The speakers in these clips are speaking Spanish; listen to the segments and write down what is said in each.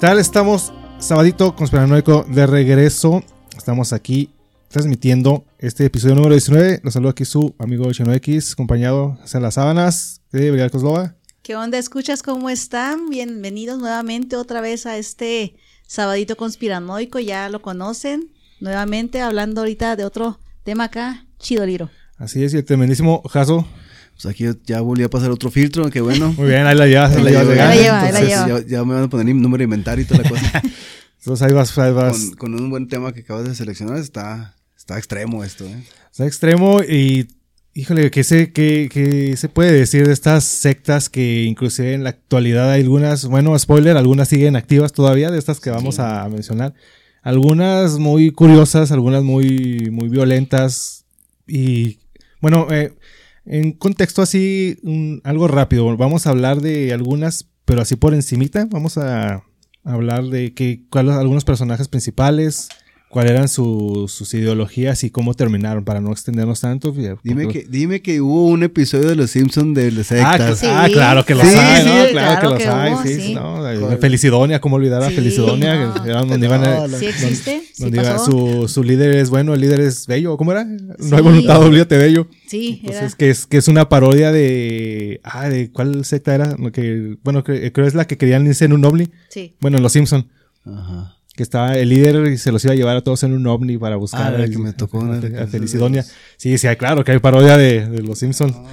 tal? Estamos sabadito conspiranoico de regreso. Estamos aquí transmitiendo este episodio número 19. Los saludo aquí su amigo Chino X, acompañado en las sábanas de Belial Coslova. ¿Qué onda? ¿Escuchas cómo están? Bienvenidos nuevamente otra vez a este sabadito conspiranoico. Ya lo conocen. Nuevamente hablando ahorita de otro tema acá, Chidoliro. Así es, y el tremendísimo Jaso. Pues aquí ya volví a pasar otro filtro, qué bueno. Muy bien, ahí la llevas, ahí la llevas. Lleva. Ya, ya, me van a poner mi número de inventario y toda la cosa. Entonces ahí vas, ahí vas. Con, con, un buen tema que acabas de seleccionar, está, está extremo esto, ¿eh? Está extremo y, híjole, ¿qué se, qué, qué se puede decir de estas sectas que inclusive en la actualidad hay algunas, bueno, spoiler, algunas siguen activas todavía, de estas que vamos sí. a mencionar. Algunas muy curiosas, algunas muy, muy violentas y, bueno, eh, en contexto así, un, algo rápido, vamos a hablar de algunas, pero así por encimita, vamos a hablar de que, cuáles algunos personajes principales, cuáles eran su, sus ideologías y cómo terminaron, para no extendernos tanto. Dime que, dime que hubo un episodio de Los Simpsons de las sectas. Ah, sí. ah, claro que los sí, hay, ¿no? Claro, claro, que los que hay, hubo, sí. sí. ¿no? Felicidonia, ¿cómo olvidar a Felicidonia? No. Era donde iban a, ¿Sí existe? Donde ¿Sí iba, pasó? su, su líder es bueno, el líder es bello, ¿cómo era? No hay voluntad, olvídate bello. Sí, Entonces, era. que es, que es una parodia de. Ah, de cuál secta era. Que, bueno, que, creo es la que querían irse en un ovni. Sí. Bueno, en Los Simpson. Ajá. Que estaba el líder y se los iba a llevar a todos en un ovni para buscar ah, el, que me tocó a, a, a Felicidonia. Sí, sí, claro que hay parodia de, de Los Simpsons. Ah,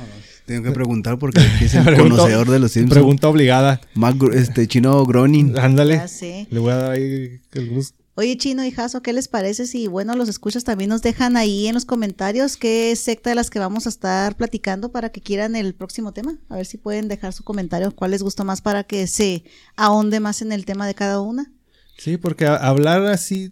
tengo que preguntar porque es el pregunta, conocedor de los Simpsons. Pregunta obligada. Mac, este chino Gronin. Ándale. Le voy a dar ahí el gusto. Oye, Chino y Jaso, ¿qué les parece si, bueno, los escuchas también nos dejan ahí en los comentarios qué secta de las que vamos a estar platicando para que quieran el próximo tema? A ver si pueden dejar su comentario, cuál les gustó más para que se ahonde más en el tema de cada una. Sí, porque a, hablar así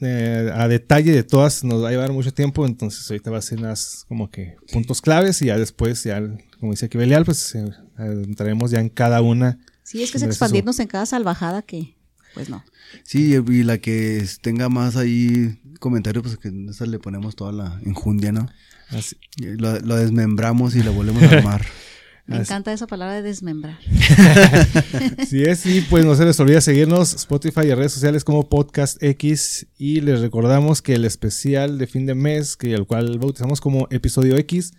eh, a detalle de todas nos va a llevar mucho tiempo, entonces ahorita va a ser unas como que puntos claves y ya después, ya como dice aquí Belial, pues eh, entraremos ya en cada una. Sí, es que es expandirnos en cada salvajada que, pues no. Sí, y la que tenga más ahí comentarios, pues que esa le ponemos toda la enjundia, ¿no? Así. Lo, lo desmembramos y lo volvemos a armar. Me Así. encanta esa palabra de desmembrar. sí es, y pues no se les olvide seguirnos Spotify y redes sociales como Podcast X y les recordamos que el especial de fin de mes, que el cual bautizamos como episodio X,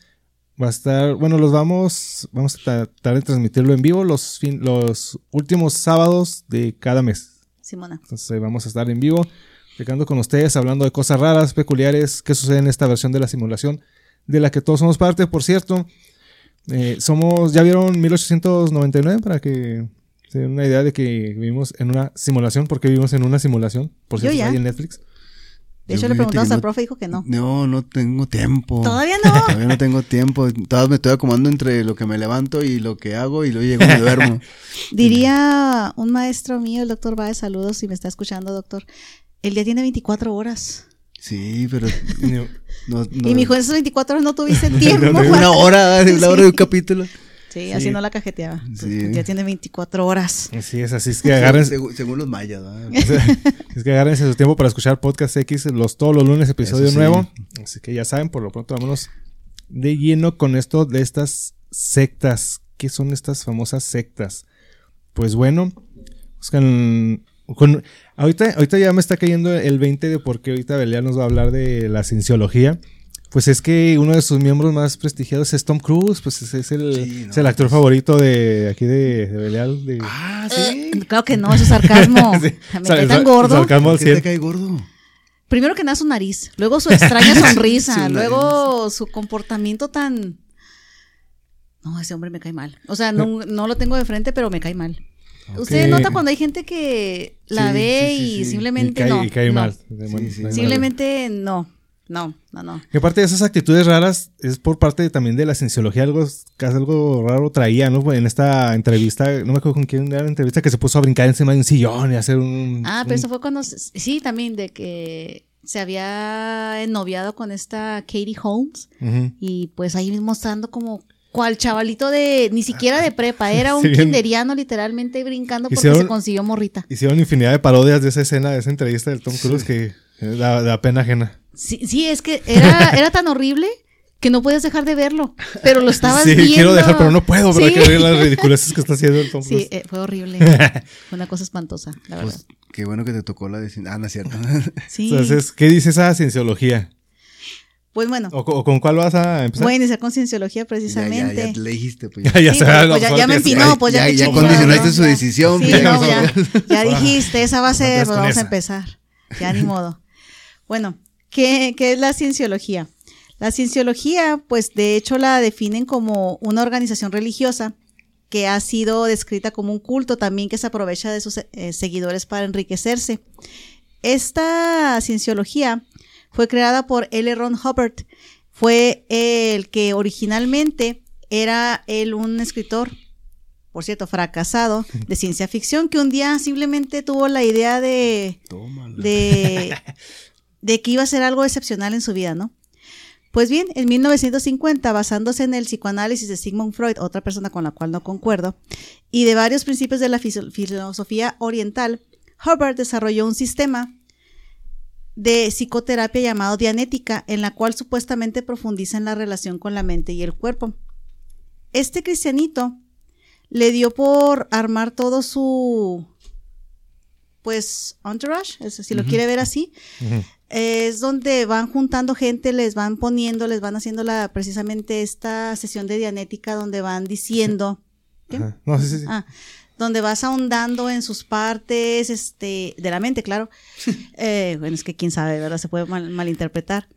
va a estar, bueno, los vamos, vamos a tratar de transmitirlo en vivo los, fin, los últimos sábados de cada mes. Simona. Entonces vamos a estar en vivo, explicando con ustedes, hablando de cosas raras, peculiares, que sucede en esta versión de la simulación, de la que todos somos parte, por cierto. Eh, somos, ya vieron 1899 para que se den una idea de que vivimos en una simulación, porque vivimos en una simulación, por cierto, hay en Netflix. De hecho, Yo le preguntamos al profe y dijo que no. No, no tengo tiempo. ¿Todavía no? Todavía no tengo tiempo. Todavía me estoy acomodando entre lo que me levanto y lo que hago y luego llego y duermo. Diría un maestro mío, el doctor Baez, saludos si me está escuchando, doctor. El día tiene 24 horas. Sí, pero. No, no, y mi hijo, en esas 24 horas no tuviste tiempo. una hora, una hora de un capítulo. Sí, así no la cajeteaba. Sí. Ya tiene 24 horas. Así es, así es que agárrense. Según, según los mayas, ¿verdad? es que agárrense su tiempo para escuchar Podcast X los, todos los lunes, episodio sí. nuevo. Así que ya saben, por lo pronto vámonos de lleno con esto de estas sectas. ¿Qué son estas famosas sectas? Pues bueno, buscan. Con, ahorita, ahorita ya me está cayendo el 20 de por qué ahorita Belial nos va a hablar de la cienciología. Pues es que uno de sus miembros más prestigiados es Tom Cruise, pues es, es, el, sí, no, es el, actor pues... favorito de aquí de, de Belial. De... Ah, sí. Eh, claro que no, eso es sarcasmo. sí. Me cae tan gordo. Sarcasmo al ¿Qué te cae gordo? Primero que nada su nariz, luego su extraña sonrisa, luego su comportamiento tan... No, ese hombre me cae mal. O sea, no, no lo tengo de frente, pero me cae mal. Okay. Usted nota cuando hay gente que la Sí, ve sí, sí, y sí. simplemente y cae, no. y cae no. mal. Sí, sí. Simplemente no. No, no, no. Que parte de esas actitudes raras es por parte también de la cienciología, algo, casi algo raro traía, ¿no? En esta entrevista, no me acuerdo con quién era la entrevista, que se puso a brincar encima de un sillón y hacer un... Ah, pero un- eso fue cuando, sí, también de que se había ennoviado con esta Katie Holmes y pues ahí mostrando como cual chavalito de, ni siquiera de prepa, era un Sí, kinderiano literalmente brincando porque Hicieron- se consiguió morrita. Hicieron infinidad de parodias de esa escena, de esa entrevista del Tom Cruise que eh, da, da pena ajena. Sí, sí, es que era, era tan horrible que no podías dejar de verlo, pero lo estabas sí, viendo. quiero dejar, pero no puedo, pero hay Sí. que ver las ridiculeces que está haciendo el Tom Cruise. Sí, eh, fue horrible. Fue una cosa espantosa, la verdad. Pues qué bueno que te tocó la de... Ah, no es cierto. Sí. Entonces, ¿qué dice esa cienciología? Pues bueno, ¿O, co- con cuál vas a empezar? voy a iniciar con cienciología ya, precisamente. ya, ya le dijiste, pues ya, ya Sí, se pues, va, pues, ya- ya me empinó, pues, ya ya, ya condicionaste ¿no? su Ya. decisión. Sí, pues, ya no, ya, ya dijiste, esa va a ser, pues vamos a empezar. Ya ni modo. Bueno, ¿qué, qué es la cienciología? La cienciología, pues de hecho la definen como una organización religiosa que ha sido descrita como un culto también que se aprovecha de sus eh, seguidores para enriquecerse. Esta cienciología fue creada por L. Ron Hubbard. Fue el que originalmente era él un escritor, por cierto, fracasado, de ciencia ficción, que un día simplemente tuvo la idea de, de, de que iba a ser algo excepcional en su vida, ¿no? Pues bien, en 1950, basándose en el psicoanálisis de Sigmund Freud, otra persona con la cual no concuerdo, y de varios principios de la filo- filosofía oriental, Hubbard desarrolló un sistema de psicoterapia llamado dianética, en la cual supuestamente profundiza en la relación con la mente y el cuerpo. Este cristianito le dio por armar todo su, pues, entourage, si lo quiere ver así, es donde van juntando gente, les van poniendo, les van haciendo la, precisamente esta sesión de dianética donde van diciendo. No, sí, sí, sí. Ah, donde vas ahondando en sus partes, este, de la mente, claro. Eh, bueno, es que quién sabe, ¿verdad? Se puede mal- malinterpretar.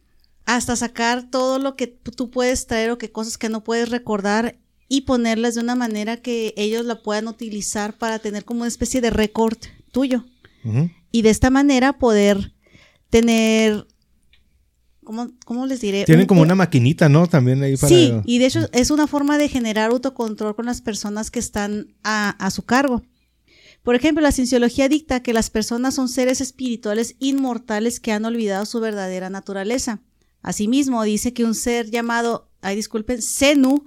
Hasta sacar todo lo que tú puedes traer o que cosas que no puedes recordar y ponerlas de una manera que ellos la puedan utilizar para tener como una especie de récord tuyo. Y de esta manera poder tener, ¿cómo, cómo les diré? Tienen Un- como un- una maquinita, ¿no? También ahí para... Sí, y de hecho es una forma de generar autocontrol con las personas que están a, a su cargo. Por ejemplo, la cienciología dicta que las personas son seres espirituales inmortales que han olvidado su verdadera naturaleza. Asimismo, dice que un ser llamado, ay disculpen, Zenu,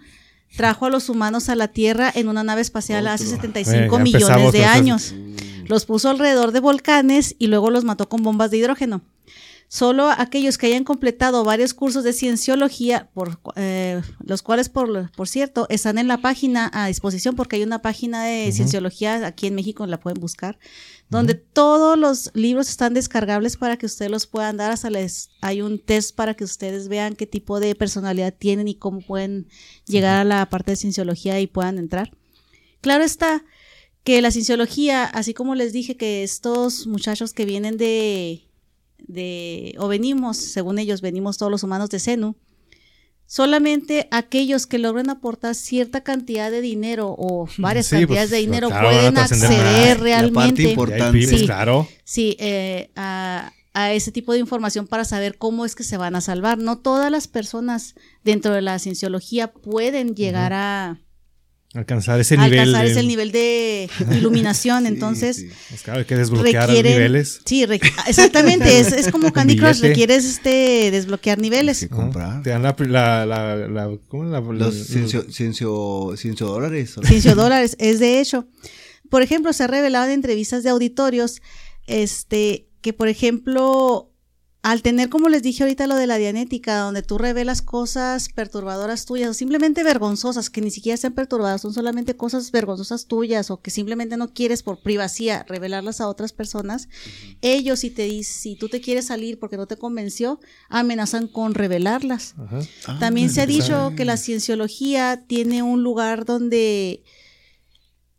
trajo a los humanos a la Tierra en una nave espacial hace Otro. 75 Eh, ya millones de años. Los puso alrededor de volcanes y luego los mató con bombas de hidrógeno. Solo aquellos que hayan completado varios cursos de cienciología, por, eh, los cuales, por, por cierto, están en la página a disposición, porque hay una página de cienciología aquí en México, la pueden buscar, donde todos los libros están descargables para que ustedes los puedan dar. Hasta les hay un test para que ustedes vean qué tipo de personalidad tienen y cómo pueden llegar a la parte de cienciología y puedan entrar. Claro está que la cienciología, así como les dije que estos muchachos que vienen de, de o venimos, según ellos, venimos todos los humanos de Zenu, solamente aquellos que logren aportar cierta cantidad de dinero o varias Sí, cantidades pues, de dinero claro, pueden más. acceder La parte realmente importante. Pues, Sí. claro. sí, eh, a, a ese tipo de información para saber cómo es que se van a salvar. No todas las personas dentro de la cienciología pueden llegar a, Alcanzar ese nivel. alcanzar de- ese nivel de iluminación. Sí, Entonces, sí. Pues claro, hay que desbloquear requieren niveles. sí requ- exactamente es, es como Candy Crush requieres este desbloquear niveles comprar. Te dan la, la, la, la- ¿cómo la, Los la- ciencio, ciencio, ciencio dólares. ¿o? Ciencio dólares es de hecho por ejemplo se ha revelado en entrevistas de auditorios este que por ejemplo al tener como les dije ahorita lo de la dianética donde tú revelas cosas perturbadoras tuyas o simplemente vergonzosas que ni siquiera sean perturbadas son solamente cosas vergonzosas tuyas o que simplemente no quieres por privacidad revelarlas a otras personas ellos si te di- si tú te quieres salir porque no te convenció amenazan con revelarlas Ajá. Ah, también se ha dicho que la cienciología tiene un lugar donde,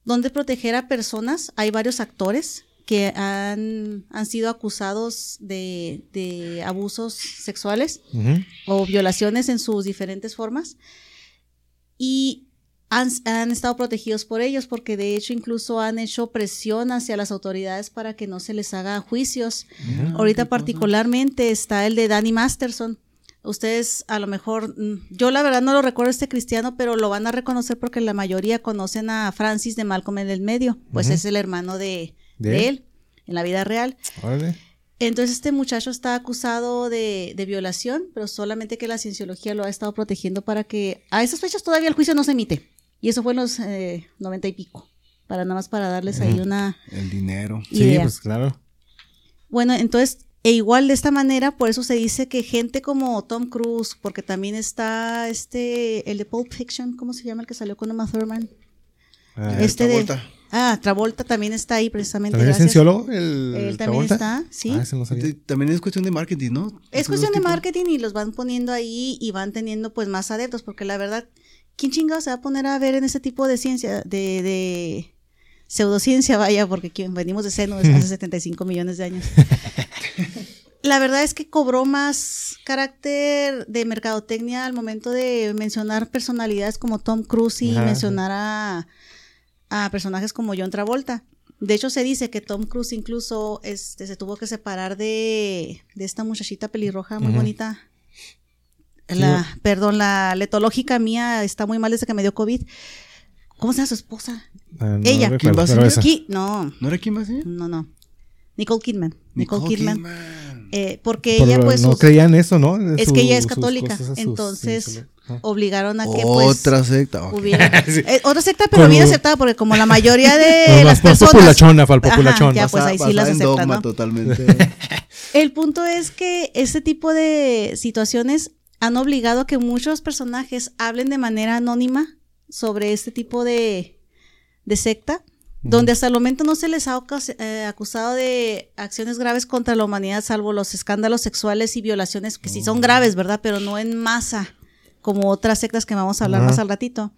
donde proteger a personas. Hay varios actores que han, han sido acusados de, de abusos sexuales Ujú. o violaciones en sus diferentes formas. Y han, estado protegidos por ellos, porque de hecho incluso han hecho presión hacia las autoridades para que no se les haga juicios. Ahorita particularmente está el de Danny Masterson. Ustedes a lo mejor, mm, yo la verdad no lo recuerdo este cristiano, pero lo van a reconocer porque la mayoría conocen a Francis de Malcolm en el medio, pues es el hermano de, él en la vida real. Entonces este muchacho está acusado de, de, violación, pero solamente que la cienciología lo ha estado protegiendo para que a esas fechas todavía el juicio no se emite. Y eso fue en los eh, noventa y pico. Para nada más para darles ahí una. El dinero. Sí, pues claro. Bueno, entonces, e igual de esta manera, por eso se dice que gente como Tom Cruise, porque también está este, el de Pulp Fiction, ¿cómo se llama el que salió con Uma Thurman? Ah, este de. Ah, Travolta también está ahí precisamente. ¿También es cienciólogo? El Él también está, sí. Ah, también es cuestión de marketing, ¿no? Es cuestión de marketing y los van poniendo ahí y van teniendo pues más adeptos, porque la verdad ¿quién chingado se va a poner a ver en ese tipo de ciencia, de, de pseudociencia, vaya, porque venimos de seno hace 75 millones de años? La verdad es que cobró más carácter de mercadotecnia al momento de mencionar personalidades como Tom Cruise y mencionar a, a, personajes como John Travolta. De hecho, se dice que Tom Cruise incluso este, se tuvo que separar de, de esta muchachita pelirroja muy bonita. La, perdón, la letológica mía está muy mal desde que me dio COVID. ¿Cómo se llama su esposa? Ah, Ella. ¿Quién va no. ¿No era Kim Basinger? No, no. Nicole Kidman. Nicole, Kidman. Eh, porque ella pues... No creían eso, ¿no? es que ella es católica. entonces obligaron a que pues... Otra secta. Eh, otra secta, pero bien aceptada porque como la mayoría de las personas... Populachona, ya pues ahí sí las aceptan, ¿no? totalmente. El punto es que este tipo de situaciones han obligado a que muchos personajes hablen de manera anónima sobre este tipo de, secta, donde hasta el momento no se les ha eh, acusado de acciones graves contra la humanidad, salvo los escándalos sexuales y violaciones, que sí son oh. graves, ¿verdad? Pero no en masa, como otras sectas que vamos a hablar más al ratito.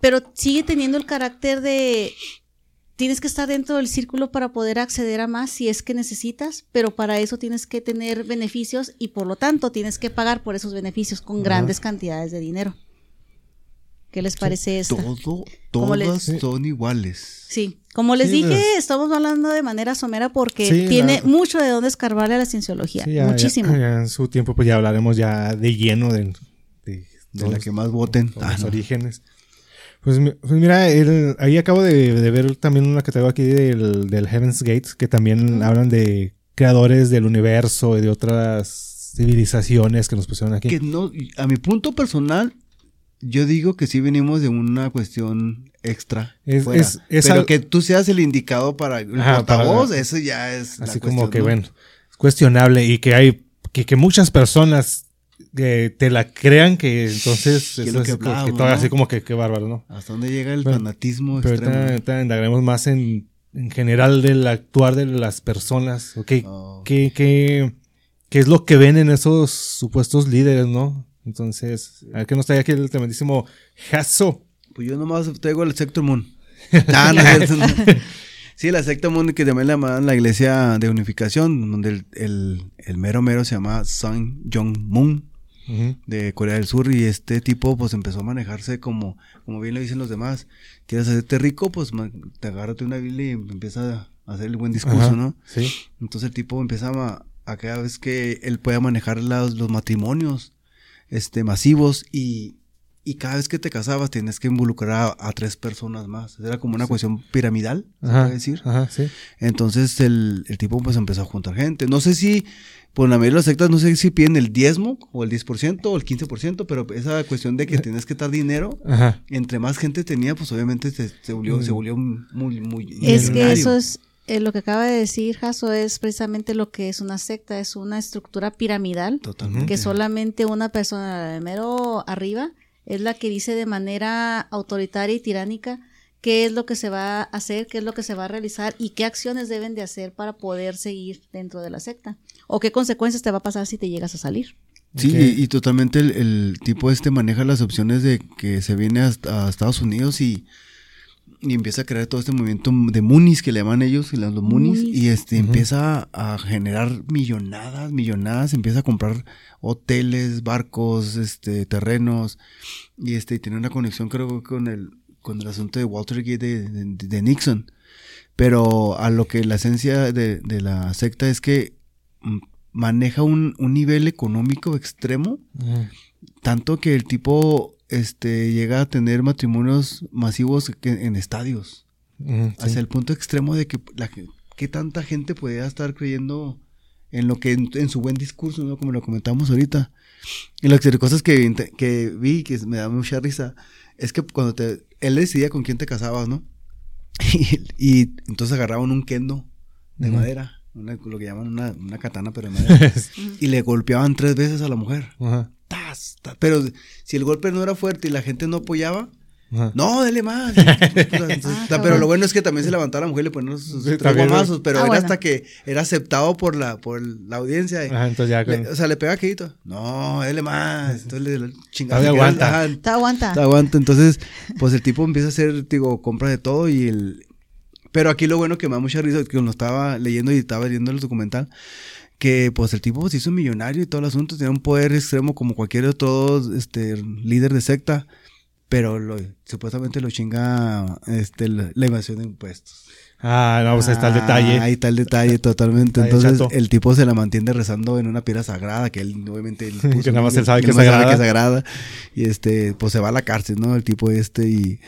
Pero sigue teniendo el carácter de tienes que estar dentro del círculo para poder acceder a más si es que necesitas, pero para eso tienes que tener beneficios y por lo tanto tienes que pagar por esos beneficios con grandes cantidades de dinero. ¿Qué les parece esto? Todo, todas son iguales. Sí, como les dije, estamos hablando de manera somera porque tiene mucho de dónde escarbarle a la cienciología. Muchísimo. en su tiempo pues ya hablaremos ya de lleno de, de, la que más voten. los ah, orígenes. Pues, pues, mira, ahí acabo de, ver también una que traigo aquí del, del Heaven's Gate, que también hablan de creadores del universo y de otras civilizaciones que nos pusieron aquí. Que no, a mi punto personal, yo digo que sí venimos de una cuestión extra. Es, pero que tú seas el indicado para el portavoz, eso ya es. Así como que, bueno, es cuestionable y que hay, que, que muchas personas que te la crean que entonces es que, así como que qué bárbaro, ¿no? ¿Hasta dónde llega el fanatismo pero extremo? indagaremos más en, en, general del actuar de las personas, oh. ¿qué, qué, qué, es lo que ven en esos supuestos líderes, no? Entonces, a ver que nos trae aquí el tremendísimo Jaso. Pues yo nomás traigo el Sector Moon. ah, no, Sí, la secta Moon que también la llamaban la iglesia de unificación, donde el, el, el mero mero se llama Sun Jong Moon de Corea del Sur y este tipo pues empezó a manejarse como, como bien lo dicen los demás, quieres hacerte rico, pues te agárrate una Biblia y empieza a hacer el buen discurso, ¿no? Sí. Entonces el tipo empieza a, a cada vez que él pueda manejar los, los matrimonios este, masivos y, y cada vez que te casabas tienes que involucrar a, tres personas más. Era como una cuestión piramidal, se puede decir. Ajá, sí. Entonces el, el, tipo pues empezó a juntar gente. No sé si por la mayoría de las sectas no sé si piden el diezmo o el 10% o el 15%, pero esa cuestión de que tienes que dar dinero, entre más gente tenía, pues obviamente se, se volvió, se mm. volvió muy, muy... Es que eso es, eh, lo que acaba de decir Jaso es precisamente lo que es una secta, es una estructura piramidal, Totalmente. que solamente una persona de mero arriba es la que dice de manera autoritaria y tiránica qué es lo que se va a hacer, qué es lo que se va a realizar y qué acciones deben de hacer para poder seguir dentro de la secta o qué consecuencias te va a pasar si te llegas a salir. Sí, y, totalmente el, tipo este maneja las opciones de que se viene a, Estados Unidos y, y empieza a crear todo este movimiento de Munis que le llaman ellos, los Munis, y este empieza a generar millonadas, millonadas, empieza a comprar hoteles, barcos, este, terrenos, y este, tiene una conexión creo con el, con el asunto de Watergate de, de, Nixon. Pero a lo que la esencia de, de la secta es que mm, maneja un, un nivel económico extremo, tanto que el tipo este, llega a tener matrimonios masivos en estadios. Hasta el punto extremo de que, la, que tanta gente podía estar creyendo en lo que en, su buen discurso, ¿no? como lo comentamos ahorita. Y las cosas que, que vi que me da mucha risa es que cuando te, él decidía con quién te casabas, ¿no? y, entonces agarraban un kendo de madera, lo que llaman una, una katana, pero de madera, y le golpeaban tres veces a la mujer. Ajá. Pero si el golpe no era fuerte y la gente no apoyaba, no, dele más. Ah, pero lo bueno es que también se levantaba la mujer y le ponía sus tres guamazos, pero ah, era hasta que era aceptado por la, por la audiencia. entonces ya o sea, le pega quedito. No, dele más. Entonces le chingaba. aguanta. Te aguanta. Te aguanta. Entonces, pues el tipo empieza a hacer, digo, compra de todo y el... Pero aquí lo bueno que me da mucha risa, que cuando estaba leyendo y estaba leyendo el documental, que pues el tipo se hizo millonario y todo el asunto, tenía un poder extremo como cualquier otro este, líder de secta, pero lo, supuestamente lo chinga este, la, invasión de impuestos. Ah, no, pues ahí está el detalle. Ahí está el detalle totalmente. Entonces el tipo se la mantiene rezando en una piedra sagrada, que él obviamente él que nada más él sabe que, es sagrada. que es sagrada. Y este, pues se va a la cárcel, ¿no? El tipo este y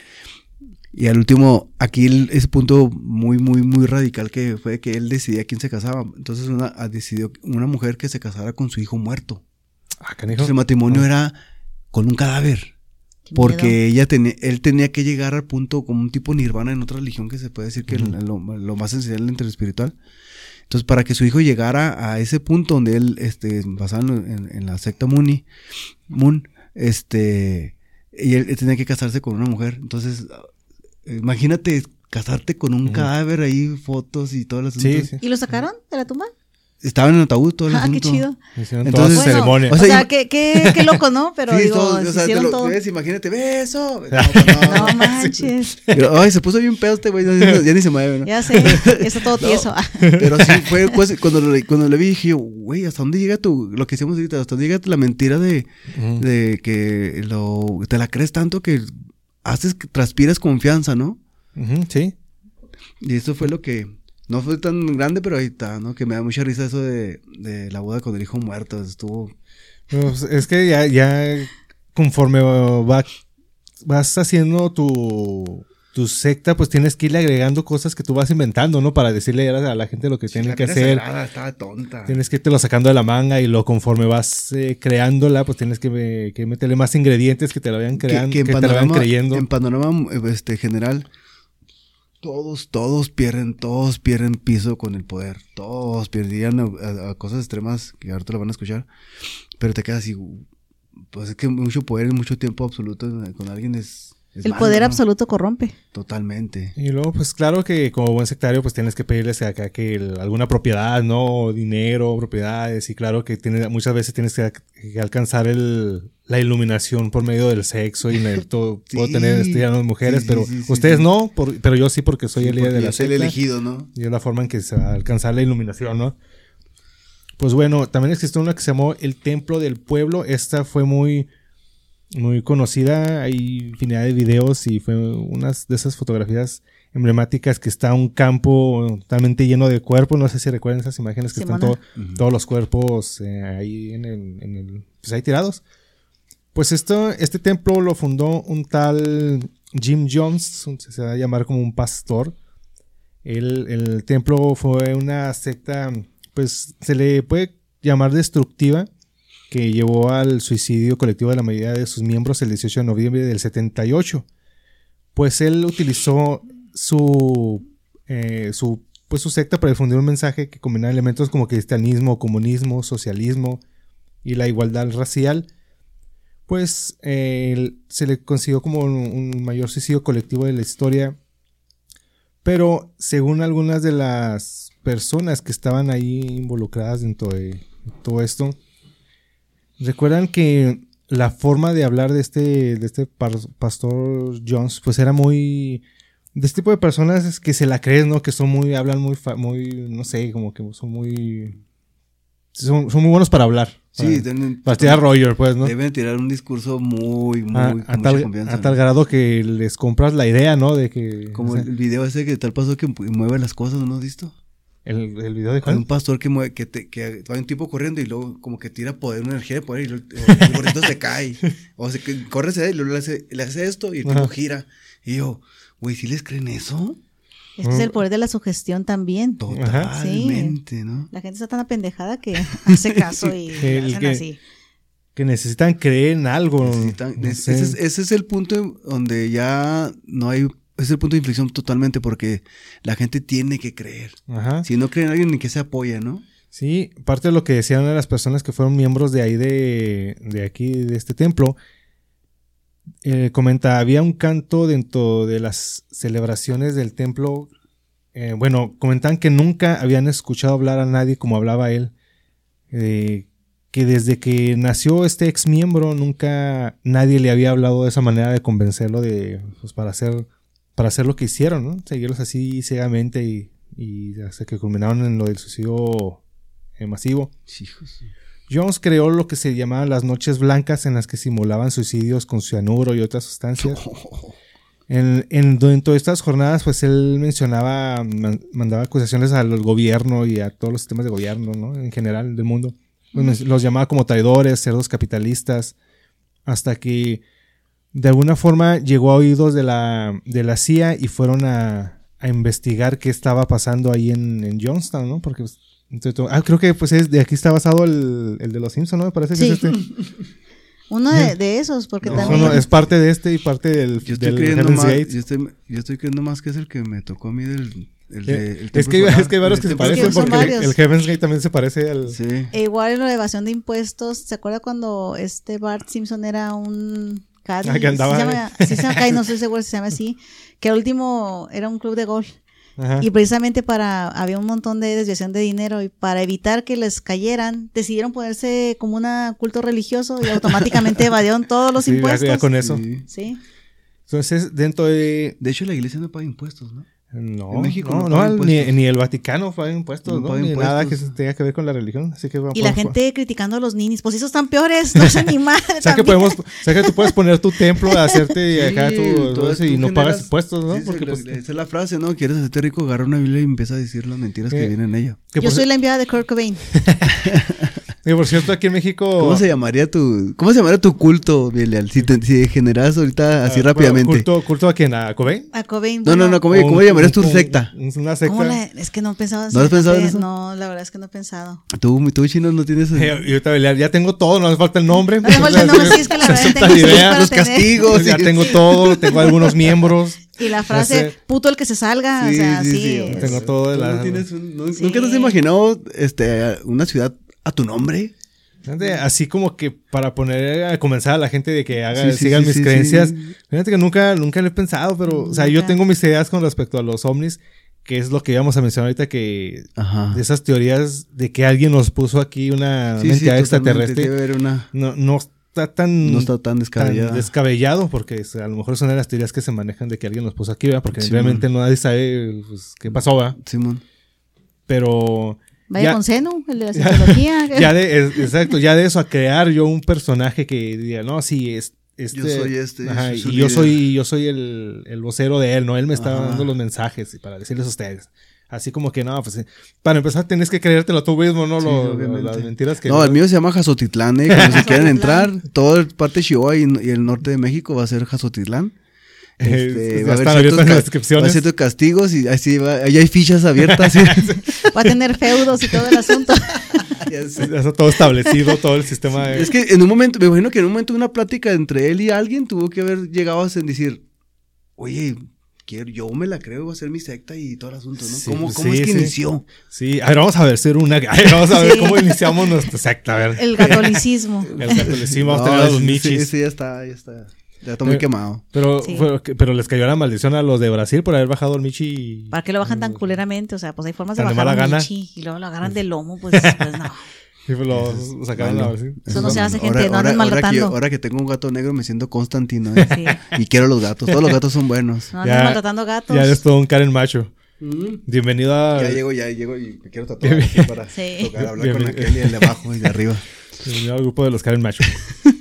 y al último, aquí ese punto muy, muy, muy radical que fue que él decidía quién se casaba. Entonces una, ah, decidió una mujer que se casara con su hijo muerto. Ah, Entonces el matrimonio ah. era con un cadáver. Porque ella tenía, él tenía que llegar al punto como un tipo nirvana en otra religión que se puede decir que es lo, más esencial entre espiritual. Entonces, para que su hijo llegara a ese punto donde él, este, basado en, en la secta Muni, Moon, este, y él, tenía que casarse con una mujer. Entonces, Imagínate casarte con un cadáver ahí, fotos y todas las sí, ¿Y lo sacaron de la tumba? Estaba en el ataúd todo el Ah, qué chido. Entonces, ceremonia. O sea, qué, qué, qué, loco, ¿no? Pero digo, todo, o sea, te lo, todo. Ves, imagínate, beso. No, pues no, no manches. Pero, ay, se puso bien pedo este güey, ya, ni se mueve, ¿no? Ya sé, eso todo tieso. pero sí, fue pues, cuando, lo, cuando le vi, dije, güey, ¿hasta dónde llega tu, lo que hicimos ahorita, hasta dónde llega la mentira de, de que lo, te la crees tanto que haces que transpires confianza, ¿no? sí. Y eso fue lo que no fue tan grande, pero ahí está, ¿no? Que me da mucha risa eso de, de la boda con el hijo muerto. Estuvo. Pues, es que ya, ya conforme va, vas haciendo tu, tu secta, pues tienes que irle agregando cosas que tú vas inventando, ¿no? Para decirle a la gente lo que tienen que hacer. estaba tonta. Tienes que irte lo sacando de la manga y lo conforme vas eh, creándola, pues tienes que, que, meterle más ingredientes que te lo vayan creando, que, te lo vayan creyendo. En panorama este, general, todos, todos pierden, todos pierden piso con el poder. Todos perdían a, cosas extremas que ahorita lo van a escuchar. Pero te quedas así, pues es que mucho poder en mucho tiempo absoluto con alguien es el poder absoluto corrompe. Totalmente. Y luego, pues claro que como buen sectario, pues tienes que pedirles acá que alguna propiedad, ¿no? Dinero, propiedades. Y claro que tiene, muchas veces tienes que, alcanzar el, la iluminación por medio del sexo y todo, puedo tener estudiando mujeres, pero ustedes no, pero yo sí porque soy el líder de la secta. el elegido, ¿no? Y es la forma en que se va a alcanzar la iluminación, ¿no? Pues bueno, también existe una que se llamó El Templo del Pueblo. Esta fue muy muy conocida. Hay infinidad de videos y fue una de esas fotografías emblemáticas que está un campo totalmente lleno de cuerpos. No sé si recuerdan esas imágenes que están todos los cuerpos eh, ahí en el, en el, pues ahí tirados. Pues esto, este templo lo fundó un tal Jim Jones, se va a llamar como un pastor. El, el templo fue una secta, pues se le puede llamar destructiva que llevó al suicidio colectivo de la mayoría de sus miembros el 18 de noviembre del 78. Pues él utilizó su, eh, su, pues su secta para difundir un mensaje que combinaba elementos como cristianismo, comunismo, socialismo y la igualdad racial. Pues se le consiguió como un, mayor suicidio colectivo de la historia. Pero según algunas de las personas que estaban ahí involucradas dentro de todo esto, Recuerdan que la forma de hablar de este, de este pastor Jones, pues era muy, de este tipo de personas es que se la creen, ¿no? Que son muy, hablan muy, muy, no sé, como que son muy, son, son muy buenos para hablar. Sí, para, deben, para tirar Roger, pues, ¿no? deben tirar un discurso muy, muy, a, a tal, confianza. a ¿no? tal grado que les compras la idea, ¿no? De que, Como o sea, el video ese que tal pasó que mu- mueve las cosas, ¿no has visto? El, el video de Hay Juan. un pastor que mueve, que, te, que va un tipo corriendo y luego como que tira poder, una energía de poder y luego el gorrito se cae. O se que corre y luego le hace, le hace esto y el tipo Ajá. gira. Y yo, güey, ¿sí les creen eso? Es que es el poder de la sugestión también. Totalmente, ¿no? La gente está tan apendejada que hace caso y El hacen que- así. Que necesitan creer en algo. Necesitan- no es- sé. ese, es, ese es el punto donde ya no hay, es el punto de inflexión totalmente porque la gente tiene que creer. Ajá. Si no creen en alguien, ni que se apoya, ¿no? Sí, parte de lo que decían una de las personas que fueron miembros de ahí de, de aquí, de este templo, eh, comenta, había un canto dentro de las celebraciones del templo, eh, bueno, comentan que nunca habían escuchado hablar a nadie como hablaba él, eh, que desde que nació este ex miembro nunca nadie le había hablado de esa manera de convencerlo de, pues, para hacer, para hacer lo que hicieron, ¿no? Seguirlos así ciegamente y, y hasta que culminaron en lo del suicidio eh, masivo. Hijos. Jones creó lo que se llamaban las noches blancas en las que simulaban suicidios con cianuro y otras sustancias. En, en- dentro de estas jornadas, pues él mencionaba, man- mandaba acusaciones al gobierno y a todos los sistemas de gobierno, ¿no? En general del mundo. Men- los llamaba como traidores, cerdos capitalistas, hasta que de alguna forma llegó a oídos de la, de la CIA y fueron a, a investigar qué estaba pasando ahí en, en Johnstown, ¿no? Porque pues, todo- ah, creo que pues es de aquí está basado el, el de los Simpsons, ¿no? Me parece que Sí. es este. Uno de, de esos, porque No, también. No, no, es parte de este y parte del, Yo estoy del creyendo más, yo estoy, yo estoy creyendo más que es el que me tocó a mí del, el de, Eh, el es, que, solar, es que hay varios el que se parecen porque el, varios. el Heaven's Gate también se parece al... Sí. E igual en la evasión de impuestos, ¿se acuerda cuando este Bart Simpson era un Ah, que andaba- se llama, se no estoy seguro si se llama así. Que al último era un club de golf. Ajá. Y precisamente para, había un montón de desviación de dinero y para evitar que les cayeran, decidieron ponerse como un culto religioso y automáticamente evadieron todos los Sí, ya- impuestos. ya con eso. Sí. Sí. Entonces, dentro de... De hecho, la iglesia no paga impuestos, ¿no? No, En México no, no no, ni, ni el Vaticano paga impuestos, No ¿no? paga Ni nada que tenga que ver con la religión. Así que Y la gente criticando a los ninis, pues esos están peores, no se ni madre. O sea que podemos, o sea que tú puedes poner tu templo, hacerte acá Sí, tu, todo- eso y tú no pagas impuestos, ¿no? Sí, sí, Porque lo- pues, esa es la frase, ¿no? Quieres hacerte rico, agarra una Biblia y empieza a decir las mentiras que Eh, vienen en ella. Yo por, soy la enviada de Kurt Cobain. que por cierto aquí en México ¿Cómo se llamaría tu, cómo se llamaría tu culto, Bilial? Si, te, si generas ahorita así Ah, rápidamente. bueno, culto, culto a quién, a Cobain. A Cobain. no, no, no, ¿cómo, Un- cómo llamarías tu un- secta? un- Una secta. ¿cómo la- es que no he pensado ¿No has pensado en fíjate, eso? No, la verdad es que no he pensado. Tú, tú chino, no tienes... Eh, Y ahorita Belial, ya tengo todo, no hace falta el nombre. No hace falta el nombre, sí, es que la verdad tengo idea, los castigos. Ya sí. tengo todo, tengo algunos miembros. Y la frase, sé. puto el que se salga, o sea, sí. es- Tengo todo de ¿Tú la... no tienes un- no- Sí. ¿Nunca te has imaginado este, una ciudad a tu nombre? Así como que para poner a comenzar a la gente de que haga, Sí, sigan sí, mis sí, creencias. sí. Fíjate que nunca, nunca lo he pensado, pero, o sea, yo tengo mis ideas con respecto a los ovnis, que es lo que íbamos a mencionar ahorita, que Ajá. de esas teorías de que alguien nos puso aquí una entidad extraterrestre, Debe haber una... no, no está tan, No está tan descabellada. tan descabellado, porque o sea, a lo mejor son de las teorías que se manejan de que alguien nos puso aquí, ¿verdad? porque realmente no nadie sabe pues, qué pasó, ¿verdad? Simón. pero Vaya ya- con seno, el de la psicología. ya de, es- exacto, ya de eso a crear yo un personaje que diga, no, sí, es, este, Yo soy este, ajá, y yo soy, yo soy el, el vocero de él, ¿no? Él me está Ajá. dando los mensajes y para decirles a ustedes. Así como que no, pues para empezar tienes que creértelo tú mismo, ¿no? Sí, Lo- las mentiras que No, el mío se llama Jazotitlán, ¿eh? Cuando se quieren entrar, toda parte de Chihuahua y, y el norte de México va a ser Jazotitlán. Eh, ya va a haber están abiertas ciertos las ca- descripciones. Va a ciertos castigos y así va, ahí hay fichas abiertas. ¿sí? Va a tener feudos y todo el asunto. Está todo establecido, todo el sistema de... Es que en un momento, me imagino que en un momento de una plática entre él y alguien tuvo que haber llegado a decir, oye, quiero, yo me la creo, va a ser mi secta y todo el asunto, ¿no? Sí, ¿Cómo, pues cómo sí, es que sí. inició? Sí, a ver, vamos a ver, ser una... a ver, vamos a ver Sí. cómo iniciamos nuestra secta, a ver. El catolicismo. El catolicismo, vamos a No, tener a los michis. ese ya está, ya está. Ya está muy quemado. Pero, Sí. pero les cayó la maldición a los de Brasil por haber bajado el Michi. y- ¿Para qué lo bajan tan culeramente? O sea, pues hay formas de de bajar gana. michi y luego lo agarran del lomo, pues, pues no. Y pues lo sacaron. Eso no se hace, gente, Ahora- no ahora- ahora que, yo- ahora que tengo un gato negro me siento Constantino. ¿eh? Sí. Y quiero los gatos. Todos los gatos son buenos. No anden Ya- maltratando gatos. Ya eres todo un Karen macho. Bienvenido a. Ya llego, ya llego y me quiero tatuar aquí para Sí. tocar, hablar con aquel y el de abajo y de arriba. Bienvenido al grupo de los Karen Macho.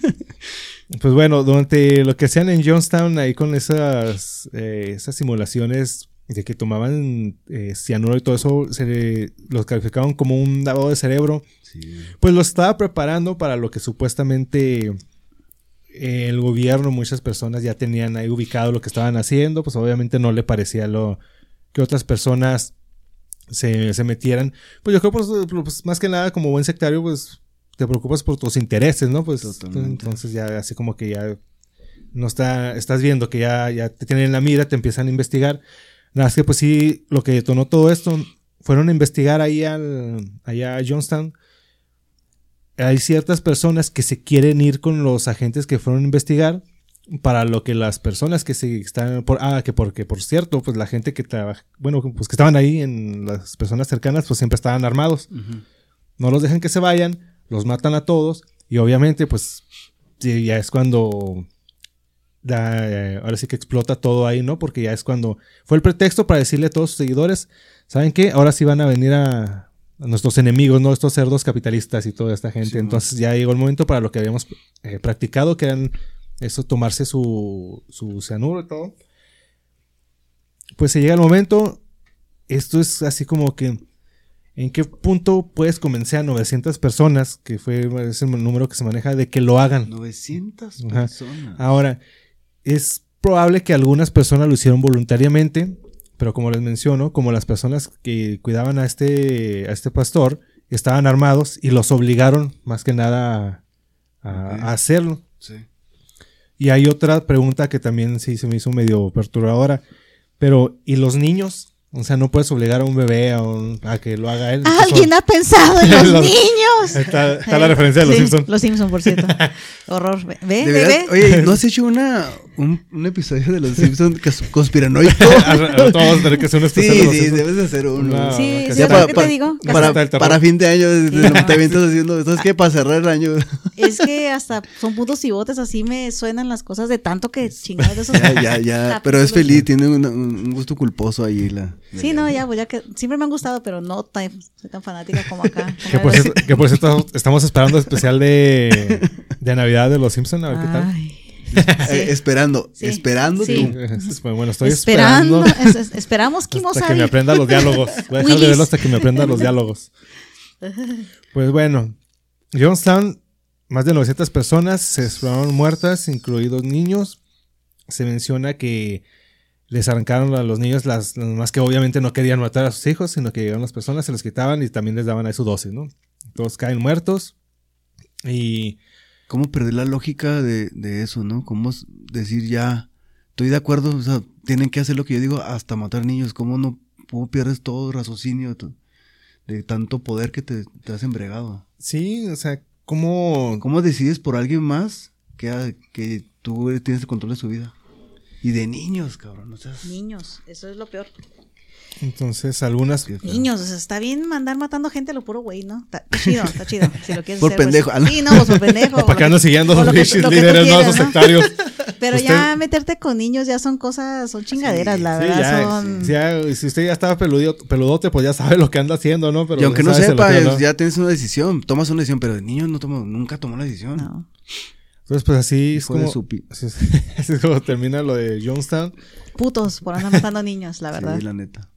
pues bueno, durante lo que hacían en Johnstown, ahí con esas, eh, esas simulaciones de que tomaban eh, cianuro y todo eso, se le- los calificaban como un lavado de cerebro. Sí. Pues los estaba preparando para lo que supuestamente eh, el gobierno, muchas personas ya tenían ahí ubicado lo que estaban haciendo. Pues obviamente no le parecía lo que otras personas se, se metieran. Pues yo creo, pues, pues, más que nada, como buen sectario, pues te preocupas por tus intereses, ¿no? Pues Totalmente. entonces ya así como que ya no está, estás viendo que ya, ya te tienen en la mira, te empiezan a investigar. Nada más que pues sí, lo que detonó todo esto, fueron a investigar ahí al, allá a Johnstown. Hay ciertas personas que se quieren ir con los agentes que fueron a investigar para lo que las personas que se están por ah que porque por cierto pues la gente que trabaja bueno pues que estaban ahí en las personas cercanas pues siempre estaban armados no los dejan que se vayan, los matan a todos y obviamente pues ya es cuando da, eh, ahora sí que explota todo ahí, ¿no? Porque ya es cuando fue el pretexto para decirle a todos sus seguidores, ¿saben qué? Ahora sí van a venir a, a nuestros enemigos, ¿no? Estos cerdos capitalistas y toda esta gente. Sí, Entonces ya llegó el momento para lo que habíamos eh, practicado, que eran eso, tomarse su, su cianuro y todo. Pues se llega el momento, esto es así como que ¿En qué punto puedes convencer a 900 personas, que fue ese número que se maneja, de que lo hagan? 900 Ajá. personas. Ahora, es probable que algunas personas lo hicieron voluntariamente, pero como les menciono, como las personas que cuidaban a este, a este pastor estaban armados y los obligaron más que nada a, a hacerlo. Sí. Y hay otra pregunta que también sí se me hizo medio perturbadora, pero ¿y los niños? O sea, no puedes obligar a un bebé a, un- a que lo haga él. Alguien ha pensado en los, Los- niños. Está, está la referencia de los Sí, Simpsons. Los Simpsons, por cierto. Horror. Ve, De ve. oye, ¿no has hecho una, un, un episodio de los Simpsons conspiranoico? Todos vamos a tener que hacer un sí, especial de los sí, Simpsons. debes de hacer uno. Sí, sí, para, te para- digo. Para, para fin de año, desde Sí. te avientas haciendo, ¿sabes qué? Para cerrar el año. Es que hasta son puntos y botes, así me suenan las cosas de tanto que chingados de esos. Ya, ya, ya. Pero es feliz, tiene un, gusto culposo ahí. La, Sí, no, ya, pues ya que siempre me han gustado, pero no tan, soy tan fanática como acá. Que por, cierto, estamos esperando el especial de, de Navidad de los Simpsons, a ver qué tal. Eh, esperando, Sí. esperando Sí. tú. Es- Bueno, estoy esperando. esperando, es- es- esperamos hasta que me aprenda los diálogos. Voy a dejar de verlo hasta que me aprenda los diálogos. Pues bueno, Johnstown, más de 900 personas se exploraron muertas, incluidos niños. Se menciona que les arrancaron a los niños las, las más que obviamente no querían matar a sus hijos, sino que llegaron las personas, se los quitaban y también les daban ahí su dosis, ¿no? Todos caen muertos. Y ¿Cómo perder la lógica de, de eso, no? ¿Cómo decir ya, estoy de acuerdo, o sea, tienen que hacer lo que yo digo hasta matar niños? ¿Cómo no cómo pierdes todo raciocinio de, tu- de tanto poder que te, te has embregado? sí, o sea, ¿cómo, ¿Cómo decides por alguien más que, ha- que tú tienes el control de su vida? Y de niños, cabrón, o sea, Niños, eso es lo peor. Entonces, algunas. Niños, o sea, está bien mandar matando gente a lo puro güey, ¿no? Está chido, está chido. Si lo quieres Por hacer, pues, pendejo, ah, ¿no? Sí, no, pues por pendejo. ¿Para lo andan que- siguiendo a lo los que- bichos que líderes, no esos sectarios? Pero Usted- ya meterte con niños ya son cosas, son chingaderas, la Sí, verdad. ya, son... sí, ya, si usted ya estaba peludo, peludote, pues ya sabe lo que anda haciendo, ¿no? Pero y aunque no sepa, que no. ya tienes una decisión, tomas una decisión, pero de niño no tomo, nunca tomó la decisión. No. Entonces, pues así es como, su así es, así es como termina lo de Jonestown. Putos por andar matando niños, la verdad. Sí, la neta.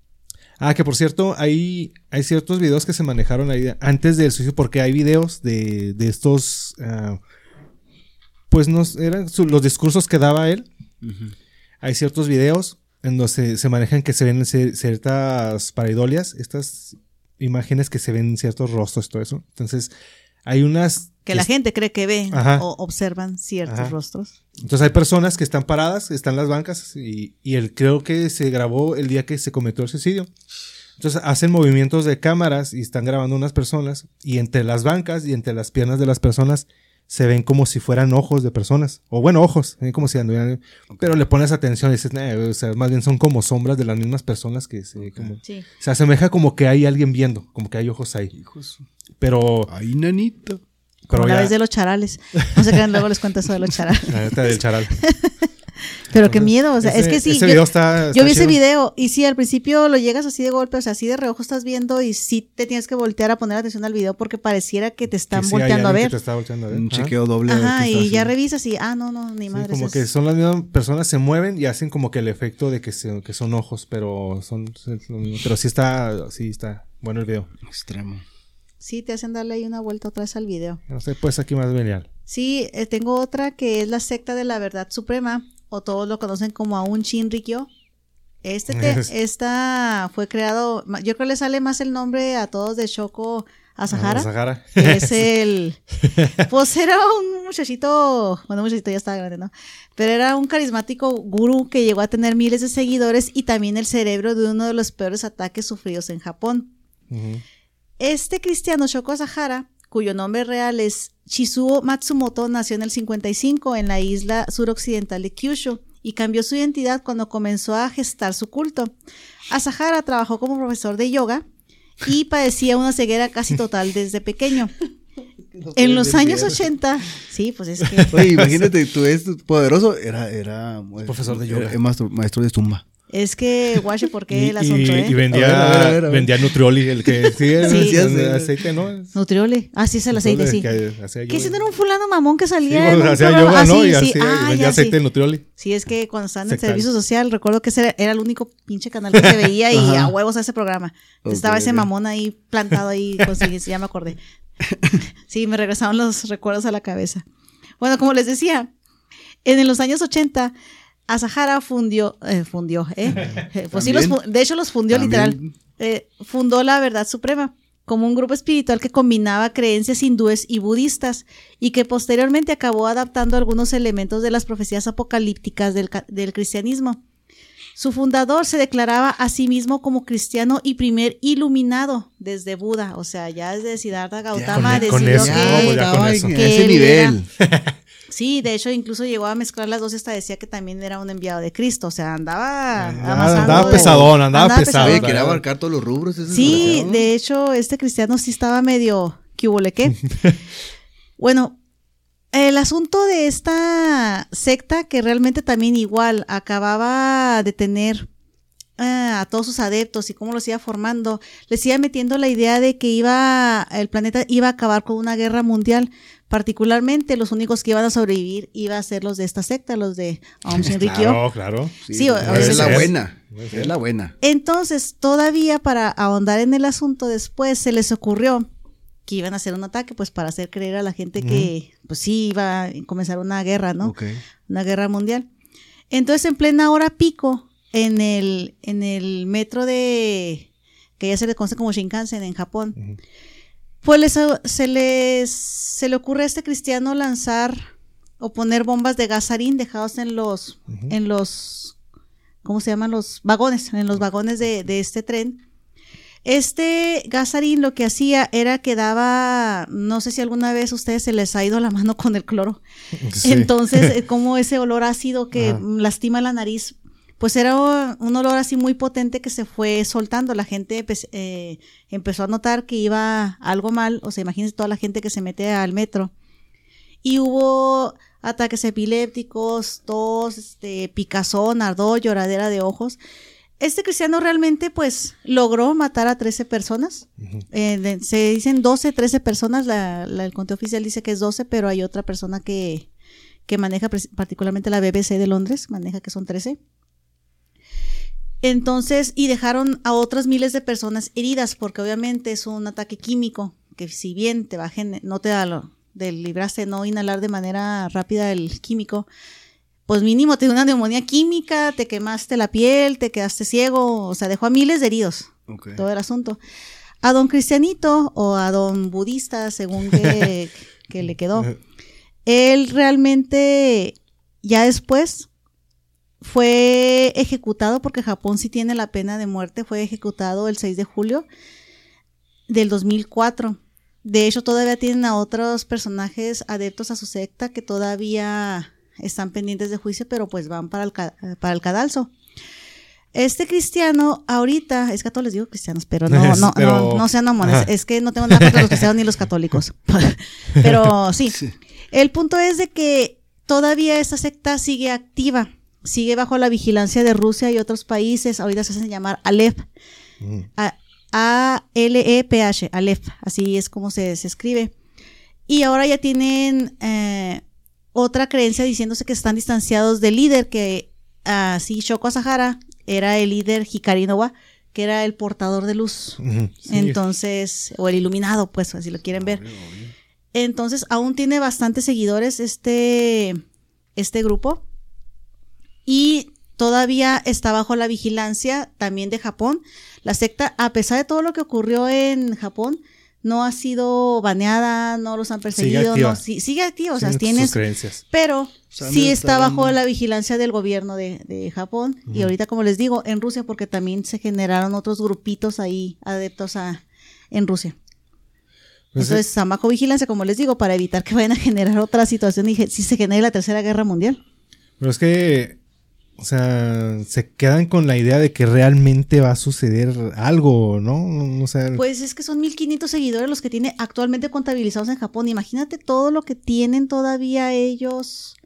Ah, que por cierto, hay, hay ciertos videos que se manejaron ahí antes del suicidio, porque hay videos de, de estos, ah, pues no, eran su- los discursos que daba él. Hay ciertos videos en donde se, se manejan que se ven ciertas pareidolias, estas imágenes que se ven ciertos rostros, todo eso. Entonces, hay unas... Que la gente cree que ve Ajá. o observan ciertos Ajá. rostros. Entonces hay personas que están paradas, están en las bancas y, y él creo que se grabó el día que se cometió el suicidio. Entonces hacen movimientos de cámaras y están grabando unas personas y entre las bancas y entre las piernas de las personas se ven como si fueran ojos de personas. O bueno, ojos, se ven como si anduvieran... Pero le pones atención y dices, "Nah, o sea, más bien son como sombras de las mismas personas que se... Como, Sí. se asemeja como que hay alguien viendo, como que hay ojos ahí. Hijos. Pero, Ay, nanito. pero Como la ya- vez de los charales. No sé qué, luego les cuento eso de los charales. la neta del charal. Pero qué miedo, o sea, Ese- es que sí. Ese yo- video está. Yo vi ese video y sí, al principio lo llegas así de golpe, o sea, así de reojo estás viendo y sí te tienes que voltear a poner atención al video porque pareciera que te Que están sí volteando a ver. te está volteando a ver. Un Ajá. chequeo doble. Ajá, y ya revisas y, ah, no, no, ni Sí, madre. como que son las mismas personas, se mueven y hacen como que el efecto de que, se- que son ojos, pero son. Pero sí está, sí está bueno el video. Extremo. Sí, te hacen darle ahí una vuelta otra vez al video. No sé, pues aquí más genial. Sí, eh, tengo otra que es la secta de la verdad suprema, o todos lo conocen como Aun Shinrikyo. Este te- esta fue creado, yo creo que le sale más el nombre a todos de Shoko Asahara. Sahara. que es el pues era un muchachito bueno muchachito ya estaba grande no pero era un carismático gurú que llegó a tener miles de seguidores y también el cerebro de uno de los peores ataques sufridos en Japón Ujú. Este cristiano Shoko Asahara cuyo nombre real es Shizuo Matsumoto nació en el 55 en la isla suroccidental de Kyushu y cambió su identidad cuando comenzó a gestar su culto. Asahara trabajó como profesor de yoga y padecía una ceguera casi total desde pequeño. En los años 80, sí, pues es que Oye, imagínate, tú eres poderoso, era, era Profesor de yoga. era maestro, maestro de zumba. Es que guache por qué Y, el asunto, y- ¿eh? y vendía, A ver, a ver, a ver, a ver. vendía Nutrioli, el que sí, el- Sí. el Sí, sí. aceite, ¿no? Nutriole. Ah, sí, es el aceite, sí. Que yoga. si no era un fulano mamón que Sí, salía un hacía yoga, Ah, ¿no? sí, Y sí. Ah, vendía ya, aceite sí. de Nutrioli. Sí, es que cuando estaban en Sectal. servicio social, recuerdo que ese era, el único pinche canal que se veía y a huevos a ese programa. Ok, Estaba ese mamón ahí plantado ahí, ya me acordé. sí, me regresaron los recuerdos a la cabeza. Bueno, como les decía, en los años 80, Asahara fundió, eh, fundió, ¿eh? Eh, Pues sí, los de hecho los fundió También. literal. Eh, fundó la Verdad Suprema como un grupo espiritual que combinaba creencias hindúes y budistas y que posteriormente acabó adaptando algunos elementos de las profecías apocalípticas del, cristianismo. Su fundador se declaraba a sí mismo como cristiano y primer iluminado desde Buda, o sea, ya desde Siddhartha Gautama con- con decidió eso, que, no, pues ya con eso. en Que ese él nivel. Sí, de hecho incluso llegó a mezclar las dos y hasta decía que también era un enviado de Cristo, o sea, andaba Andaba- andaba pesadón, andaba pesado. Quería abarcar todos los rubros. Sí, de hecho, este cristiano sí estaba medio que bueno, el asunto de esta secta que realmente también igual acababa de tener ah, a todos sus adeptos y cómo los iba formando, les iba metiendo la idea de que iba el planeta iba a acabar con una guerra mundial. Particularmente los únicos que iban a sobrevivir iba a ser los de esta secta, los de Aum Shinrikyo. Claro, claro. Sí, es la buena. Es la buena. Entonces, todavía para ahondar en el asunto después, se les ocurrió que iban a hacer un ataque, pues para hacer creer a la gente que, pues sí, iba a comenzar una guerra, ¿no? Una guerra mundial. Entonces, en plena hora pico, en el, en el metro de, que ya se le conoce como Shinkansen en Japón. Pues les- se les, se le ocurre a este cristiano lanzar o poner bombas de gasarín dejados en los, en los, ¿cómo se llaman? Los vagones, en los vagones de, de este tren. Este gasarín lo que hacía era que daba, no sé si alguna vez a ustedes se les ha ido la mano con el cloro. Sí. Entonces, eh, como ese olor ácido que Ajá. lastima la nariz, pues era un olor así muy potente que se fue soltando. La gente empe- eh, empezó a notar que iba algo mal. O sea, imagínense toda la gente que se mete al metro. Y hubo ataques epilépticos, tos, este, picazón, ardor, lloradera de ojos. Este cristiano realmente, pues, logró matar a 13 personas. Eh, de- se dicen 12, 13 personas, la, la- el conteo oficial dice que es 12, pero hay otra persona que, que maneja particularmente la BBC de Londres, maneja que son 13. Entonces, y dejaron a otras miles de personas heridas, porque obviamente es un ataque químico, que si bien te gen- no te da lo, de libraste de no inhalar de manera rápida el químico, pues mínimo te dio una neumonía química, te quemaste la piel, te quedaste ciego, o sea, dejó a miles de heridos todo el asunto. A don Cristianito o a don Budista, según que, que le quedó, él realmente ya después fue ejecutado, porque Japón sí tiene la pena de muerte, fue ejecutado el 6 de julio del 2004. De hecho, todavía tienen a otros personajes adeptos a su secta que todavía están pendientes de juicio, pero pues van para el, para el cadalso. Este cristiano ahorita, es que a todos les digo cristianos, pero no, no, Pero- no, no sean mamones. Ajá. Es que no tengo nada contra los cristianos ni los católicos. pero sí. Sí. El punto es de que todavía esta secta sigue activa, sigue bajo la vigilancia de Rusia y otros países. Ahorita se hacen llamar Aleph. Mm. A- A-L-E-P-H, Aleph, así es como se, se escribe. Y ahora ya tienen eh, otra creencia diciéndose que están distanciados del líder, que así Shoko Asahara era el líder Hikari no wa, que era el portador de luz. Sí. Entonces, o el iluminado, pues, así lo quieren ver. Entonces, aún tiene bastantes seguidores este, este grupo. Y todavía está bajo la vigilancia también de Japón. La secta, a pesar de todo lo que ocurrió en Japón, no ha sido baneada, no los han perseguido, activa. no, sigue activa, o sea, tienes, sus creencias. pero sea, sí está bajo dando- la vigilancia del gobierno de, de Japón. Y ahorita, como les digo, en Rusia, porque también se generaron otros grupitos ahí adeptos a en Rusia. Pues, Entonces, están bajo vigilancia, como les digo, para evitar que vayan a generar otra situación y si se genere la tercera guerra mundial. Pero es que, o sea, se quedan con la idea de que realmente va a suceder algo, ¿no? No sé. Pues es que son 1500 seguidores los que tiene actualmente contabilizados en Japón. Imagínate todo lo que tienen todavía ellos,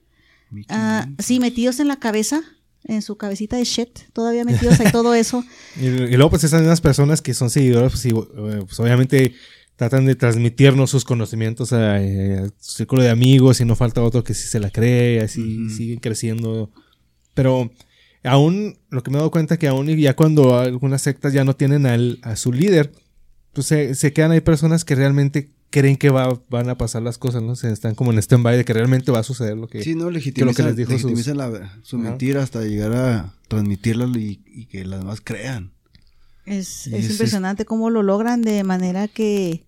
ah, sí, metidos en la cabeza, en su cabecita de shit, todavía metidos ahí todo eso. Y, y luego, pues, esas mismas personas que son seguidores, pues, sí, eh, pues, obviamente tratan de transmitirnos sus conocimientos a, eh, a su círculo de amigos y no falta otro que sí se la cree, así siguen creciendo. Pero aún, lo que me he dado cuenta que aún y ya cuando algunas sectas ya no tienen al- a su líder, pues se, se quedan ahí personas que realmente creen que va, van a pasar las cosas, ¿no? Se están como en stand-by de que realmente va a suceder lo que... Sí, no, que les dijo sus- legitimizan la- su mentira hasta llegar a transmitirla y, y que las demás crean. Es, es es- impresionante cómo lo logran de manera que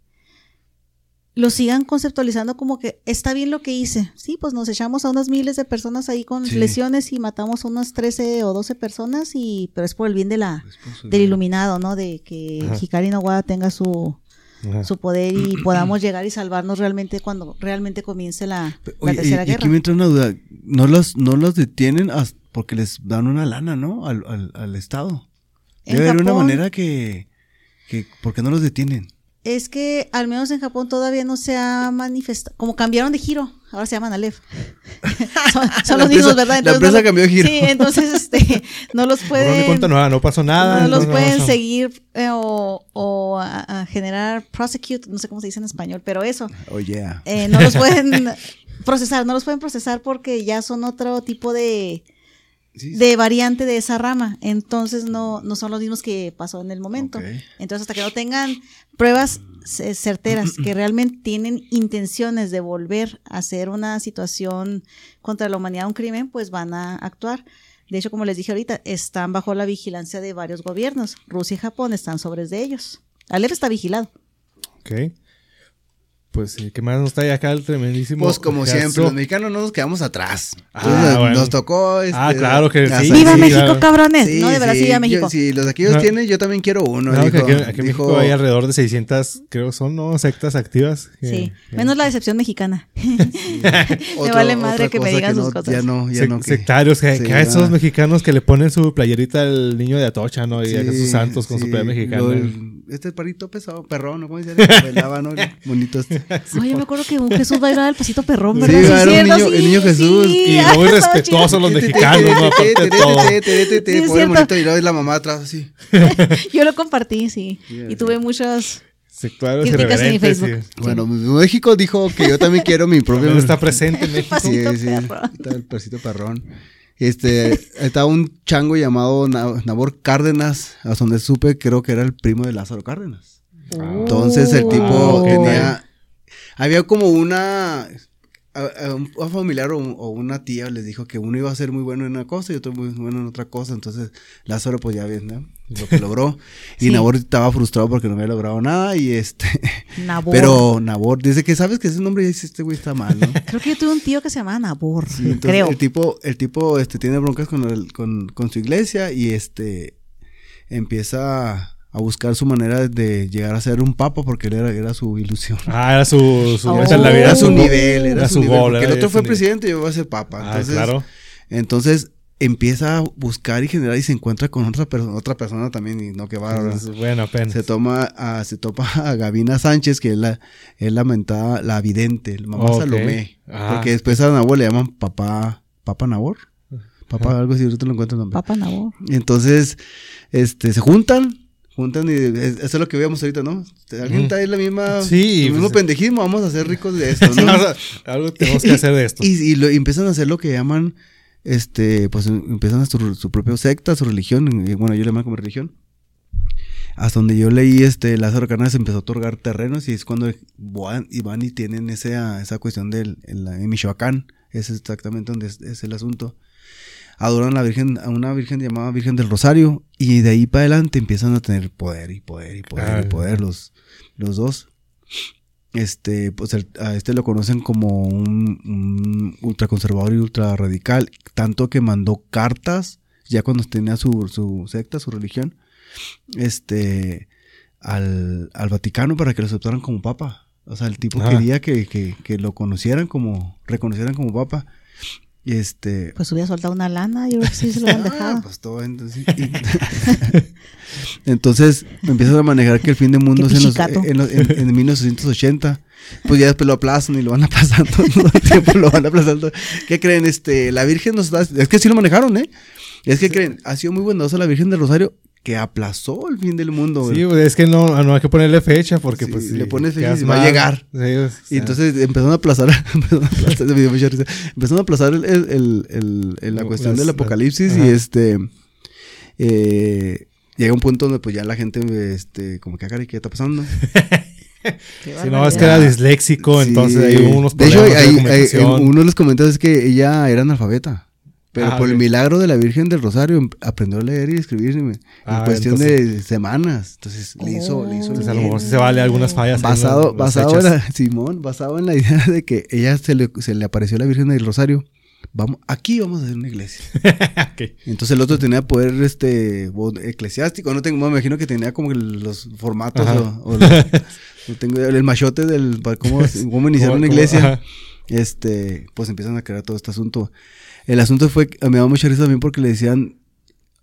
lo sigan conceptualizando como que está bien lo que hice. Sí, pues nos echamos a unas miles de personas ahí con Sí. lesiones y matamos a unas 13 o 12 personas y pero es por el bien de la del iluminado, ¿no? De que Ajá. Hikari no tenga su, Ajá. su poder y podamos llegar y salvarnos realmente cuando realmente comience la, la Oye, y, tercera y guerra. aquí me entra una duda. No los, no los detienen hasta porque les dan una lana, ¿no? Al, al, al Estado. Debe haber una manera que, que... ¿Por qué no los detienen? Es que al menos en Japón todavía no se ha manifestado. Como cambiaron de giro, ahora se llaman Aleph. son son La los mismos, empresa- ¿verdad? la Entonces empresa no lo- cambió de giro. Sí, entonces este, no los pueden. cuenta nueva, no pasó nada. no los no, pueden no. seguir eh, o, o a, a generar prosecute, no sé cómo se dice en español, pero eso. Oh, yeah. eh, no los pueden procesar, no los pueden procesar porque ya son otro tipo de, Sí, de variante de esa rama. Entonces no, no son los mismos que pasó en el momento. Entonces hasta que no tengan pruebas ce- certeras que realmente tienen intenciones de volver a hacer una situación contra la humanidad, un crimen, pues van a actuar. De hecho, como les dije ahorita, están bajo la vigilancia de varios gobiernos. Rusia y Japón están sobre de ellos. Aleph está vigilado. Ok. Pues sí, ¿qué más nos trae acá el tremendísimo? Pues como siempre, los mexicanos no nos quedamos atrás. Ah, bueno. Nos tocó... Este, Ah, claro que sí. ¡Viva sí, México, claro. cabrones! Sí, no, de verdad, sí, viva yo- México. si los aquí los No. tienen, yo también quiero uno. No, que dijo, aquí, aquí en dijo- México hay alrededor de 600, creo son, ¿no? Sectas activas. que- Sí, que- menos la decepción mexicana. Me vale madre que me digan sus no- cosas. Ya no, ya sec- no. que- sectarios, que, Sí, que a esos mexicanos que le ponen su playerita al niño de Atocha, ¿no? Y Sí, a sus santos con su playa mexicana. este perrito pesado, perrón, ¿no? ¿Cómo se llama? ¿no? Bonito este. Oye, yo me acuerdo que un Jesús bailaba el pasito perrón, Sí, ¿verdad? era un niño- el niño Jesús. Y ah, muy respetuosos los mexicanos, ¿no? Aparte de todo. Sí, Pobre bonito, y luego la mamá atrás así. Yo lo compartí, sí. Sí, Y tuve en mi irreverentes. Facebook. sí. Bueno, México dijo que yo también quiero mi propio. También está presente en México. Sí, sí, está el pasito perrón. Este, estaba un chango llamado Na- Nabor Cárdenas, a donde supe, creo que era el primo de Lázaro Cárdenas. Entonces el tipo ok. tenía, había como una, a, a un, familiar o, o una tía les dijo que uno iba a ser muy bueno en una cosa y otro muy bueno en otra cosa, entonces Lázaro pues ya ves, ¿no? Lo que logró. Y. Nabor estaba frustrado porque no había logrado nada y este, Nabor. pero Nabor dice que sabes que ese nombre y dice este güey está mal, ¿no? Creo que yo tuve un tío que se llamaba Nabor. Sí, entonces creo. El tipo, el tipo este, tiene broncas con, el- con, con su iglesia y este empieza a buscar su manera de llegar a ser un papa porque él era, era su ilusión. Ah, era su, su Oh. la vida, Era su nivel, era, era su su nivel. goal, porque era el otro fue presidente y yo voy a ser papa. Ah, Entonces, claro. entonces empieza a buscar y generar y se encuentra con otra persona, otra persona también, y no que va bueno, apenas. se toma a, se topa a Gavina Sánchez, que es la, es la mentada, la vidente, la mamá. Salomé. Ah. Porque después a Nabor le llaman papá, papá Nabor. Papá, algo así, ahorita lo encuentro el nombre. Papa Nabor. Entonces, este, se juntan, juntan y es- eso es lo que veíamos ahorita, ¿no? Alguien trae la misma, Sí, el mismo pues- pendejismo, vamos a ser ricos de esto, ¿no? algo tenemos que hacer de esto. Y, y lo- y empiezan a hacer lo que llaman, este, pues em- empiezan a su, su propia secta, su religión, y bueno, yo le llamo como religión. Hasta donde yo leí, este, Lázaro Cárdenas empezó a otorgar terrenos y es cuando van y van y tienen esa, esa cuestión del, en, la- en Michoacán, es exactamente donde es, es el asunto. Adoran a la Virgen, a una Virgen llamada Virgen del Rosario, y de ahí para adelante empiezan a tener poder y poder y poder Ah, y poder los, los dos. Este, pues a este lo conocen como un, un ultraconservador y ultra radical, tanto que mandó cartas, ya cuando tenía su, su secta, su religión, este, al, al Vaticano para que lo aceptaran como papa. O sea, el tipo Ah. quería que, que, que lo conocieran como, reconocieran como papa. Y este, Pues hubiera soltado una lana, yo creo que sí se lo han Ah, dejado. pues todo, entonces, y- entonces empiezan a manejar que el fin del mundo es en, los- en los- en- en 1980. Pues ya después lo aplazan y lo van aplazando todo el tiempo, lo van aplazando. ¿Qué creen? Este, la Virgen nos da, es que sí lo manejaron, ¿eh? Es que creen, ha sido muy bondadosa la Virgen del Rosario que aplazó el fin del mundo. Sí, güey. pues, es que no, no hay que ponerle fecha porque Sí, pues le si pones fecha y va a llegar. sí, o Y entonces empezaron a aplazar, empezaron a aplazar, me dio mucha risa. Empezaron a aplazar el, el- el- el- el- la Las- cuestión del las- apocalipsis ajá. y este eh, llega un punto donde pues ya la gente este como que "Ah, caray, ¿qué está pasando? Si no, es que era disléxico, Sí. entonces hay unos De hecho, problemas hay- de hay- en uno de los comentarios es que ella era analfabeta. Pero Ah, por el milagro de la Virgen del Rosario em- aprendió a leer y escribir en, Ah, cuestión entonces- de semanas. Entonces le hizo, le hizo Entonces, a lo mejor se vale algunas fallas. ahí en Basado, las basado en la, Simón, basado en la idea de que ella se le, se le apareció la Virgen del Rosario. Vamos, aquí vamos a hacer una iglesia. Entonces el otro tenía poder este eclesiástico, no tengo, me imagino que tenía como los formatos o, o los- no tengo el machote del cómo, cómo iniciar ¿Cómo- una iglesia. Este, pues empiezan a crear todo este asunto. El asunto fue, que me da mucha risa también porque le decían,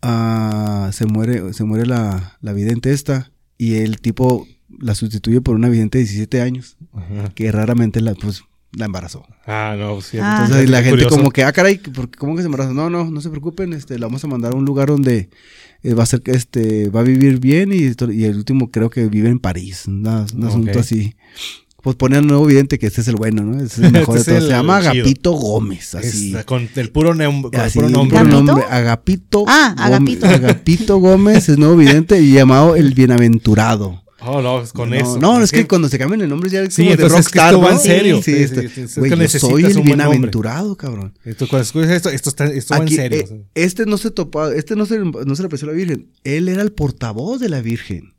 ah, se muere, se muere la, la vidente esta y el tipo la sustituye por una vidente de 17 años Ajá. que raramente la, pues, la embarazó. Ah, no, pues sí. Ah. Entonces la gente Curioso. como que, ah, caray, ¿por qué- ¿cómo que se embaraza? No, no, no se preocupen, este, la vamos a mandar a un lugar donde eh, va a ser que este, va a vivir bien y, y el último creo que vive en París, un asunto así. Pues ponen un nuevo vidente que este es el bueno, ¿no? Este es el mejor Este de es todos. Se llama chido. Agapito Gómez, así. Es con el puro, nem- con el Así, puro nombre. ¿Agapito? nombre, Agapito. Ah, Gómez- Agapito. Agapito Gómez es nuevo vidente y llamado el Bienaventurado. Oh, no, es con no, eso. No, es que cuando se cambian el nombre ya es Sí, como de entonces es que rockstar, esto ¿no? en serio. Sí, Sí, este- sí, sí, es güey, que yo necesitas soy el bienaventurado, cabrón. Esto, cuando escuchas esto, esto, está, esto va en Aquí, serio. eh, este no se topaba, este no se, no se le apareció a la Virgen. Él era el portavoz de la Virgen.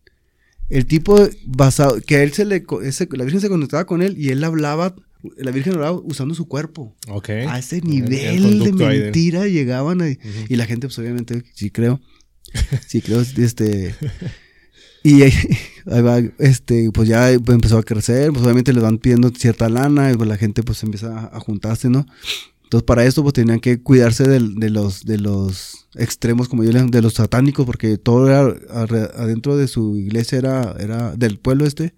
El tipo basado, que a él se le, ese- la Virgen se conectaba con él y él hablaba, la Virgen hablaba usando su cuerpo. Ok. A ese El- el nivel de ahí mentira llegaban ahí. Y la gente, pues obviamente, sí creo. Sí creo, este... Y ahí, ahí va, este, pues ya empezó a crecer, pues obviamente le van pidiendo cierta lana, y pues la gente pues empieza a, a juntarse, ¿no? Entonces para esto pues tenían que cuidarse de, los, de los extremos, como yo le de los satánicos, porque todo era adentro de su iglesia era, era del pueblo este,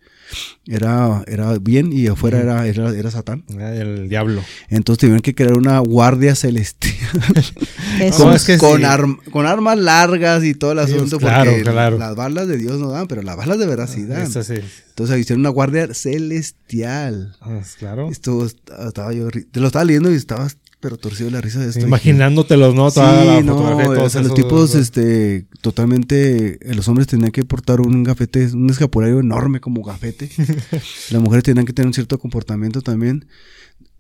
era, era bien y afuera era, era, era satán. Ah, El diablo. Entonces tuvieron que crear una guardia celestial. No, con, es que con sí. arm- con armas largas y todo el asunto. claro, porque claro. las balas de Dios no dan, pero las balas de verdad sí dan. Eso sí. Entonces hicieron una guardia celestial. Ah, claro. Esto estaba yo, te lo estaba leyendo y estaba pero torcido la risa de esto. Imaginándotelos, ¿no? Sí, Toda no, o sea, los tipos, este, totalmente, los hombres tenían que portar un gafete, un escapulario enorme como gafete. Las mujeres tenían que tener un cierto comportamiento también.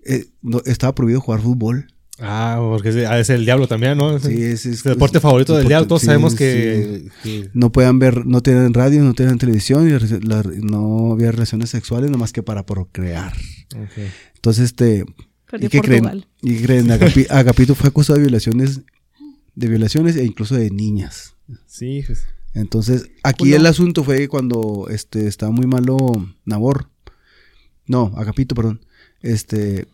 Eh, no, estaba prohibido jugar fútbol. Ah, porque es, ah, es el diablo también, ¿no? Sí, es, es- el deporte es- favorito del deporte- diablo. Todos sí, sabemos sí. que, no podían ver, no tenían radio, no tenían televisión y la- no había relaciones sexuales nomás que para procrear. Entonces, este, ¿y qué creen? ¿Y qué creen? Agapi- Agapito fue acusado de violaciones, de violaciones e incluso de niñas. Sí, pues, Entonces, aquí el asunto fue cuando este estaba muy malo Nabor. No, Agapito, perdón. Este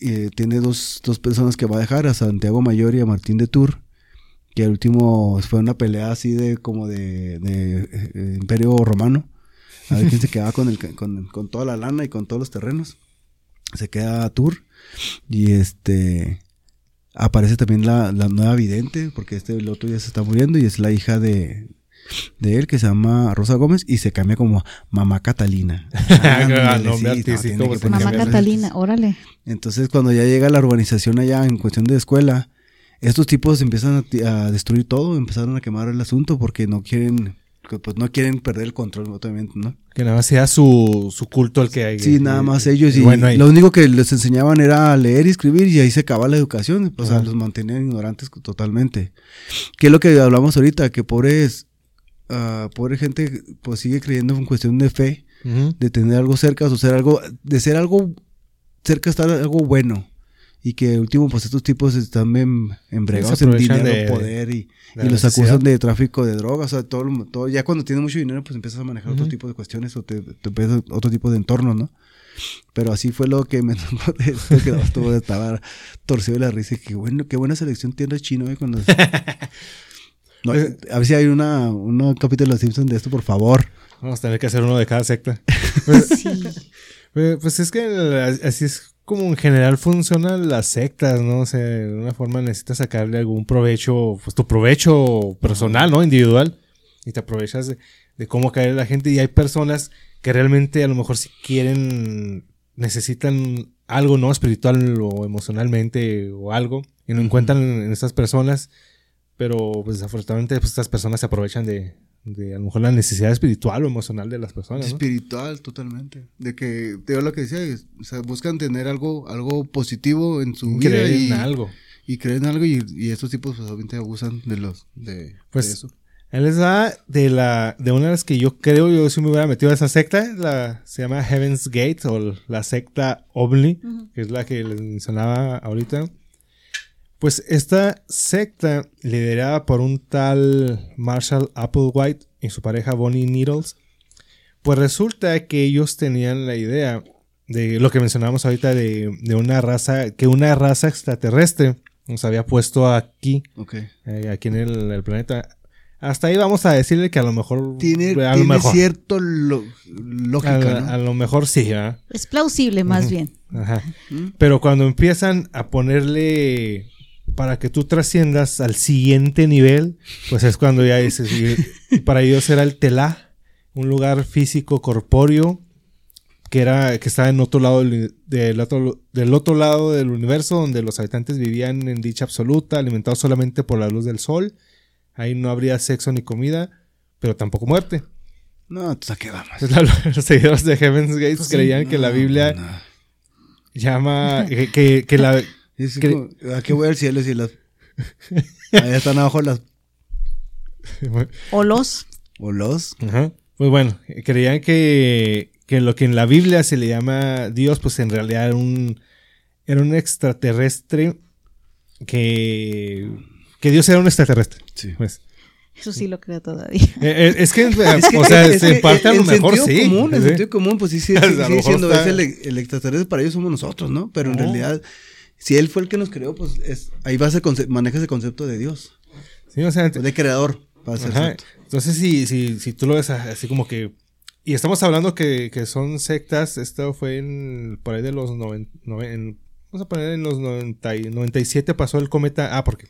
eh, tiene dos, dos personas que va a dejar, a Santiago Mayor y a Martín de Tour. Que el último fue una pelea así de como de, de, eh, Imperio Romano. A ver quién se quedaba con, el, con, con toda la lana y con todos los terrenos. Se queda a Tour. Y este aparece también la, la, nueva vidente, porque este el otro ya se está muriendo y es la hija de, de él que se llama Rosa Gómez y se cambia como Mamá Catalina. Mamá Catalina, órale. Entonces cuando ya llega la urbanización allá en cuestión de escuela, estos tipos empiezan a, destruir todo, empezaron a quemar el asunto porque no quieren pues no quieren perder el control obviamente, ¿no? Que nada más sea su, su culto el que hay. Sí, nada más ellos. Y, lo único que les enseñaban era leer y escribir y ahí se acaba la educación. O sea, los mantenían ignorantes totalmente. Que es lo que hablamos ahorita, que pobres uh, pobre gente pues sigue creyendo en cuestión de fe, de tener algo cerca, o ser algo, de ser algo cerca estar algo bueno. Y que último, pues estos tipos están embregados en dinero, poder y, los acusan de tráfico de drogas. O sea, todo, todo, ya cuando tienes mucho dinero, pues empiezas a manejar otro tipo de cuestiones o te, te otro tipo de entorno, ¿no? Pero así fue lo que me de esto, que todo estaba torcido de la risa. Y que bueno, qué buena selección tiene chino, ¿eh? Cuando No, a ver si hay una, un capítulo de Los Simpsons de esto, por favor. Vamos a tener que hacer uno de cada secta. Pues, pues, pues, es que así es como en general funcionan las sectas, ¿no? O sea, de una forma necesitas sacarle algún provecho, pues tu provecho personal, ¿no? Individual. Y te aprovechas de, de cómo caer la gente. Y hay personas que realmente a lo mejor si quieren, necesitan algo, ¿no? Espiritual o emocionalmente o algo. Y no encuentran en estas personas pero pues desafortunadamente pues, estas personas se aprovechan de, de a lo mejor la necesidad espiritual o emocional de las personas. Espiritual, totalmente. De que, te digo lo que decía, o sea, buscan tener algo, algo positivo en su vida. y, en algo. Y creen algo y, y estos tipos pues obviamente abusan de los, de, pues, eso. Él les da de la, de una de las que yo creo, yo sí me hubiera metido a esa secta, la, se llama Heaven's Gate o la secta OVNI, que es la que les mencionaba ahorita. Pues esta secta, liderada por un tal Marshall Applewhite y su pareja Bonnie Needles, pues resulta que ellos tenían la idea de lo que mencionábamos ahorita de, una raza, que una raza extraterrestre nos había puesto aquí, eh, aquí en el, planeta. Hasta ahí vamos a decirle que a lo mejor tiene, cierto lógica. A, lo mejor sí, Es plausible, más bien. Ajá. Pero cuando empiezan a ponerle para que tú trasciendas al siguiente nivel, pues es cuando ya dices, y, para ellos era el Telá, un lugar físico corpóreo que era que estaba en otro lado del, otro, del otro lado del universo donde los habitantes vivían en dicha absoluta, alimentados solamente por la luz del sol. Ahí no habría sexo ni comida, pero tampoco muerte. No, entonces a qué vamos. los seguidores de Heaven's Gates pues creían que la Biblia llama que, que la ¿A voy al cielo si las... Ahí están abajo las... o los. O los. Pues bueno, creían que, que lo que en la Biblia se le llama Dios, pues en realidad era un, era un extraterrestre que, que Dios era un extraterrestre. Sí. Pues. Eso sí lo creo todavía. Eh, eh, es, que, o sea, en parte a lo mejor sí. Común, el sentido común, pues sí, sí, sí sigue siendo el, el, extraterrestre para ellos somos nosotros, ¿no? Pero en realidad si él fue el que nos creó, pues es, ahí va ese maneja ese concepto de Dios. Sí, o sea, de creador. Entonces, si, si, si tú lo ves así como que. Y estamos hablando que, que son sectas. Esto fue en, por ahí de los. Noven, vamos a poner en los 90, 97 pasó el cometa. Ah, porque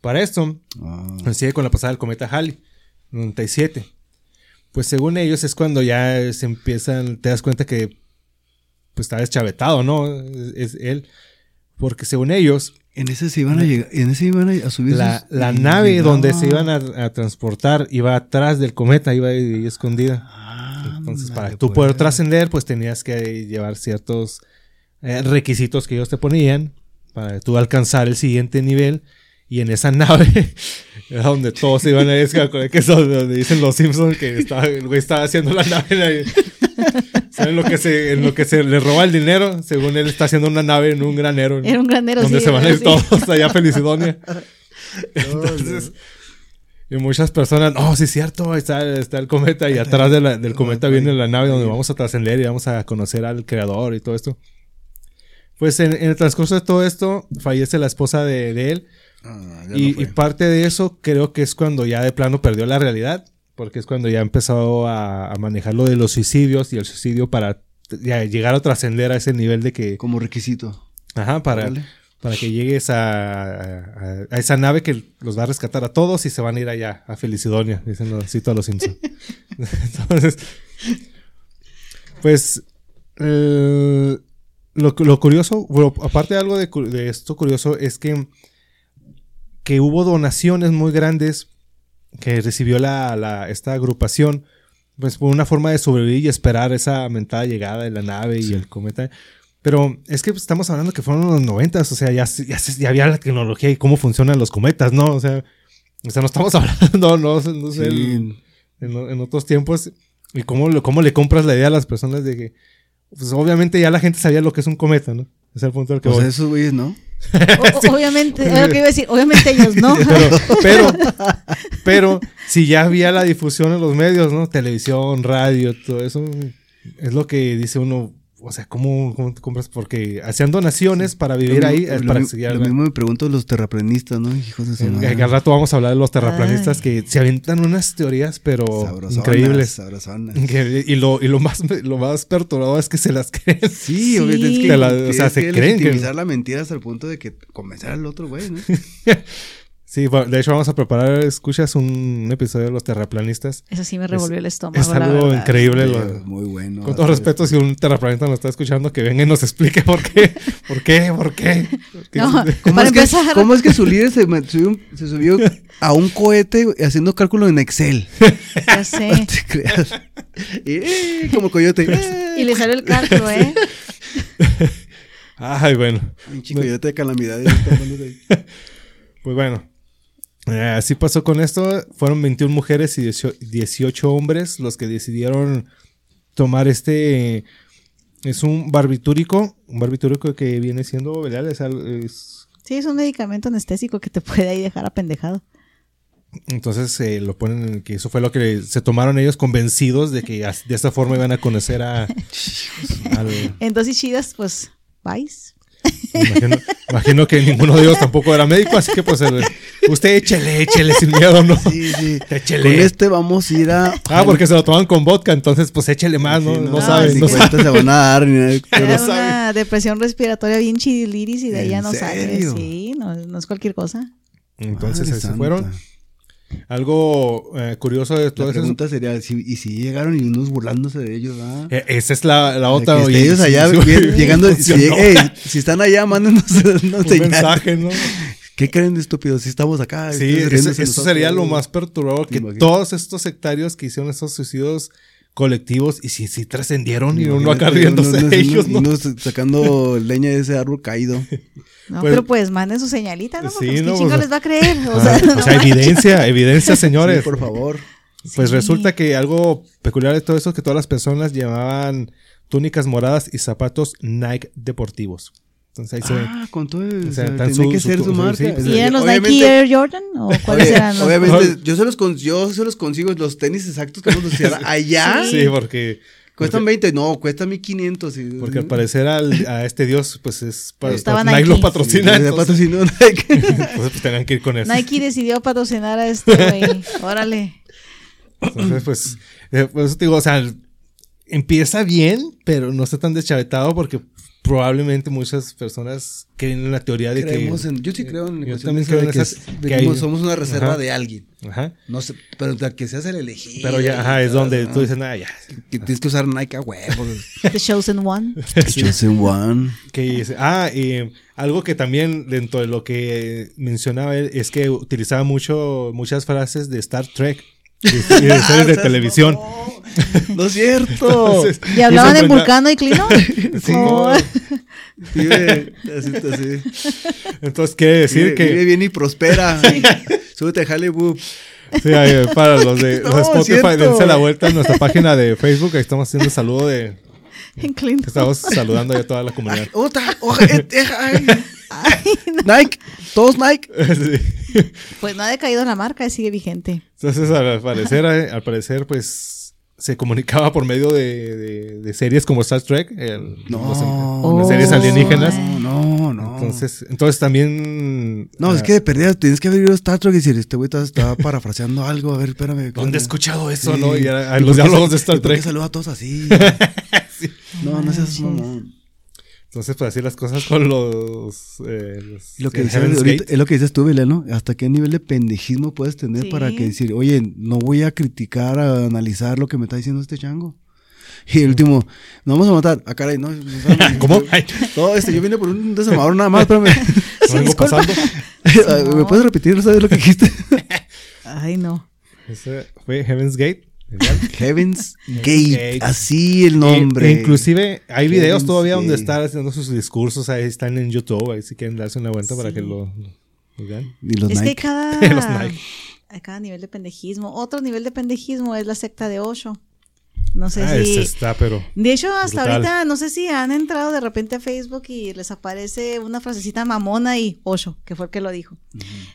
para esto ah. sigue con la pasada del cometa Halley. 97. Pues según ellos es cuando ya se empiezan. Te das cuenta que. Pues está deschavetado, ¿no? es él. Porque según ellos. En ese se iban a llegar, en ese iban a subir. La, la nave donde se iban a, transportar iba atrás del cometa, iba ahí, escondida. Ah, Entonces, para tú poder trascender, pues tenías que llevar ciertos eh, requisitos que ellos te ponían para tú alcanzar el siguiente nivel. Y en esa nave era donde todos se iban a descargar, que es donde dicen los Simpsons que estaba, el güey estaba haciendo la nave. En lo que se, en lo que se le roba el dinero, según él está haciendo una nave en un granero. Era un granero, Donde se van a ir todos allá a Felicidonia. Entonces, y muchas personas, oh, sí es cierto, está, está el cometa y atrás del cometa viene la nave donde vamos a trascender y vamos a conocer al creador y todo esto. Pues en, en el transcurso de todo esto, fallece la esposa de, de él. Ah, no y parte de eso creo que es cuando ya de plano perdió la realidad, porque es cuando ya empezó a, a manejar lo de los suicidios y el suicidio para ya llegar a trascender a ese nivel de que, Como requisito. ajá, para, para que llegues a, a- a esa nave que los va a rescatar a todos y se van a ir allá, a Felicidonia, dicen los, cito a los Simpsons. Entonces, pues, eh, lo, lo curioso, bueno, aparte de algo de, de esto curioso, es que, que hubo donaciones muy grandes que recibió la, la- esta agrupación, pues por una forma de sobrevivir y esperar esa mentada llegada de la nave y el cometa. Pero es que pues, estamos hablando que fueron los noventas, o sea, ya, ya, ya había la tecnología y cómo funcionan los cometas, ¿no? O sea, o sea no estamos hablando, no, no sé, el- Sí. en, en otros tiempos. ¿Y cómo, le- cómo le compras la idea a las personas de que, pues obviamente ya la gente sabía lo que es un cometa, ¿no? Es el punto al que Pues voy. esos güeyes, ¿no? O- obviamente, es lo que iba a decir, obviamente ellos no. Pero, pero, pero, si ya había la difusión en los medios, ¿no? Televisión, radio, todo eso, es lo que dice uno. O sea, ¿cómo, cómo te compras? Porque hacían donaciones para vivir Lo ahí, mismo- lo para seguir Lo adelante. mismo me pregunto de los terraplanistas, ¿no? Hijos de su Eh, madre. que al rato vamos a hablar de los terraplanistas Ay. que se avientan unas teorías, pero Sabrosonas, increíbles. sabrosonas. Que- y lo, y lo más lo más perturbador es que se las creen. Sí, Sí. obviamente, es que, la- o sea, se que creen que- la mentira hasta el punto de que convencer al otro güey, ¿no? Sí, de hecho vamos a preparar, escuchas un episodio de los terraplanistas. Eso sí me revolvió el estómago. Es algo increíble. lo- Muy bueno. con todo respeto, si un terraplanista nos está escuchando, que venga y nos explique por qué, por qué, por qué. No, ¿Cómo para es, que, empezar, ¿Cómo es que su líder se, subió, se subió a un cohete haciendo cálculo en Excel? ya sé. No te creas. Y, eh, como coyote. Y le salió el cálculo, ¿eh? Ay, bueno. Pinche coyote de calamidades. Pues bueno. Eh, así pasó con esto. Fueron 21 mujeres y 18 18 hombres los que decidieron tomar este. Es un barbitúrico. Un barbitúrico que viene siendo, ¿verdad? Es Sí, es un medicamento anestésico que te puede ahí dejar apendejado. entonces eh, lo ponen en que eso fue lo que se tomaron ellos convencidos de que de esta forma iban a conocer a. al- En dosis chidas, pues, vais. Imagino, imagino que ninguno de ellos tampoco era médico, así que pues el- usted échele, échele sin miedo, ¿no? Sí, sí. Échele. Con este vamos a ir a. Ah, porque se lo toman con vodka, entonces pues échele más, ¿no? Sí, no, no, saben, no saben. Se van a dar. ni da sabe. una depresión respiratoria bien chiliris y de ahí ya ¿En no serio? Sí, no, no es cualquier cosa. Entonces Madre se santa. fueron. Algo eh, curioso de todo La eso. pregunta sería: si, ¿y si llegaron y unos burlándose de ellos? Ah? eh, esa es la, la otra. Que oye, ellos allá sí, bien- llegando. Si, si están allá, mándenos un señal. mensaje, ¿no? ¿Qué creen de estúpidos? Si estamos acá. Sí, eso, eso sería lo más perturbador, que todos estos sectarios que hicieron estos suicidios colectivos y si, si trascendieron y uno acá riéndose de ellos, ¿no? uno sacando leña de ese árbol caído. No, Pues- pero pues manden su señalita, ¿no? Porque Sí, pues, no, ¿quién chingo pues, les va a creer? O Ah, sea, o evidencia, evidencia, señores. Sí, por favor. Pues Sí. resulta que algo peculiar de todo eso es que todas las personas llevaban túnicas moradas y zapatos Nike deportivos. Entonces ahí se ve. Ah, con todo el. O sea, o sea, tan tenía su- que su- ser su su- marca. sí, pues, ¿Y eran los Obviamente- Nike Air Jordan? ¿O cuáles Oye, eran los? Obviamente, yo se, los con- yo se los consigo los tenis exactos que vamos a usar allá. Sí, porque, Cuestan 20, no, cuesta 1500. y- porque al parecer al- a este dios, pues es para Nike, Nike. lo Sí, patrocina. le entonces, patrocinó Nike. entonces, pues tenían que ir con eso. Nike decidió patrocinar a este güey. Órale. Entonces, pues, eh, por eso te digo, o sea, empieza bien, pero no está tan deschavetado porque probablemente muchas personas creen en la teoría de Creemos que. en- yo sí creo en Yo también creo en que, de que que hay- somos una reserva Ajá. de alguien. Ajá. No sé, pero que seas el elegido. Pero ya, ajá, es donde tú dices, nada, ya. Que tienes que usar Nike a huevo. The Chosen One. Chosen one. Que ah, y algo que también dentro de lo que mencionaba él es que utilizaba mucho, muchas frases de Star Trek y, y de series de televisión. No es cierto. Entonces, ¿Y hablaban enfrentar- Vulcano y Clino? Sí, Oh. Vive, así, así. Entonces quiere decir Vive, vive que bien y prospera. Súbete a Hollywood. sí, ahí, para los de No, de Spotify, cierto. dense la vuelta en nuestra página de Facebook. Ahí estamos haciendo saludo de. En Clino. Estamos saludando ya a toda la comunidad. Otra, oja, eh, eh, ay. Nike, todos Nike. Sí. Pues no ha decaído la marca, sigue vigente. Entonces, al parecer, eh, al parecer, pues se comunicaba por medio de, de- de series como Star Trek, el- No, los- las series Oh. alienígenas. No, no, no. Entonces, entonces también. no, es que de perdida tienes que haber ido a Star Trek y decir, este güey está- estaba parafraseando algo. A ver, espérame. ¿qué ¿Dónde he escuchado eso, Sí. no? Y era- ¿Y los diálogos de Star Trek. saluda a todos así? No, no seas mamón. Entonces, pues así las cosas con los. eh, los- Lo que dices ahorita- es lo que dices tú, ¿no? ¿Hasta qué nivel de pendejismo puedes tener Sí. para que decir, oye, no voy a criticar, a analizar lo que me está diciendo este chango? Y el último, no vamos a matar. Ah, caray, no. ¿Cómo? Ay, No, este, yo vine por un desamador nada más, espérame. no vengo pasando. ¿Me puedes repetir? ¿No sabes lo que dijiste? Ay, no. Ese fue Heaven's Gate. Heaven's Gate. Gate. Así el nombre. E- inclusive hay videos Heaven's todavía donde Gate. está haciendo sus discursos, ahí están en YouTube, ahí si quieren darse una vuelta para que lo, lo vean. Y los es que Nike. cada, Los Nike. hay cada nivel de pendejismo. Otro nivel de pendejismo es la secta de Osho. No sé Ah, si. está, pero. De hecho, hasta brutal. ahorita, no sé si han entrado de repente a Facebook y les aparece una frasecita mamona y Osho, que fue el que lo dijo.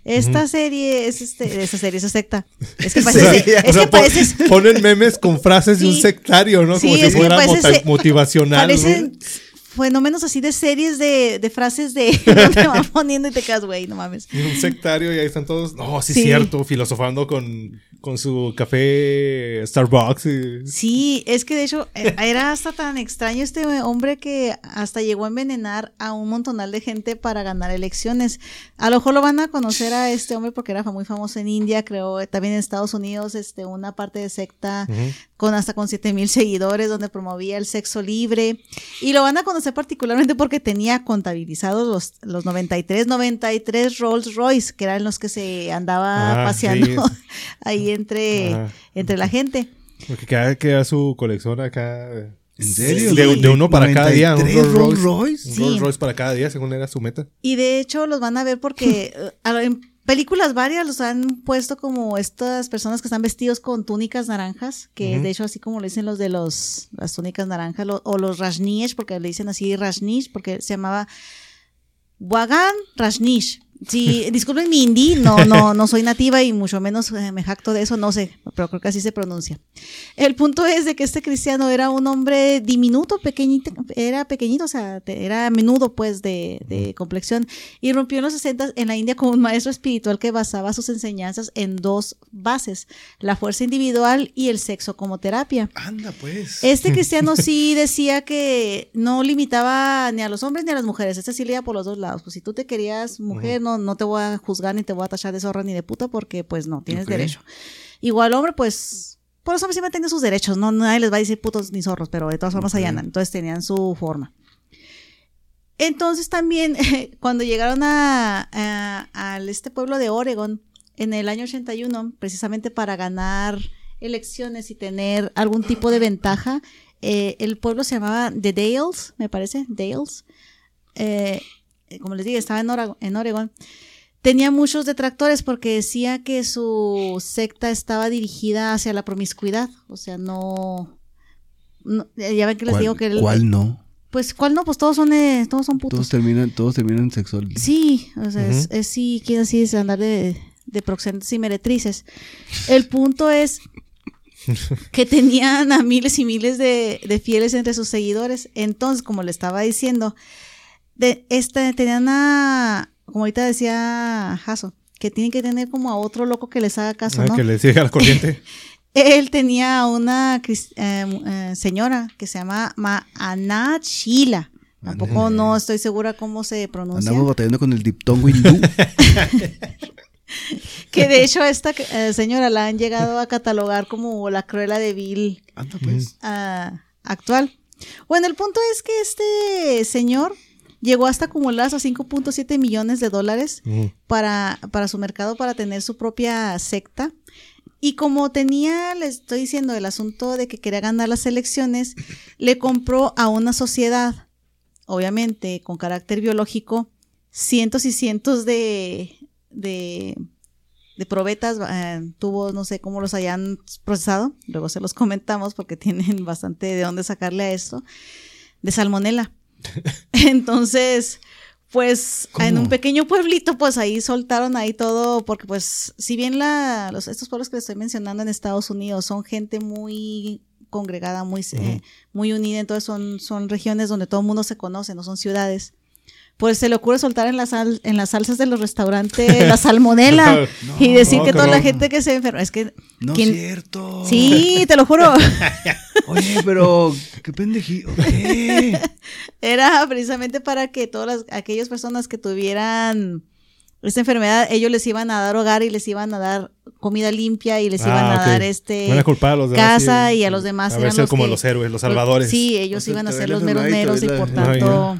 Esta serie es este, esa serie, esa secta. Es que O sea, parece, o es sea, que pon- parece, ponen memes con frases de un sectario, ¿no? Sí, Como si es fuera parece motivacional. ¿no? Fenómenos así de series de, de frases de donde van poniendo y te quedas, güey, no mames. Y Un sectario y ahí están todos. No, sí, Sí. cierto, filosofando con, con su café Starbucks. y- Sí, es que de hecho eh, era hasta tan extraño este hombre que hasta llegó a envenenar a un montonal de gente para ganar elecciones. A lo mejor lo van a conocer a este hombre porque era muy famoso en India, creo, eh, también en Estados Unidos, este, una parte de secta con hasta con siete mil seguidores donde promovía el sexo libre y lo van a conocer particularmente porque tenía contabilizados los, los 93, 93 Rolls Royce que eran los que se andaba Ah, paseando sí. ahí entre, Ajá. entre la gente. Porque cada que da su colección acá. ¿En Sí, serio? De, de uno para cada día. Un 93 Rolls Royce. Rolls Royce. Un Sí. Rolls Royce para cada día, según era su meta. Y de hecho los van a ver porque eh, a- en películas varias los han puesto como estas personas que están vestidos con túnicas naranjas, que de hecho así como le dicen los de los las túnicas naranjas lo- o los Rajneesh, porque le dicen así Rajneesh, porque se llamaba Wagan Rajneesh. Sí, disculpen mi hindi, no, no, no soy nativa y mucho menos eh, me jacto de eso, no sé, pero creo que así se pronuncia. El punto es de que este cristiano era un hombre diminuto, pequeñito, era pequeñito, o sea, era menudo pues de, de complexión y rompió en los 60 en la India como un maestro espiritual que basaba sus enseñanzas en dos bases, la fuerza individual y el sexo como terapia. Anda, pues. Este cristiano sí decía que no limitaba ni a los hombres ni a las mujeres. Este sí leía por los dos lados. Pues si tú te querías mujer, no, no te voy a juzgar ni te voy a tachar de zorra ni de puta porque pues no, tienes derecho. Igual hombre, pues por los hombres siempre tienen sus derechos. No nadie les va a decir putos ni zorros, pero de todas formas allá andan. Entonces tenían su forma. Entonces también cuando llegaron a, a- este pueblo de Oregon en el año 81, precisamente para ganar elecciones y tener algún tipo de ventaja, eh, el pueblo se llamaba The Dales, me parece, Dales. Eh, como les dije, estaba en, Oregon. Tenía muchos detractores porque decía que su secta estaba dirigida hacia la promiscuidad. O sea, no. no- ya ven que les ¿Cuál, digo que. el- ¿Cuál no? Pues, ¿cuál no? Pues todos son, eh, todos son putos. Todos terminan, todos terminan sexual. Sí, o sea, es, es sí, quiere así es andar de, de proxenetas y meretrices. El punto es que tenían a miles y miles de, de fieles entre sus seguidores. Entonces, como le estaba diciendo, de este, tenían a, como ahorita decía Jaso, que tienen que tener como a otro loco que les haga caso, Ah, ¿no? Que le siga la corriente. Él tenía a una cris- eh, eh, señora que se llama Maana Shila. Tampoco no estoy segura cómo se pronuncia. Andamos batallando con el diptongo hindú. Que de hecho esta eh, señora la han llegado a catalogar como la cruela de Bill Anda, pues. ah, actual. Bueno, el punto es que este señor llegó hasta acumular hasta 5.7 millones de dólares Mm. para, para su mercado, para tener su propia secta. Y como tenía, le estoy diciendo, el asunto de que quería ganar las elecciones, le compró a una sociedad, obviamente con carácter biológico, cientos y cientos de, de, de probetas, eh, tubos, no sé cómo los hayan procesado, luego se los comentamos porque tienen bastante de dónde sacarle a esto, de salmonela. Entonces, pues ¿Cómo? en un pequeño pueblito, pues ahí soltaron ahí todo, porque pues si bien la, los, estos pueblos que les estoy mencionando en Estados Unidos son gente muy congregada, muy, eh, muy unida, entonces son, son regiones donde todo el mundo se conoce, no son ciudades. Pues se le ocurre soltar en las, sal, en las salsas de los restaurantes la salmonela y decir que toda la gente que se enferma. Es que. No es cierto. Sí, te lo juro. Oye, pero qué pendejito. Era precisamente para que todas las, aquellas personas que tuvieran esta enfermedad, ellos les iban a dar hogar y les iban a dar comida limpia y les Ah, iban a dar este Van a culpar a los demás, casa sí. y a los demás A eran los como que- los héroes, los salvadores. Sí, ellos O sea, iban a ser los meros y meros por tanto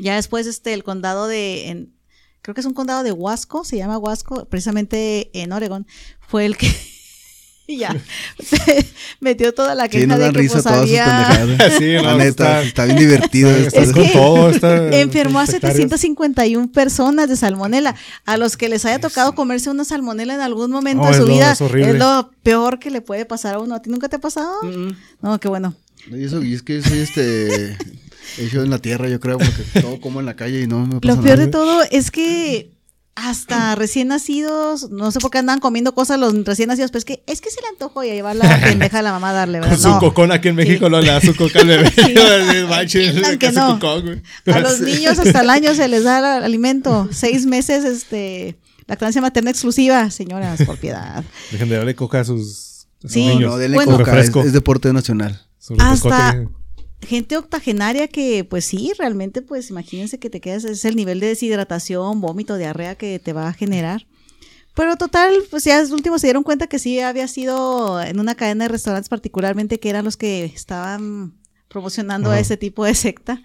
ya después este el condado de en- creo que es un condado de Huasco, se llama Huasco, precisamente en Oregon, fue el que ya metió toda la Sí, queja de que risa pues había. Sí, no, La neta, está- está, bien divertido. Estás con todo. está- enfermó a sectarios. 751 personas de salmonela. A los que les haya tocado comerse una salmonela en algún momento No, de es su lo- vida, es es lo peor que le puede pasar a uno. ¿A ti nunca te ha pasado? Mm, No, qué bueno. Y, eso, y es que soy este hecho en la tierra, yo creo, porque todo como en la calle y no me pasa Lo peor nada. de todo es que hasta recién nacidos, no sé por qué andan comiendo cosas los recién nacidos, pero es que es que se le antojó y a llevar la pendeja a la mamá a darle, ¿verdad? Con su No. cocón aquí en México, Sí. no le da su coca al bebé. Sí. Manches, que no. cocón. A los niños hasta el año se les da el alimento. Seis meses, este, lactancia materna exclusiva, señoras, por piedad. Dejen de darle coca a sus, a sus Sí. No, niños. no, denle Bueno. coca, es, es deporte nacional. Hasta-. Gente octogenaria que, pues sí, realmente, pues imagínense que te quedas, es el nivel de deshidratación, vómito, diarrea que te va a generar. Pero total, pues ya al último se dieron cuenta que sí había sido en una cadena de restaurantes particularmente que eran los que estaban promocionando a ese tipo de secta.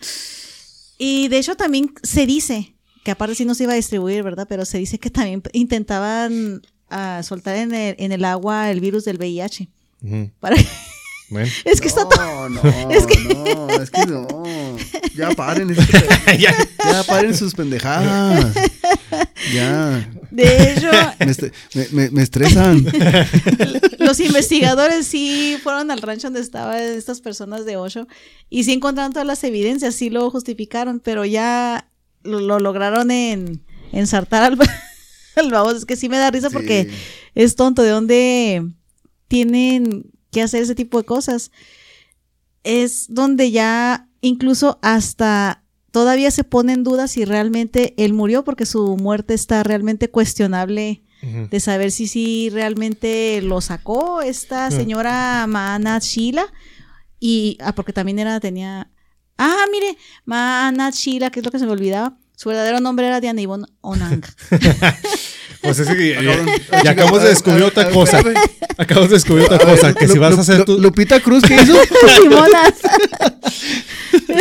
Y de hecho también se dice, que aparte sí no se iba a distribuir, ¿verdad? Pero se dice que también intentaban ah, soltar en el, en el agua el virus del VIH. Ujú. Para... Bueno. es que está todo... No, no, Es que- no, es que no. Ya paren, este- ya, paren sus pendejadas. Ya. De hecho, Me, est- me- me- me estresan. los investigadores sí fueron al rancho donde estaban estas personas de Osho y sí encontraron todas las evidencias, sí lo justificaron, pero ya lo, lo lograron en ensartar al, al baboso. Es que sí me da risa porque es tonto. ¿De dónde tienen que hacer ese tipo de cosas? Es donde ya incluso hasta todavía se pone en duda si realmente él murió porque su muerte está realmente cuestionable de saber si sí realmente lo sacó esta señora Maana Sheila y ah, porque también era tenía ah mire Maana Sheila que es lo que se me olvidaba. Su verdadero nombre era Diana Ivonne Onang Pues es que ya, ya- ya acabamos de descubrir otra cosa. Acabamos de descubrir otra cosa. Que si vas a hacer tu. Lupita Cruz, ¿qué hizo?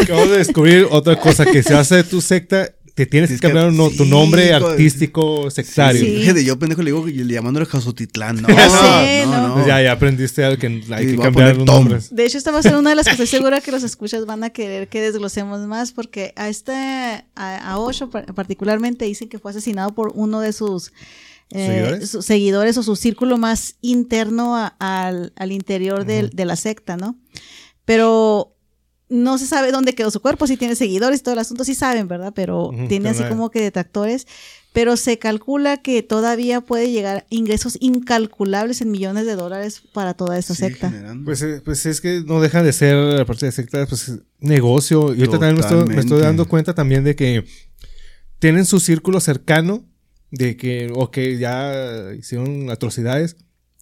Acabamos de descubrir otra cosa. Que si vas a hacer tu secta, te tienes que Es que- cambiar tu sí, nombre artístico sectario. Sí. Dije de yo, pendejo, le digo que le llamándole Jasutitlán. No, Ya sé, no, ¿no? no. Pues ya, ya aprendiste algo que hay Sí, que cambiar poner los Tom. nombres. de hecho esta va a ser una de las que estoy segura que los escuchas van a querer que desglosemos más porque a este a, a Osho par- particularmente dicen que fue asesinado por uno de sus eh, ¿Seguidores? sus seguidores o su círculo más interno a- al, al interior de la secta, ¿no? Pero no se sabe dónde quedó su cuerpo, si tiene seguidores y todo el asunto, sí saben, ¿verdad? Pero tiene así como que detractores. Pero se calcula que todavía puede llegar a ingresos incalculables en millones de dólares para toda esta Sí, secta. generando. Pues, eh, pues es que no deja de ser, aparte de secta, pues es negocio. Y ahorita también me estoy, me estoy Totalmente. dando cuenta también de que tienen su círculo cercano, de que, o que ya hicieron atrocidades,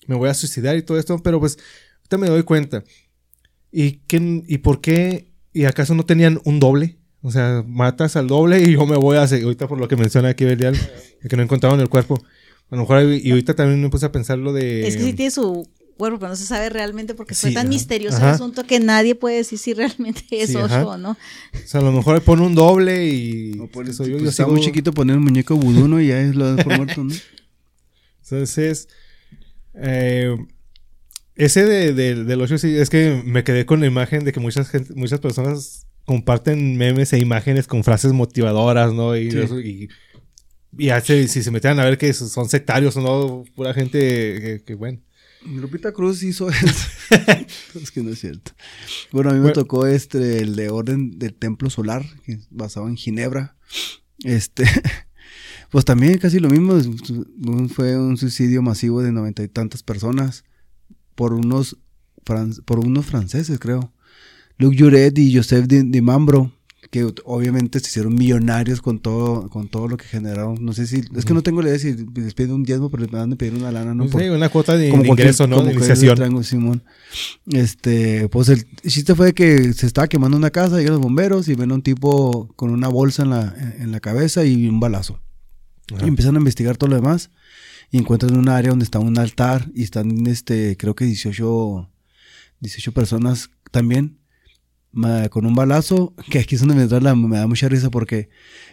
me voy a suicidar y todo esto, pero pues ahorita me doy cuenta. ¿Y, qué, ¿Y por qué? ¿Y acaso no tenían un doble? O sea, matas al doble y yo me voy a hacer. Ahorita por lo que menciona aquí Belial, de que no encontraron el cuerpo. A lo mejor, y ahorita también me puse a pensar lo de. Es que sí tiene su cuerpo, pero no se sabe realmente porque fue Sí, tan ajá. misterioso Ajá. el asunto que nadie puede decir si realmente es Sí, Osho o no. O sea, a lo mejor pone un doble y. No, pues, qué sé yo, pues yo está sigo- muy chiquito poner un muñeco vudú, ¿no? Y ya es lo das por muerto, ¿no? Entonces, eh, ese de, de- del 8 sí, es que me quedé con la imagen de que muchas, gente, muchas personas comparten memes e imágenes con frases motivadoras, ¿no? Y, Sí. eso, y, y hace- si se metieran a ver que son sectarios o no, pura gente que, que, bueno. Lupita Cruz hizo eso. es que no es cierto. Bueno, a mí me Bueno. tocó este, el de Orden del Templo Solar, que es basado en Ginebra. Este, pues también casi lo mismo. Fue un suicidio masivo de noventa y tantas personas por unos fran- por unos franceses, creo. Luc Juret y Joseph Di, Di Mambro, que obviamente se hicieron millonarios con todo, con todo lo que generaron. No sé si, es que no tengo la idea si les piden un diezmo, pero les van a pedir una lana, ¿no? Sí, Por- una cuota de, de cualquier- ingreso, ¿no? como De iniciación. trango, Simón. Este, pues el chiste fue que se estaba quemando una casa, llegan los bomberos y ven a un tipo con una bolsa en la, en la cabeza y un balazo. Ajá. Y empiezan a investigar todo lo demás y encuentran un área donde está un altar y están, este, creo que 18, 18 personas también con un balazo, que aquí es donde me la- me da mucha risa porque,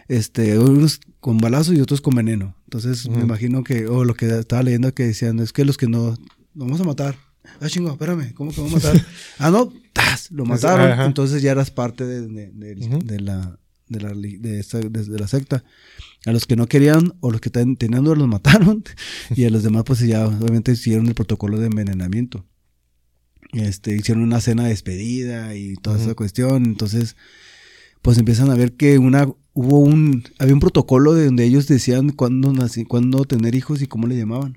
este, unos con balazo y otros con veneno. Entonces me imagino que, o lo que estaba leyendo que decían, es que los que no, lo vamos a matar. Ah, chingo, espérame, ¿cómo que vamos a matar? ah, no, ¡tas! lo mataron. Ajá. Entonces ya eras parte de, de- de- Ujú. de la, de, la, de, esta- de la secta. A los que no querían o los que ten- tenían dudas los mataron. y a los demás, pues ya obviamente hicieron el protocolo de envenenamiento. Este, hicieron una cena de despedida y toda esa cuestión. Entonces, pues empiezan a ver que una hubo un había un protocolo de donde ellos decían cuándo nací, cuándo tener hijos y cómo le llamaban.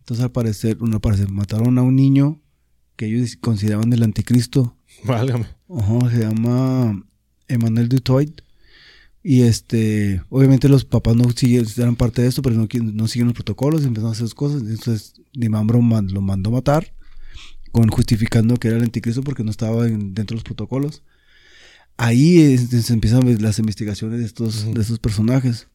Entonces, al parecer, no al parecer, mataron a un niño que ellos consideraban el anticristo. Válgame. Ajá, se llama Emmanuel Dutoit. Y este, obviamente los papás no siguen, eran parte de esto, pero no, no siguen los protocolos y empezaron a hacer cosas. Entonces, Dimambro man- lo mandó matar, con justificando que era el anticristo porque no estaba en- dentro de los protocolos. Ahí es- se empiezan las investigaciones de estos, Ujú. de estos personajes.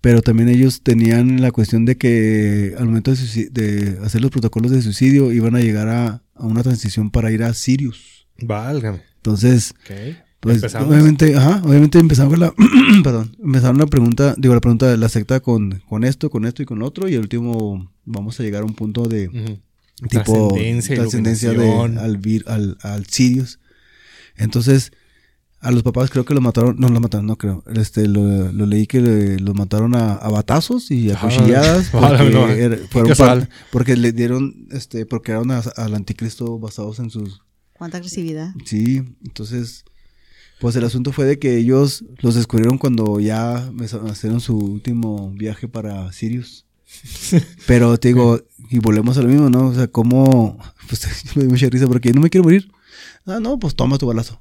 Pero también ellos tenían la cuestión de que al momento de, de hacer los protocolos de suicidio iban a llegar a, a una transición para ir a Sirius. Válgame. Entonces, Ok. Pues Empezamos. obviamente, ajá, obviamente empezamos con la, perdón, empezaron la pregunta, digo la pregunta de la secta con, con esto, con esto y con otro y el último vamos a llegar a un punto de tipo Trascendencia, de al, vir- al, al Sirius. Entonces, a los papás creo que los mataron, no los mataron, no creo. Este, lo, lo leí que le- los mataron a, a batazos y a Ah, cuchilladas porque, no, era- fueron porque le dieron, este, porque eran a- al anticristo basados en sus Cuánta agresividad. Sí, entonces, pues el asunto fue de que ellos los descubrieron cuando ya hicieron su último viaje para Sirius. Pero te digo, y volvemos a lo mismo, ¿no? O sea, cómo, pues me dio mucha risa porque no me quiero morir. Ah, no, pues toma tu balazo.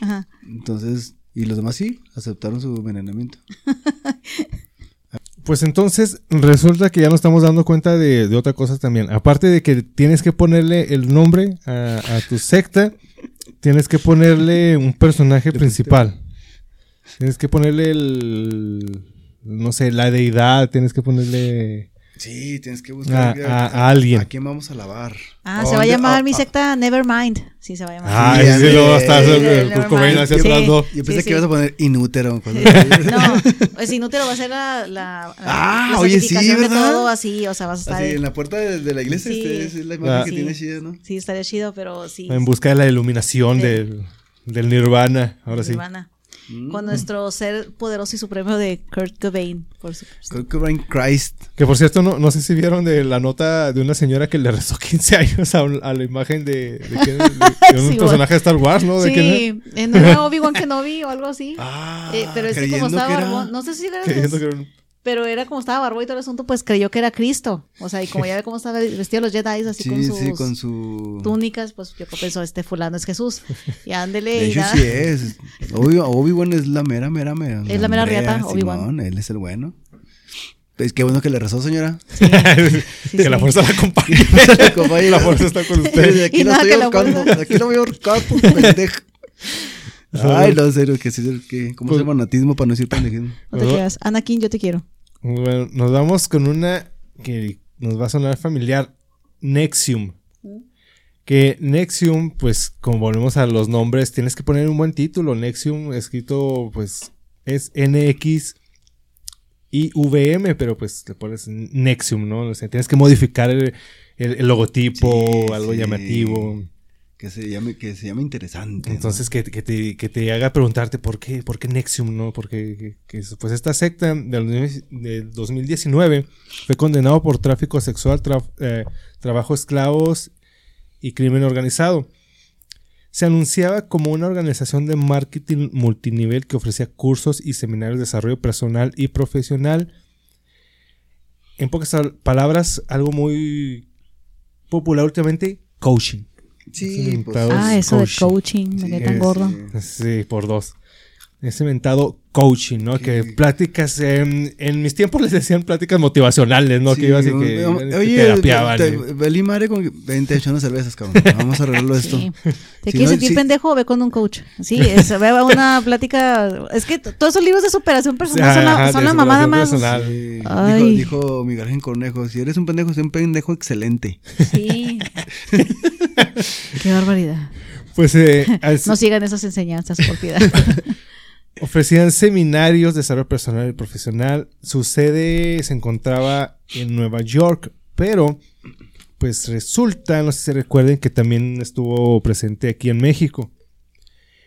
Ajá. Entonces, y los demás sí, aceptaron su envenenamiento. Pues entonces resulta que ya nos estamos dando cuenta de, de otra cosa también. Aparte de que tienes que ponerle el nombre a, a tu secta, tienes que ponerle un personaje principal. Tienes que ponerle el, no sé, la deidad, tienes que ponerle... Sí, tienes que A- a- a alguien. ¿A quién vamos a lavar? Ah, se va a llamar mi secta Nevermind. Sí, se va a llamar. Ah, Sí, sí, luego sí. hacia Sí. atrás, ¿no? Yo pensé Sí, que ibas a poner inútero. cuando- No, pues inútero va a ser la, la, Ah, la oye, sí, certificación de ¿verdad? todo así, o sea, vas a estar... Así, en la puerta de, de la iglesia, Sí. este, es la imagen Ah. que Sí. tiene chida, ¿no? Sí, estaría chido, pero sí. En busca de la iluminación Sí. del, del nirvana, ahora sí. Nirvana. Mm. Con nuestro ser poderoso y supremo de Kurt Cobain, por supuesto. Kurt Cobain Christ. Que por cierto, no, no sé si vieron de la nota de una señora que le rezó 15 años a, un- a la imagen de, de, quién- de- de un Sí, personaje de Star Wars, ¿no? ¿De quién era? Sí, en una Obi-Wan Kenobi o algo así. Ah, Eh, pero es que como estaba que era- barbón, no sé si era Creyendo que era un- pero era como estaba barbón y todo el asunto, pues creyó que era Cristo. O sea, y como ya ve cómo estaba vestido los Jedi, así Sí, con sus sí, con su... túnicas, pues yo que pensó, este fulano es Jesús. Y ándele. De y hecho, da- sí es. Obi- Obi-Wan es la mera, mera, mera. Es la mera mera, riata, Obi-Wan. Él es el bueno. Pues qué bueno que le rezó, señora. Sí, que la fuerza la acompañe. La fuerza está con usted. aquí Y la nada estoy que la ahorcando. fuerza. Aquí la voy a ahorcar, por pendeja. Ay, no, en serio, que sí, que, ¿cómo se llama fanatismo para no decir pendejismo? No te creas. Anakin, yo te quiero. Bueno, nos vamos con una que nos va a sonar familiar. Nexium. Que Nexium, pues como volvemos a los nombres, tienes que poner un buen título. Nexium escrito, pues, es NX y VM, pero pues le pones Nexium, ¿no? O sea, tienes que modificar el, el- el logotipo, Sí, algo sí. llamativo. Que se llame, que se llame interesante. Entonces, que, que te, que te haga preguntarte por qué, por qué Nexium, ¿no? Porque que- que es- pues esta secta del, del 2019 fue condenado por tráfico sexual, eh, trabajo esclavos y crimen organizado. Se anunciaba como una organización de marketing multinivel que ofrecía cursos y seminarios de desarrollo personal y profesional. En pocas al- palabras, algo muy popular últimamente, coaching. Sí, pues, Ah, eso de coaching. me quedé tan gordo. Sí, por dos. Ese inventado coaching, ¿no? Que pláticas, en, en mis tiempos les decían pláticas motivacionales, ¿no? sí, que iba así que, Oye, terapiaban. te- Belí madre con que vente echando cervezas, cabrón. Vamos a arreglarlo esto. Sí. ¿Te Si quieres no, sentir sí. pendejo? Ve con un coach. Sí, es, ve a una plática. Es que todos esos libros de superación personal son la, Ajá, son la mamada más. Dijo, dijo Miguel Ángel Cornejo, si eres un pendejo, sé un pendejo excelente. Sí. Qué barbaridad. Pues eh, as- No sigan esas enseñanzas, por piedad. Ofrecían seminarios de desarrollo personal y profesional. Su sede se encontraba en Nueva York, pero pues resulta, no sé si se recuerden, que también estuvo presente aquí en México.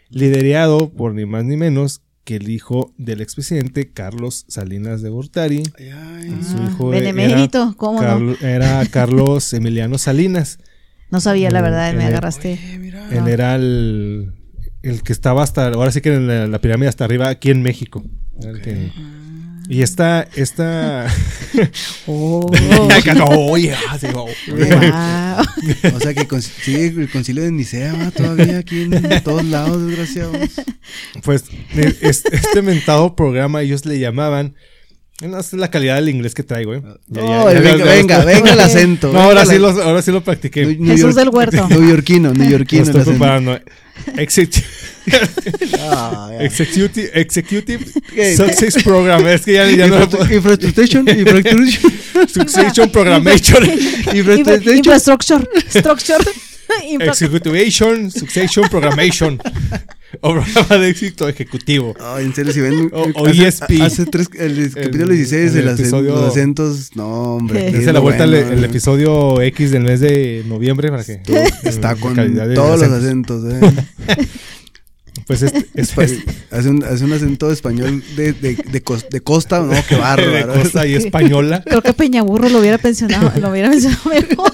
Liderado por ni más ni menos que el hijo del expresidente Carlos Salinas de Gortari. Ay, ay. Su Ah, hijo benemérito, ¿cómo no? Carlo- era Carlos Emiliano Salinas. No sabía, la verdad, me agarraste. Oye, mira. Él era el, el que estaba hasta, ahora sí que en la, la pirámide hasta arriba, aquí en México. Era el que- y esta, esta... Oh, Oye, ah, sí, oh. wow. O sea que con- sigue el concilio de Nicea ¿va? todavía aquí en todos lados, desgraciados. Pues es- este mentado programa ellos le llamaban... No sé la calidad del inglés que traigo, ¿eh? Ya- ya- Ay, ya- venga, ya- venga, venga el acento. No, ahora sí, lo, ahora sí lo practiqué. New- New Jesús York- del Huerto. Neoyorquino, neoyorquino. estoy acento. preparando. Execu- Ah, ya. executive, executive. Success Program. Es que ya, ya no Infrastructure, infrastructure, Succession Programmation. Infra- infrastructure. Structure. Executivation, Succession Programmation. O programa de éxito ejecutivo. Ay, en serio, si ven. O- o hace, ESP. Hace tres, el, capítulo 16, el el, episodio- los acentos. No, hombre. Dense la vuelta bueno, el, eh. episodio X del mes de noviembre para que Está con todos los acentos. acentos, eh. Pues este, este- Espa- hace, un, hace un acento español de, de, de, cos- de costa, no, qué de bárbaro. costa y española. Creo que Peñaburro lo hubiera pensionado, lo hubiera mencionado mejor.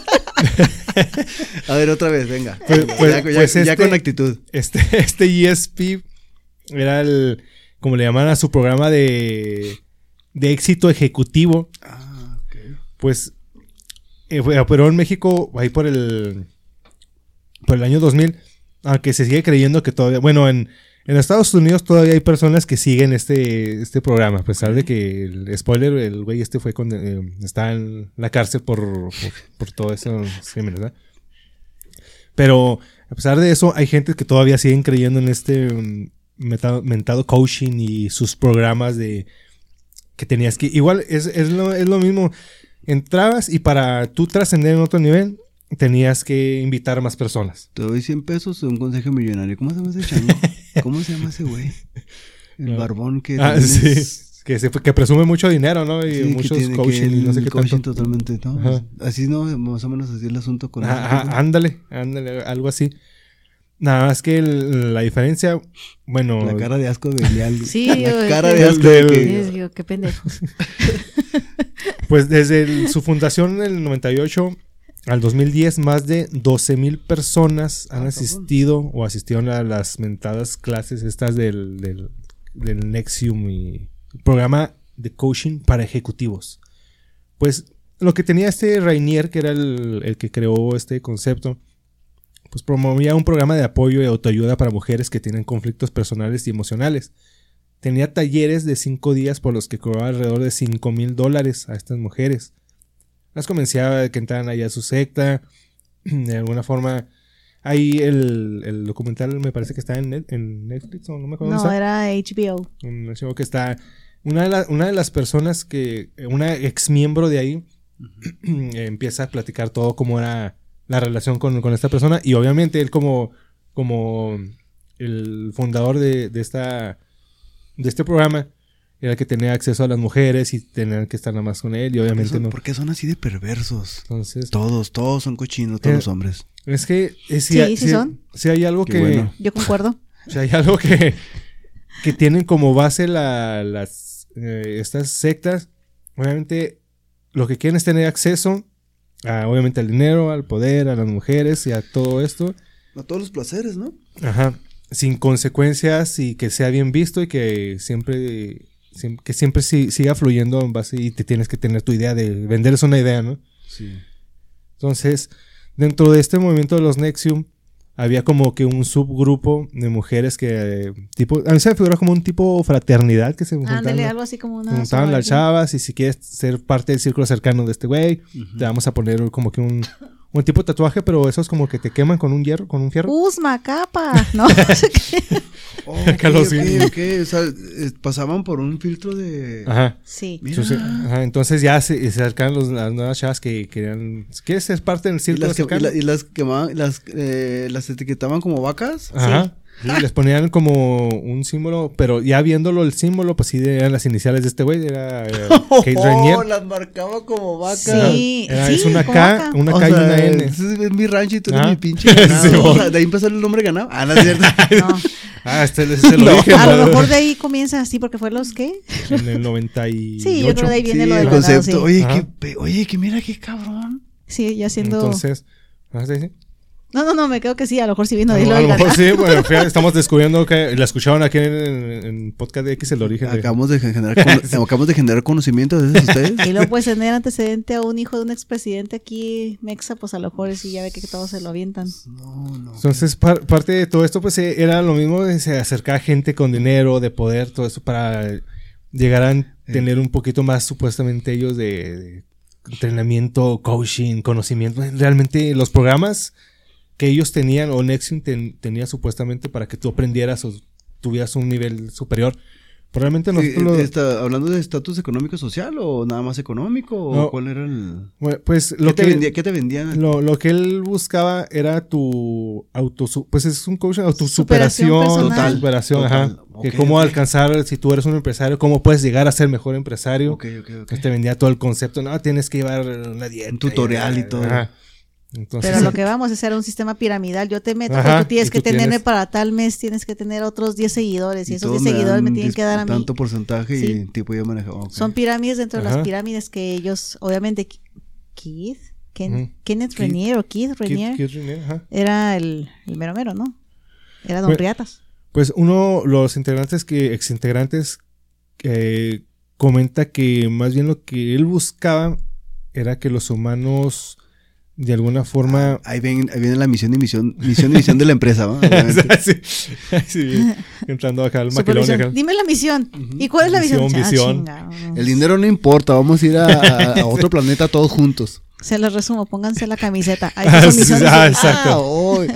A ver, otra vez, venga. Pues- ya, pues- ya- pues ya este- con actitud. Este, este ESP era el, como le llaman a su programa de, de éxito ejecutivo. Ah, ok. Pues eh, fue- operó en México ahí por el, por el año 2000. Aunque se sigue creyendo que todavía, bueno, en, en Estados Unidos todavía hay personas que siguen este, este programa, a pesar de que, el spoiler, el güey este fue con, eh, está en la cárcel por, por, por todo eso, ¿verdad? Pero a pesar de eso, hay gente que todavía siguen creyendo en este mm, meta- mentado coaching y sus programas de que tenías que. Igual es, es, lo, es lo mismo. Entrabas y para tú trascender en otro nivel, tenías que invitar a más personas. Te doy 100 pesos de un consejo millonario. ¿Cómo se llama ese chango? ¿Cómo se llama ese güey? El No. barbón que. Ah, sí. Que, se, que presume mucho dinero, ¿no? Y sí, que muchos tiene coaching que y no sé qué coaching tanto. totalmente, ¿no? Ajá. Así no, más o menos así el asunto con Ajá, ándale, ándale, algo así. Nada más que el- la diferencia, bueno, La cara de asco de Belial. Sí, la yo- cara yo- de asco de Del- digo, qué pendejos. pues desde el- su fundación en el 98 al 2010, más de 12 mil personas han Ah, cabrón. asistido o asistieron a las mentadas clases estas del, del, del Nexium y programa de coaching para ejecutivos. Pues lo que tenía este Rainier, que era el, el que creó este concepto, pues promovía un programa de apoyo y autoayuda para mujeres que tienen conflictos personales y emocionales. Tenía talleres de cinco días por los que cobraba alrededor de 5 mil dólares a estas mujeres. Las convencía de que entraran allá a su secta. De alguna forma. Ahí el, el documental me parece que está en, Net- en Netflix o no me acuerdo. No, era HBO. Un archivo que está. Una de, la- una de las personas que. Una ex miembro de ahí. empieza a platicar todo cómo era la relación con, con esta persona. Y obviamente él, como. Como el fundador de, de esta. De este programa. Era el que tenía acceso a las mujeres y tenían que estar nada más con él. Y obviamente Son- no. ¿Por qué son así de perversos? Entonces. Todos, todos son cochinos, todos Eh, los hombres. Es que. eh, si Sí, hay- sí si- son. si hay algo Qué que. bueno. Yo concuerdo. Sea, hay algo que, que tienen como base la- las, eh, estas sectas. Obviamente, lo que quieren es tener acceso a, obviamente, al dinero, al poder, a las mujeres y a todo esto. A todos los placeres, ¿no? Ajá. Sin consecuencias y que sea bien visto y que siempre, siem- que siempre si- siga fluyendo en base y te tienes que tener tu idea de venderles una idea, ¿no? Sí. Entonces, dentro de este movimiento de los Nexium, había como que un subgrupo de mujeres que, eh, tipo, a mí se me figura como un tipo fraternidad que se juntaban, Ándale, algo así como una. juntaban las chavas y si quieres ser parte del círculo cercano de este güey, te vamos a poner como que un, un tipo de tatuaje, pero esos como que te queman con un hierro, con un fierro. Usma, capa. No, Oh, Acá ok, los ok, indios. ok, o sea, eh, pasaban por un filtro de... Ajá. sí. Mira. Entonces, ajá, entonces ya se, se acercaron los- las nuevas chavas que querían. ¿Quieres ser parte del Y círculo las, que- y cercano? la- y las quemaban, las, eh, las etiquetaban como vacas. Ajá. Sí, les ponían como un símbolo, pero ya viéndolo el símbolo, pues sí eran las iniciales de este güey, era eh, Kate Rainier. Oh, las marcaba como vacas. Sí, Era- sí, es una K, acá. una O K y sea, una N. Es, es mi rancho y tú eres Ah. mi pinche ganado. Sí, O sea, de ahí empezó el nombre ganado. Ah, no es cierto. No. Ah, este ese es el No. origen. A lo mejor de ahí comienza así, porque fue los que. En el 98. Sí, yo creo de ahí viene Sí, lo el del concepto. ganado, sí. Oye, que, oye, que mira qué cabrón. Sí, ya siendo. Entonces, ¿ah, sí, sí? No, no, no, me creo que sí, a lo mejor sí vino A de a lo mejor sí, bueno, fíjate, estamos descubriendo que la escucharon aquí en, en- en podcast de X el origen. de- Acabamos de generar, acabamos de generar conocimiento de ustedes. Y luego puedes tener antecedente a un hijo de un expresidente aquí, Mexa, pues a lo mejor sí ya ve que todos se lo avientan. No, no. Entonces, par- parte de todo esto, pues eh, era lo mismo, de se acercaba gente con dinero, de poder, todo eso para llegar a tener un poquito más, supuestamente, ellos de, de entrenamiento, coaching, conocimiento. Realmente, los programas que ellos tenían, o Nexium ten- tenía supuestamente para que tú aprendieras o tuvieras un nivel superior. Probablemente nosotros lo- está ¿Hablando de estatus económico social o nada más económico? ¿O No. cuál era el...? bueno, pues ¿Qué, lo te, que vendía, ¿Qué te vendían? Lo, lo que él buscaba era tu auto, pues es un Superación autosuperación, personal. superación, Total. ajá. Que cómo alcanzar, si tú eres un empresario, cómo puedes llegar a ser mejor empresario. Ok, ok, ok. Que te vendía todo el concepto, no, tienes que llevar una dieta. Un tutorial y todo. Ajá. Entonces, Pero lo que vamos ese era un sistema piramidal. Yo te meto, Ajá, pues tú tienes que tenerme tienes- para tal mes, tienes que tener otros 10 seguidores. Y, esos todos 10 seguidores me tienen que dar a mí. Tanto porcentaje y tipo yo manejaba. ok. Son pirámides dentro de las pirámides que ellos, obviamente, Keith, Ken-. Kenneth Keith- Renier o Keith Kid- Renier, Kid Renier, ajá. era el, el mero mero, ¿no? Era Don Bueno, Riatas. Pues uno, los integrantes que, exintegrantes, eh, comenta que más bien lo que él buscaba era que los humanos de alguna forma Ahí, ven, ahí viene la misión y misión, misión y misión de la empresa, ¿va? Obviamente. sí, sí, entrando acá al maquilón. Dime la misión. ¿Y cuál es la Visión, misión? Ah, chinga, no. El dinero no importa, vamos a ir a, a- a otro planeta todos juntos. Se los resumo, pónganse la camiseta. Ahí Ah, sí, misión, ah, exacto. Ah, hoy.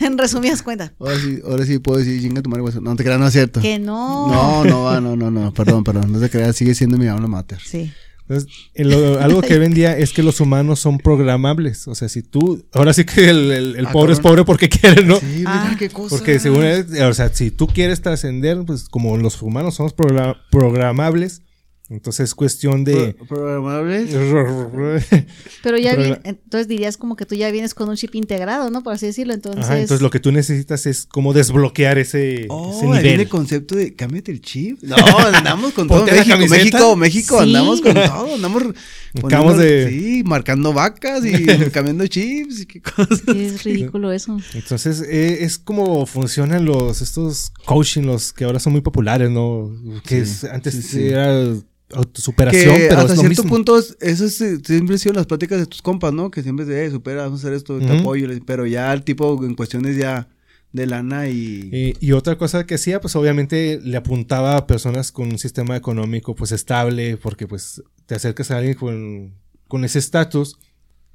En resumidas cuentas. Ahora sí, ahora sí puedo decir, chinga tu madre, güey. No te creas, no es cierto. Que no. No, no va, no, no, no, perdón, perdón, no te creas, sigue siendo mi alma mater. Sí. Entonces, en lo- algo que vendía es que los humanos son programables. O sea, si tú, ahora sí que el, el- el Ah, pobre es pobre porque quiere, ¿no? Sí, mira Ah. qué cosa. Porque según él, o sea, si tú quieres trascender, pues como los humanos somos progra- programables, entonces es cuestión de... Pro- programables. Pero ya la- entonces dirías como que tú ya vienes con un chip integrado, ¿no? Por así decirlo. Entonces, Ajá, entonces lo que tú necesitas es como desbloquear ese, Oh, ese ahí viene el concepto de cámbiate el chip. No, andamos con todo. México. México, México, Sí. andamos con todo. Andamos poniendo- de- Sí, marcando vacas y cambiando chips y qué cosas. sí, es ridículo eso. Entonces eh, es como funcionan los estos coaching, los que ahora son muy populares, ¿no? Que Sí, es- antes sí, sí. era autosuperación, que pero hasta es lo cierto mismo. punto, es- eso es, siempre han sido las pláticas de tus compas, ¿no? Que siempre es de, eh, supera, vamos a hacer esto, te apoyo. Pero ya el tipo, en cuestiones ya de lana y... Y otra cosa que hacía, pues obviamente le apuntaba a personas con un sistema económico pues estable, porque pues te acercas a alguien con, con ese estatus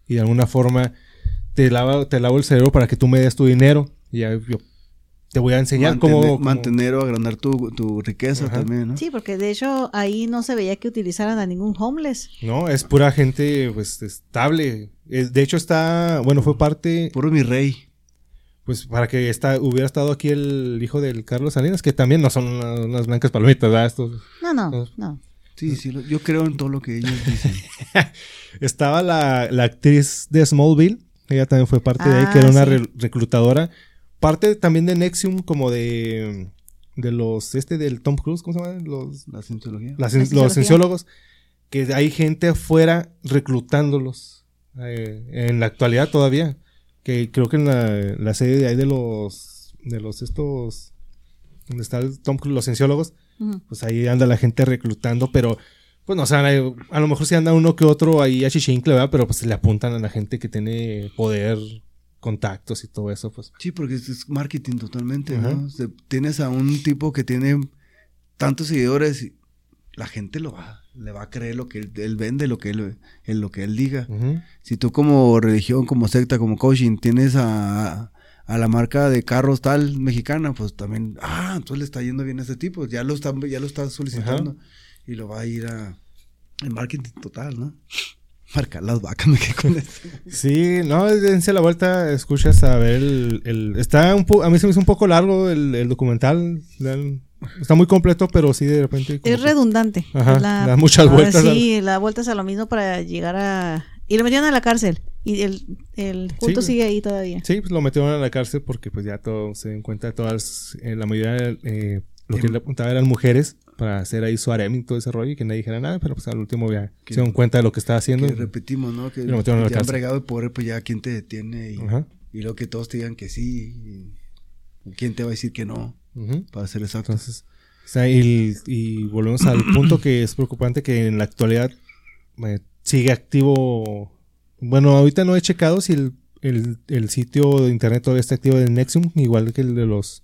y de alguna forma te lava, te lavo el cerebro para que tú me des tu dinero. Y ya yo te voy a enseñar mantener, cómo, cómo- mantener o agrandar tu, tu riqueza Ajá. también, ¿no? Sí, porque de hecho ahí no se veía que utilizaran a ningún homeless. No, es pura gente pues estable. Eh, De hecho está, bueno, fue parte, Puro mi rey. pues para que está, hubiera estado aquí el hijo del Carlos Salinas, que también no son unas, unas blancas palomitas, ¿verdad? Estos, No, no, Ah. no. Sí, sí, lo- yo creo en todo lo que ellos dicen. Estaba la, la actriz de Smallville, ella también fue parte de ahí, Ah, que era una sí. re- reclutadora. Parte también de Nexium, como de, de los, este del Tom Cruise, ¿cómo se llama? Los, La cienciología. La los cienciólogos, que hay gente afuera reclutándolos eh, en la actualidad todavía. Que creo que en la, la serie de ahí de los, de los estos, donde está el Tom Cruise, los cienciólogos, pues ahí anda la gente reclutando, pero pues no, o sea, a lo mejor sí anda uno que otro ahí a chichincle, ¿verdad? Pero pues le apuntan a la gente que tiene poder contactos y todo eso, pues. Sí, porque es, marketing totalmente, Ajá. ¿no? O sea, tienes a un tipo que tiene tantos seguidores y la gente lo va, le va a creer lo que él, él vende, lo que él, él- lo que él diga. Si tú como religión, como secta, como coaching, tienes a, a la marca de carros tal mexicana, pues también, ah, entonces le está yendo bien a este tipo, ya lo está, ya lo está solicitando y lo va a ir a en marketing total, ¿no? Marcar las vacas, me quedé con eso. Sí, no, dense la vuelta, escuchas a ver el... el- está un po- a mí se me hizo un poco largo el, el documental. Está muy completo, pero sí de repente... Es redundante. Ajá, La- da muchas vueltas Sí, da vueltas a lo mismo para llegar a... Y lo metieron a la cárcel. Y el, el culto Sí. sigue ahí todavía. Sí, pues lo metieron a la cárcel porque pues ya todo se den cuenta todas, eh, la mayoría, eh, lo que Em- le apuntaba eran mujeres para hacer ahí su harem y todo ese rollo y que nadie dijera nada, pero pues al último ya Que- se dieron cuenta de lo que estaba haciendo. Que repetimos, ¿no? Que Y lo te han bregado de poder, pues ya quién te detiene y, Ajá. y luego que todos te digan que sí. y quién te va a decir que no, para ser exacto. Entonces, o sea, y, y volvemos al punto que es preocupante que en la actualidad eh, sigue activo. Bueno, ahorita no he checado si el, el, el sitio de internet todavía está activo de Nexium, igual que el de los.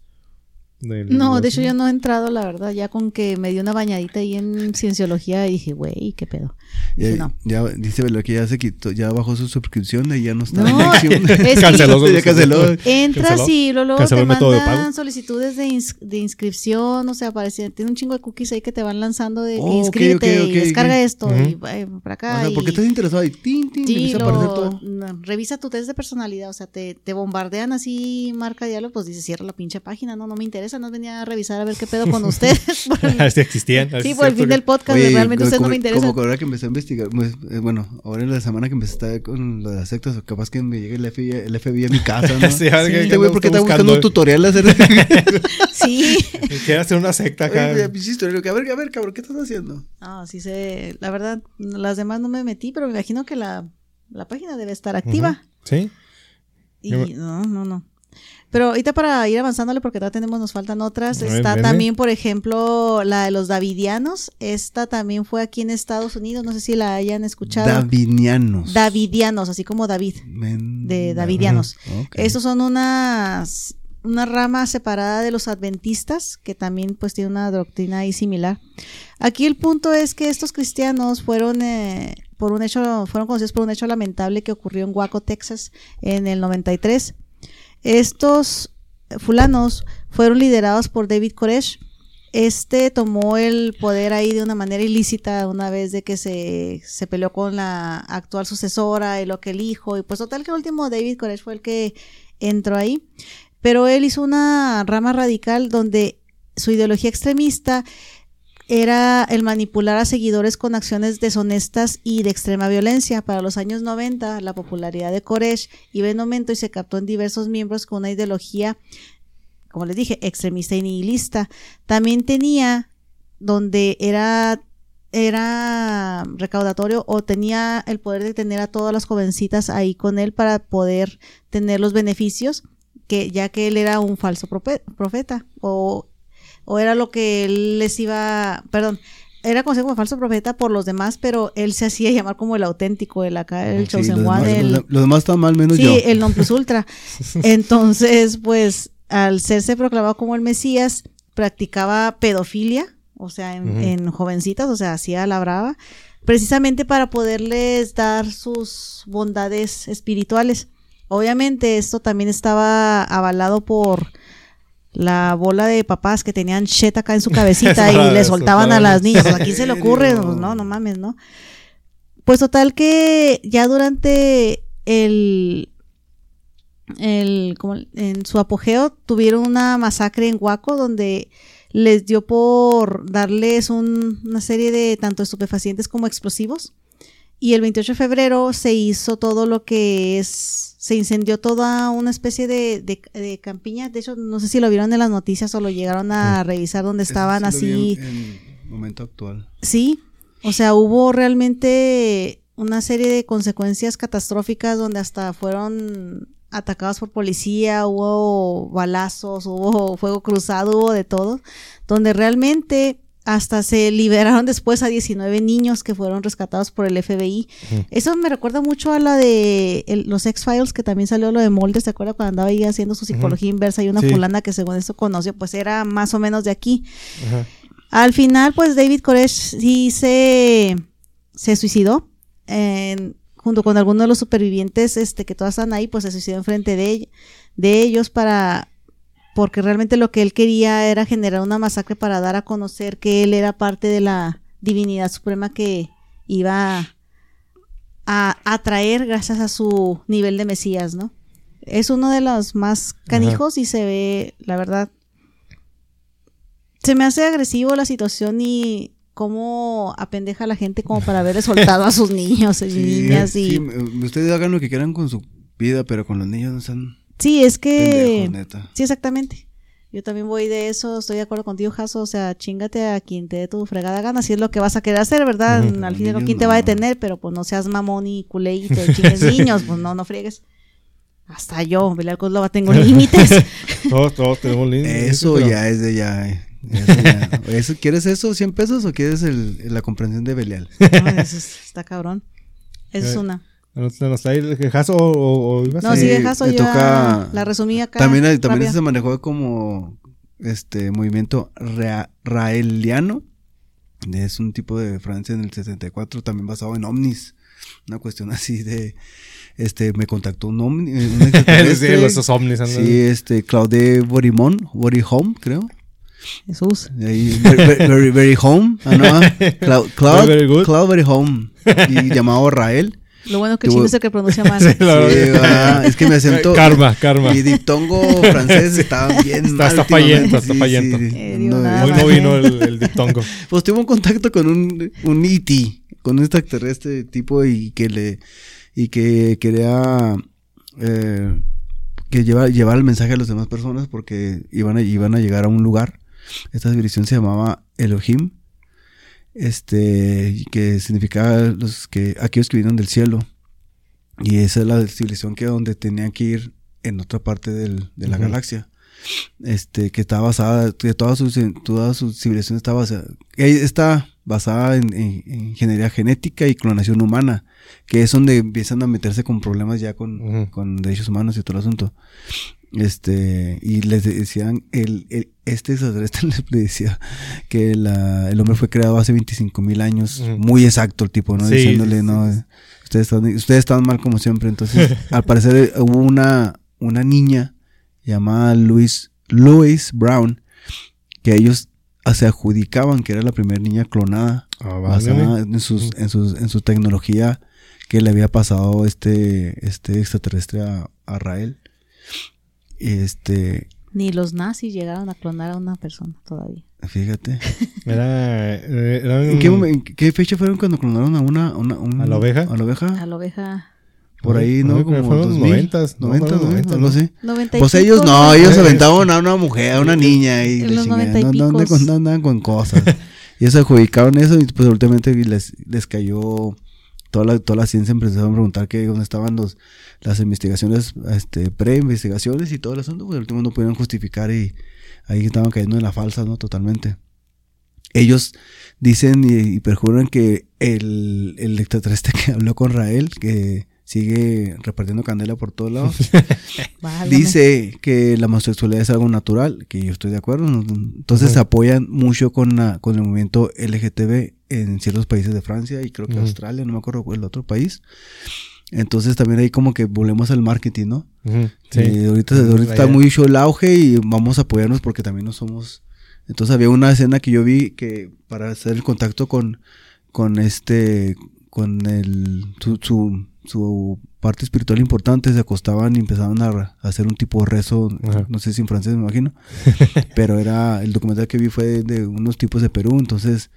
Del- No, de hecho yo no he entrado, la verdad, ya con que me dio una bañadita ahí en cienciología y dije, güey, qué pedo. Ya, no. ya dice Velo que ya se quitó, ya bajó su suscripción y ya no está No, en es Canceló Ya canceló. Entras Canceló. y luego, te de mandan solicitudes de, ins- de inscripción, o sea, aparece, tiene un chingo de cookies ahí que te van lanzando de Oh, inscríbete y descarga esto y va eh, para acá. O sea, y- porque estás interesado y tin, tin, Sí, empieza a aparecer lo- todo. no, revisa tu test de personalidad, o sea, te, te bombardean así, marca diálogo, pues dice, cierra la pinche página, no, no me interesa, no venía a revisar a ver qué pedo con ustedes. Por el- si existían. a ver sí, si por el fin que- del podcast, Oye, realmente como- ustedes no me interesan. Como que ahora que empecé a investigar, pues, eh, bueno, ahora en la semana que empecé a estar con lo de las sectas, capaz que me llegue el FBI, el FBI a mi casa, ¿no? Sí, a ver qué- Este qué güey, ¿por qué está buscando un tutorial de hacer? Sí. Quiere hacer una secta acá. Oye, que a ver, a ver, cabrón, ¿qué estás haciendo? No, sí sé, la verdad, las demás no me metí, pero me imagino que la, la página debe estar activa. Sí. Y no, no, no. Pero ahorita para ir avanzándole, porque todavía tenemos, nos faltan otras. Ver, Está también, por ejemplo, la de los Davidianos. Esta también fue aquí en Estados Unidos. No sé si la hayan escuchado. Davinianos. Davidianos, así como David, Men- de Davidianos. Ok. Estos son unas una rama separada de los adventistas que también pues tiene una doctrina ahí similar. Aquí el punto es que estos cristianos fueron eh, por un hecho fueron conocidos por un hecho lamentable que ocurrió en Waco, Texas en el 93. Estos fulanos fueron liderados por David Koresh. Este tomó el poder ahí de una manera ilícita una vez de que se, se peleó con la actual sucesora y lo que el hijo. Y pues total que el último David Koresh fue el que entró ahí. Pero él hizo una rama radical donde su ideología extremista era el manipular a seguidores con acciones deshonestas y de extrema violencia. Para los años 90, la popularidad de Koresh iba en aumento y se captó en diversos miembros con una ideología, como les dije, extremista y nihilista. También tenía donde era era recaudatorio o tenía el poder de tener a todas las jovencitas ahí con él para poder tener los beneficios que ya que él era un falso profeta o, o era lo que él les iba, perdón, era conocido como falso profeta por los demás, pero él se hacía llamar como el auténtico, el acá, el Sí, chosen los one, demás- el- los- demás están mal, menos sí, yo. el non plus ultra. Entonces, pues, al serse proclamado como el Mesías, practicaba pedofilia, o sea, en, en jovencitas, o sea, hacía la brava, precisamente para poderles dar sus bondades espirituales. Obviamente, esto también estaba avalado por la bola de papás que tenían shit acá en su cabecita y le soltaban a las niñas. ¿A quién se le ocurre? Pues, no, no mames, ¿no? Pues total que ya durante el, el como en su apogeo tuvieron una masacre en Huaco donde les dio por darles un- una serie de tanto estupefacientes como explosivos. Y el 28 de febrero se hizo todo lo que es, se incendió toda una especie de, de- de campiña. De hecho, no sé si lo vieron en las noticias o lo llegaron a revisar donde Eso estaban sí así. En, en momento actual. Sí, o sea, hubo realmente una serie de consecuencias catastróficas donde hasta fueron atacados por policía, hubo balazos, hubo fuego cruzado, hubo de todo, donde realmente hasta se liberaron después a 19 niños que fueron rescatados por el FBI. Eso me recuerda mucho a la de los X-Files, que también salió lo de Moldes, ¿se acuerda cuando andaba ahí haciendo su psicología inversa y una fulana que según eso conoció, pues era más o menos de aquí. Al final, pues David Koresh sí se, se suicidó. junto con algunos de los supervivientes este, que todas están ahí, pues se suicidó enfrente de, de ellos para porque realmente lo que él quería era generar una masacre para dar a conocer que él era parte de la divinidad suprema que iba a atraer gracias a su nivel de Mesías, ¿no? Es uno de los más canijos y se ve, la verdad, se me hace agresivo la situación y cómo apendeja a la gente como para haber soltado a sus niños y niñas y... ustedes hagan lo que quieran con su vida, pero con los niños no están Sí, es que... sí, exactamente. Yo también voy de eso, estoy de acuerdo contigo, Jaso. O sea, chingate a quien te dé tu fregada gana, si es lo que vas a querer hacer, ¿verdad? Al fin y al cabo, ¿quién te va a detener? Pero pues no seas mamón y culé y te chingues niños, pues no, no friegues. Hasta yo, Belial Coslova, tengo límites. todos, todos tenemos límites. Eso ya es de ya. Eh. Eso ¿Quieres eso, 100 pesos, o quieres el, la comprensión de Belial? No, eso está cabrón. Esa es eh, una. ¿No está ahí el o, ibas No, sí, quejazo yo la resumí acá. También, también se manejó como este movimiento raeliano. Es un tipo de Francia en el 64, también basado en ovnis. Una cuestión así de este me contactó un ovni, un sí, ovnis Sí, este Claude Borimón, Borihome, creo. Jesús. very, very, home. Ah, Cloud, Cloud, very home. Y llamado Rael. Lo bueno que el chino es el que pronuncia mal. es que me acento. Karma, karma. Mi diptongo francés estaba bien está, mal. Está fallento, está fallento. Eh, hoy no vino el, diptongo. Pues tuve un contacto con un, un E.T., con un extraterrestre tipo y que le. y que quería. Eh, que llevar, llevar el mensaje a las demás personas porque iban a, iban a llegar a un lugar. Esta civilización se llamaba Elohim este, que significaba los que, aquellos que vinieron del cielo. Y esa es la civilización que donde tenían que ir en otra parte del, de la galaxia. Este, que está basada, que toda su, toda su civilización está basada, está basada en, ingeniería genética y clonación humana, que es donde empiezan a meterse con problemas ya con, con derechos humanos y todo el asunto. Este, y les decían, el, el este extraterrestre les decía que la, el hombre fue creado hace 25 mil años, muy exacto el tipo, ¿no? Diciéndole, no, ustedes están, ustedes están mal como siempre. Entonces, al parecer eh, hubo una, una niña llamada Louis, Louis Brown, que ellos se adjudicaban que era la primera niña clonada, ah, basada en, sus, en, sus, en su tecnología que le había pasado este, este extraterrestre a, a Rael. Este. Ni los nazis llegaron a clonar a una persona todavía. Fíjate. Era, ¿En, qué, fecha fueron cuando clonaron a una, a la oveja? A la oveja. A la oveja. Por ahí, ¿no? Como los 90, 90, 90, no sé. Pues ellos no, ellos aventaban a una mujer, a una niña y, en los no, no, andaban con cosas. y ellos adjudicaron eso y pues últimamente les, les cayó toda la, toda la ciencia empezó a preguntar que dónde estaban los, las investigaciones, este, pre-investigaciones y todo el asunto, pues al último no pudieron justificar y ahí estaban cayendo en la falsa, ¿no? Totalmente. Ellos dicen y, perjuran que el, el extraterrestre que habló con Rael, que sigue repartiendo candela por todos lados. Dice que la homosexualidad es algo natural, que yo estoy de acuerdo. Entonces se apoyan mucho con, la, con el movimiento LGTB en ciertos países de Francia y creo que Australia, no me acuerdo cuál el otro país. Entonces también ahí como que volvemos al marketing, ¿no? sí. ahorita, ahorita está muy mucho el auge y vamos a apoyarnos porque también no somos... Entonces había una escena que yo vi que para hacer el contacto con, con este, con el, su, su, parte espiritual importante, se acostaban y empezaban a, hacer un tipo de rezo, no sé si en francés me imagino, pero era, el documental que vi fue de unos tipos de Perú, entonces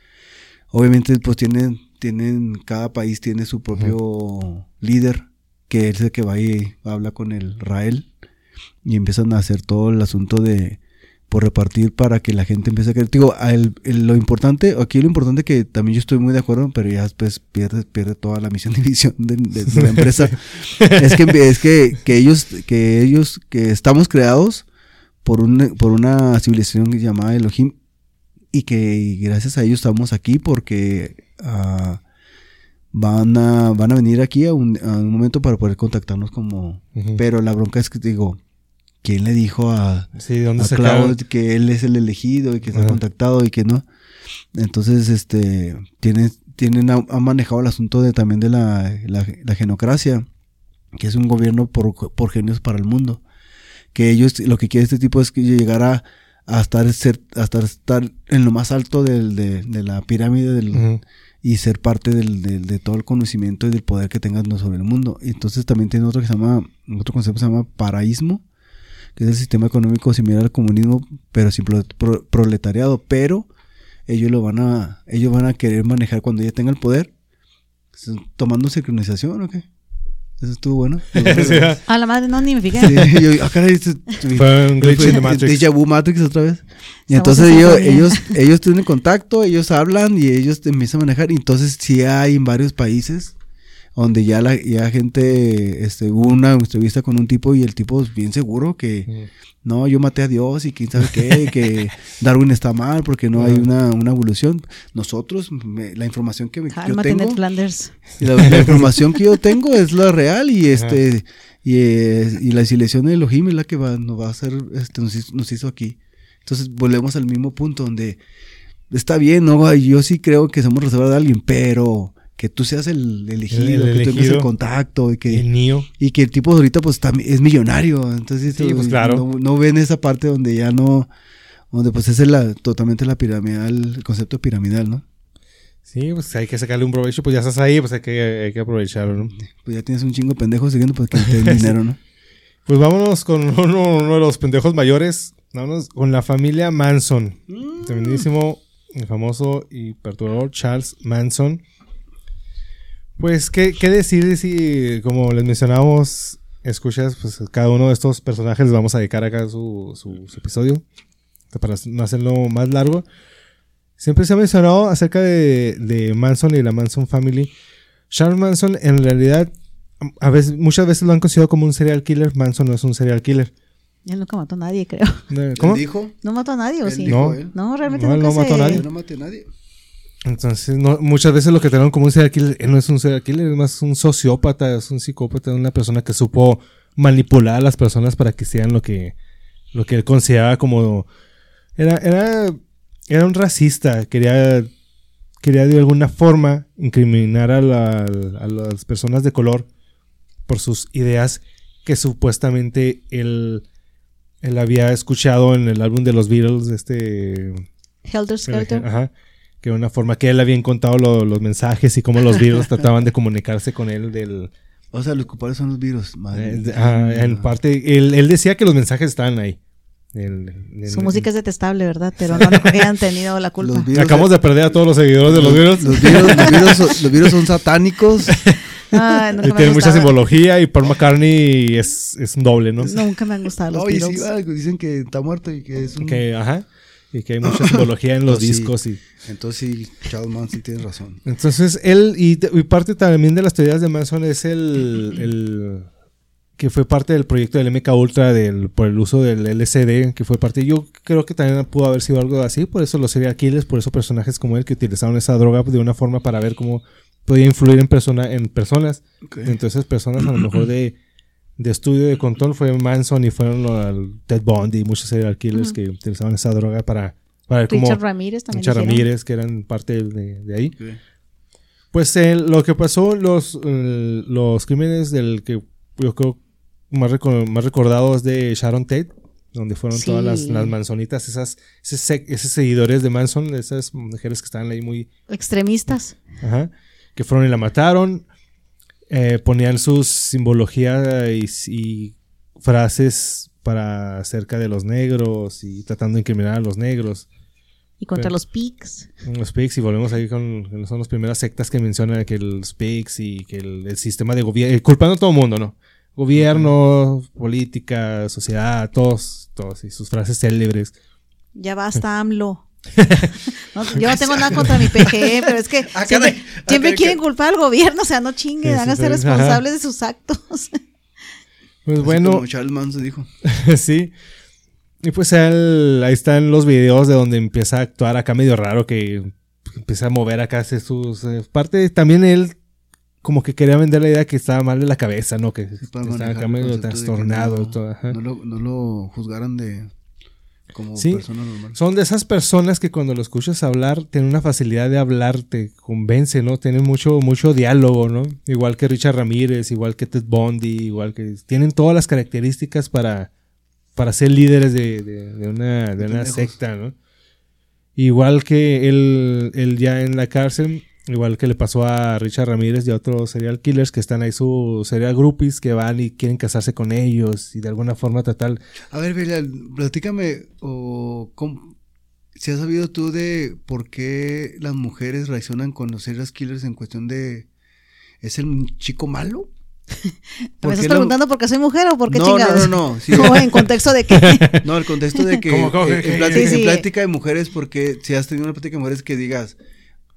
obviamente pues tienen tienen, cada país tiene su propio líder, que es el que va y habla con el Rael y empiezan a hacer todo el asunto de por repartir para que la gente empiece a creer. Digo, lo importante, aquí lo importante que también yo estoy muy de acuerdo, pero ya después pierde, pierde toda la misión y visión de, la empresa. es que, es que, que ellos, que ellos, que estamos creados por, un, por una civilización llamada Elohim y que gracias a ellos estamos aquí porque ah, van, a, van a venir aquí a un, a un momento para poder contactarnos como... Pero la bronca es que digo, ¿quién le dijo a, Sí, ¿dónde a se Cloud que él es el elegido y que está contactado y que no? Entonces, este, tienen, tienen, ha, ha manejado el asunto de también de la, la, la genocracia, que es un gobierno por, por genios para el mundo. Que ellos, lo que quiere este tipo es que llegar a, a estar, ser, a estar, estar en lo más alto del, de, de la pirámide del, y ser parte del, del- de todo el conocimiento y del poder que tengan sobre el mundo. Y entonces también tiene otro que se llama, otro concepto que se llama paraísmo, que es el sistema económico similar al comunismo, pero sin pro- pro- proletariado. Pero ellos lo van a, ellos van a querer manejar cuando ya tenga el poder, tomando sincronización o qué. Eso estuvo bueno. Sí, ah, A la madre, no, ni me fijé. Sí, yo, ah, caray, esto- Fue un glitch in the fue Matrix. Déjà vu Matrix otra vez. Y entonces en ellos, ellos, ellos tienen contacto, ellos hablan y ellos empiezan a manejar. Y entonces sí hay en varios países donde ya la ya gente, este, hubo una entrevista con un tipo y el tipo es bien seguro que no, yo maté a Dios y quién sabe qué, que Darwin está mal porque no hay una, una evolución. Nosotros, me- la información que me- yo tengo, la, la información que yo tengo es la real y este y, eh, y la selección de Elohim es la que va, nos va a hacer, este, nos, hizo, nos hizo aquí. Entonces volvemos al mismo punto donde está bien, ¿no? Yo sí creo que somos reservados de alguien, pero que tú seas el elegido, El- el que tú tengas el contacto y que, El Neo. y que el tipo ahorita pues también es millonario. Entonces Sí, pues, claro. no, no ven esa parte donde ya no, donde pues es la, totalmente la piramidal, el concepto piramidal, ¿no? Sí, pues hay que sacarle un provecho, pues ya estás ahí, pues hay que, hay que aprovecharlo, ¿no? Pues ya tienes un chingo de pendejos siguiendo pues que te den dinero, ¿no? Pues vámonos con uno, uno de los pendejos mayores. Vámonos con la familia Manson. Mm. Tremendísimo, el famoso y perturbador Charles Manson. Pues, ¿qué, qué decir si, como les mencionamos, escuchas, pues cada uno de estos personajes les vamos a dedicar acá su, su, su episodio. Para no hacerlo más largo. Siempre se ha mencionado acerca de, de Manson y la Manson Family. Charles Manson, en realidad, a veces, muchas veces lo han considerado como un serial killer. Manson no es un serial killer. Él nunca mató a nadie, creo. ¿Cómo? Él dijo, ¿No mató a nadie o Él sí? dijo, No. él. No, realmente No, él nunca no mató a nadie. No maté a nadie. Entonces, no, muchas veces lo que tenemos como un serial killer, él no es un serial killer, es más un sociópata, es un psicópata, una persona que supo manipular a las personas para que hicieran lo que, lo que él consideraba como... Era, era, era un racista, quería, quería de alguna forma incriminar a, la- a las personas de color por sus ideas que supuestamente él, él había escuchado en el álbum de los Beatles, este... Helter Skelter. Ajá. Que era una forma que él había contado lo- los mensajes y cómo los virus trataban de comunicarse con él del... O sea, los culpables son los virus. Madre. eh, de- ah, en parte, él, él decía que los mensajes estaban ahí. El- el- Su música es detestable, ¿verdad? Pero no, no habían tenido la culpa. Los virus- Acabamos de perder a todos los seguidores de los virus. Los virus, los virus son- los virus son satánicos. Ay, Y tiene mucha simbología y Paul McCartney es, es un doble, ¿no? Nunca me han gustado los va, dicen que está muerto y que es un... Que, ajá. Y que hay mucha simbología en los Pues sí. discos y... Entonces sí, Charles Manson tiene razón. Entonces, él, y, y parte también de las teorías de Manson es el, el que fue parte del proyecto del MK Ultra del, por el uso del LCD, que fue parte, yo creo que también pudo haber sido algo así, por eso los serial killers, por eso personajes como él que utilizaron esa droga de una forma para ver cómo podía influir en, persona, en personas. Entonces, personas a lo mejor de, de estudio de control fue Manson y fueron los- Ted Bundy y muchos serial killers que utilizaban esa droga para, para cómo... Richard Ramírez también. Richard dijeron. Ramírez, que eran parte de, de ahí. Pues eh, lo que pasó, los, eh, los crímenes del que yo creo más, reco- más recordado es de Sharon Tate, donde fueron Sí. todas las, las mansonitas, esas, esos, seguidores de Manson, esas mujeres que estaban ahí muy... Extremistas. Ajá, que fueron y la mataron, eh, ponían sus simbología y, y frases para acerca de los negros y tratando de incriminar a los negros. Y contra Pero- los pigs. Los PIGs, y volvemos ahí con. Son las primeras sectas que mencionan que los PIGs y que el, el sistema de gobierno. Culpando a todo el mundo, ¿no? Gobierno, política, sociedad, todos, todos, y sus frases célebres. Ya basta, AMLO. No, yo no tengo nada contra mi PG, pero es que Ah, siempre, caray. Ah, siempre quieren culpar al gobierno, o sea, no sí, háganse sí, ajá. responsables de sus actos. Pues Así bueno, Como Charles Manson dijo. sí. Y pues él, ahí están los videos de donde empieza a actuar acá medio raro, que empieza a mover acá hace sus eh, partes. También él como que quería vender la idea que estaba mal de la cabeza, ¿no? Que estaba acá medio trastornado. no- y todo, ajá. No lo, no lo juzgaran de como Sí. persona normal. Son de esas personas que cuando lo escuchas hablar, tienen una facilidad de hablar, te convence, ¿no? Tienen mucho, mucho diálogo, ¿no? Igual que Richard Ramírez, igual que Ted Bundy, igual que... Tienen todas las características para, para ser líderes de, de- de una, de una secta, ¿no? Igual que él, él ya en la cárcel, igual que le pasó a Richard Ramírez y a otros serial killers que están ahí sus serial groupies que van y quieren casarse con ellos y de alguna forma tratar A ver, Belial, platícame o cómo- si has sabido tú de por qué las mujeres reaccionan con los serial killers en cuestión de ¿es el chico malo? ¿Me ¿Por estás preguntando por qué soy mujer o por qué no, chingados? no, no, no, sí. ¿O en contexto de qué? No, el contexto de que ¿Cómo, cómo en, plática, Sí, sí. en plática de mujeres, porque si has tenido una plática de mujeres que digas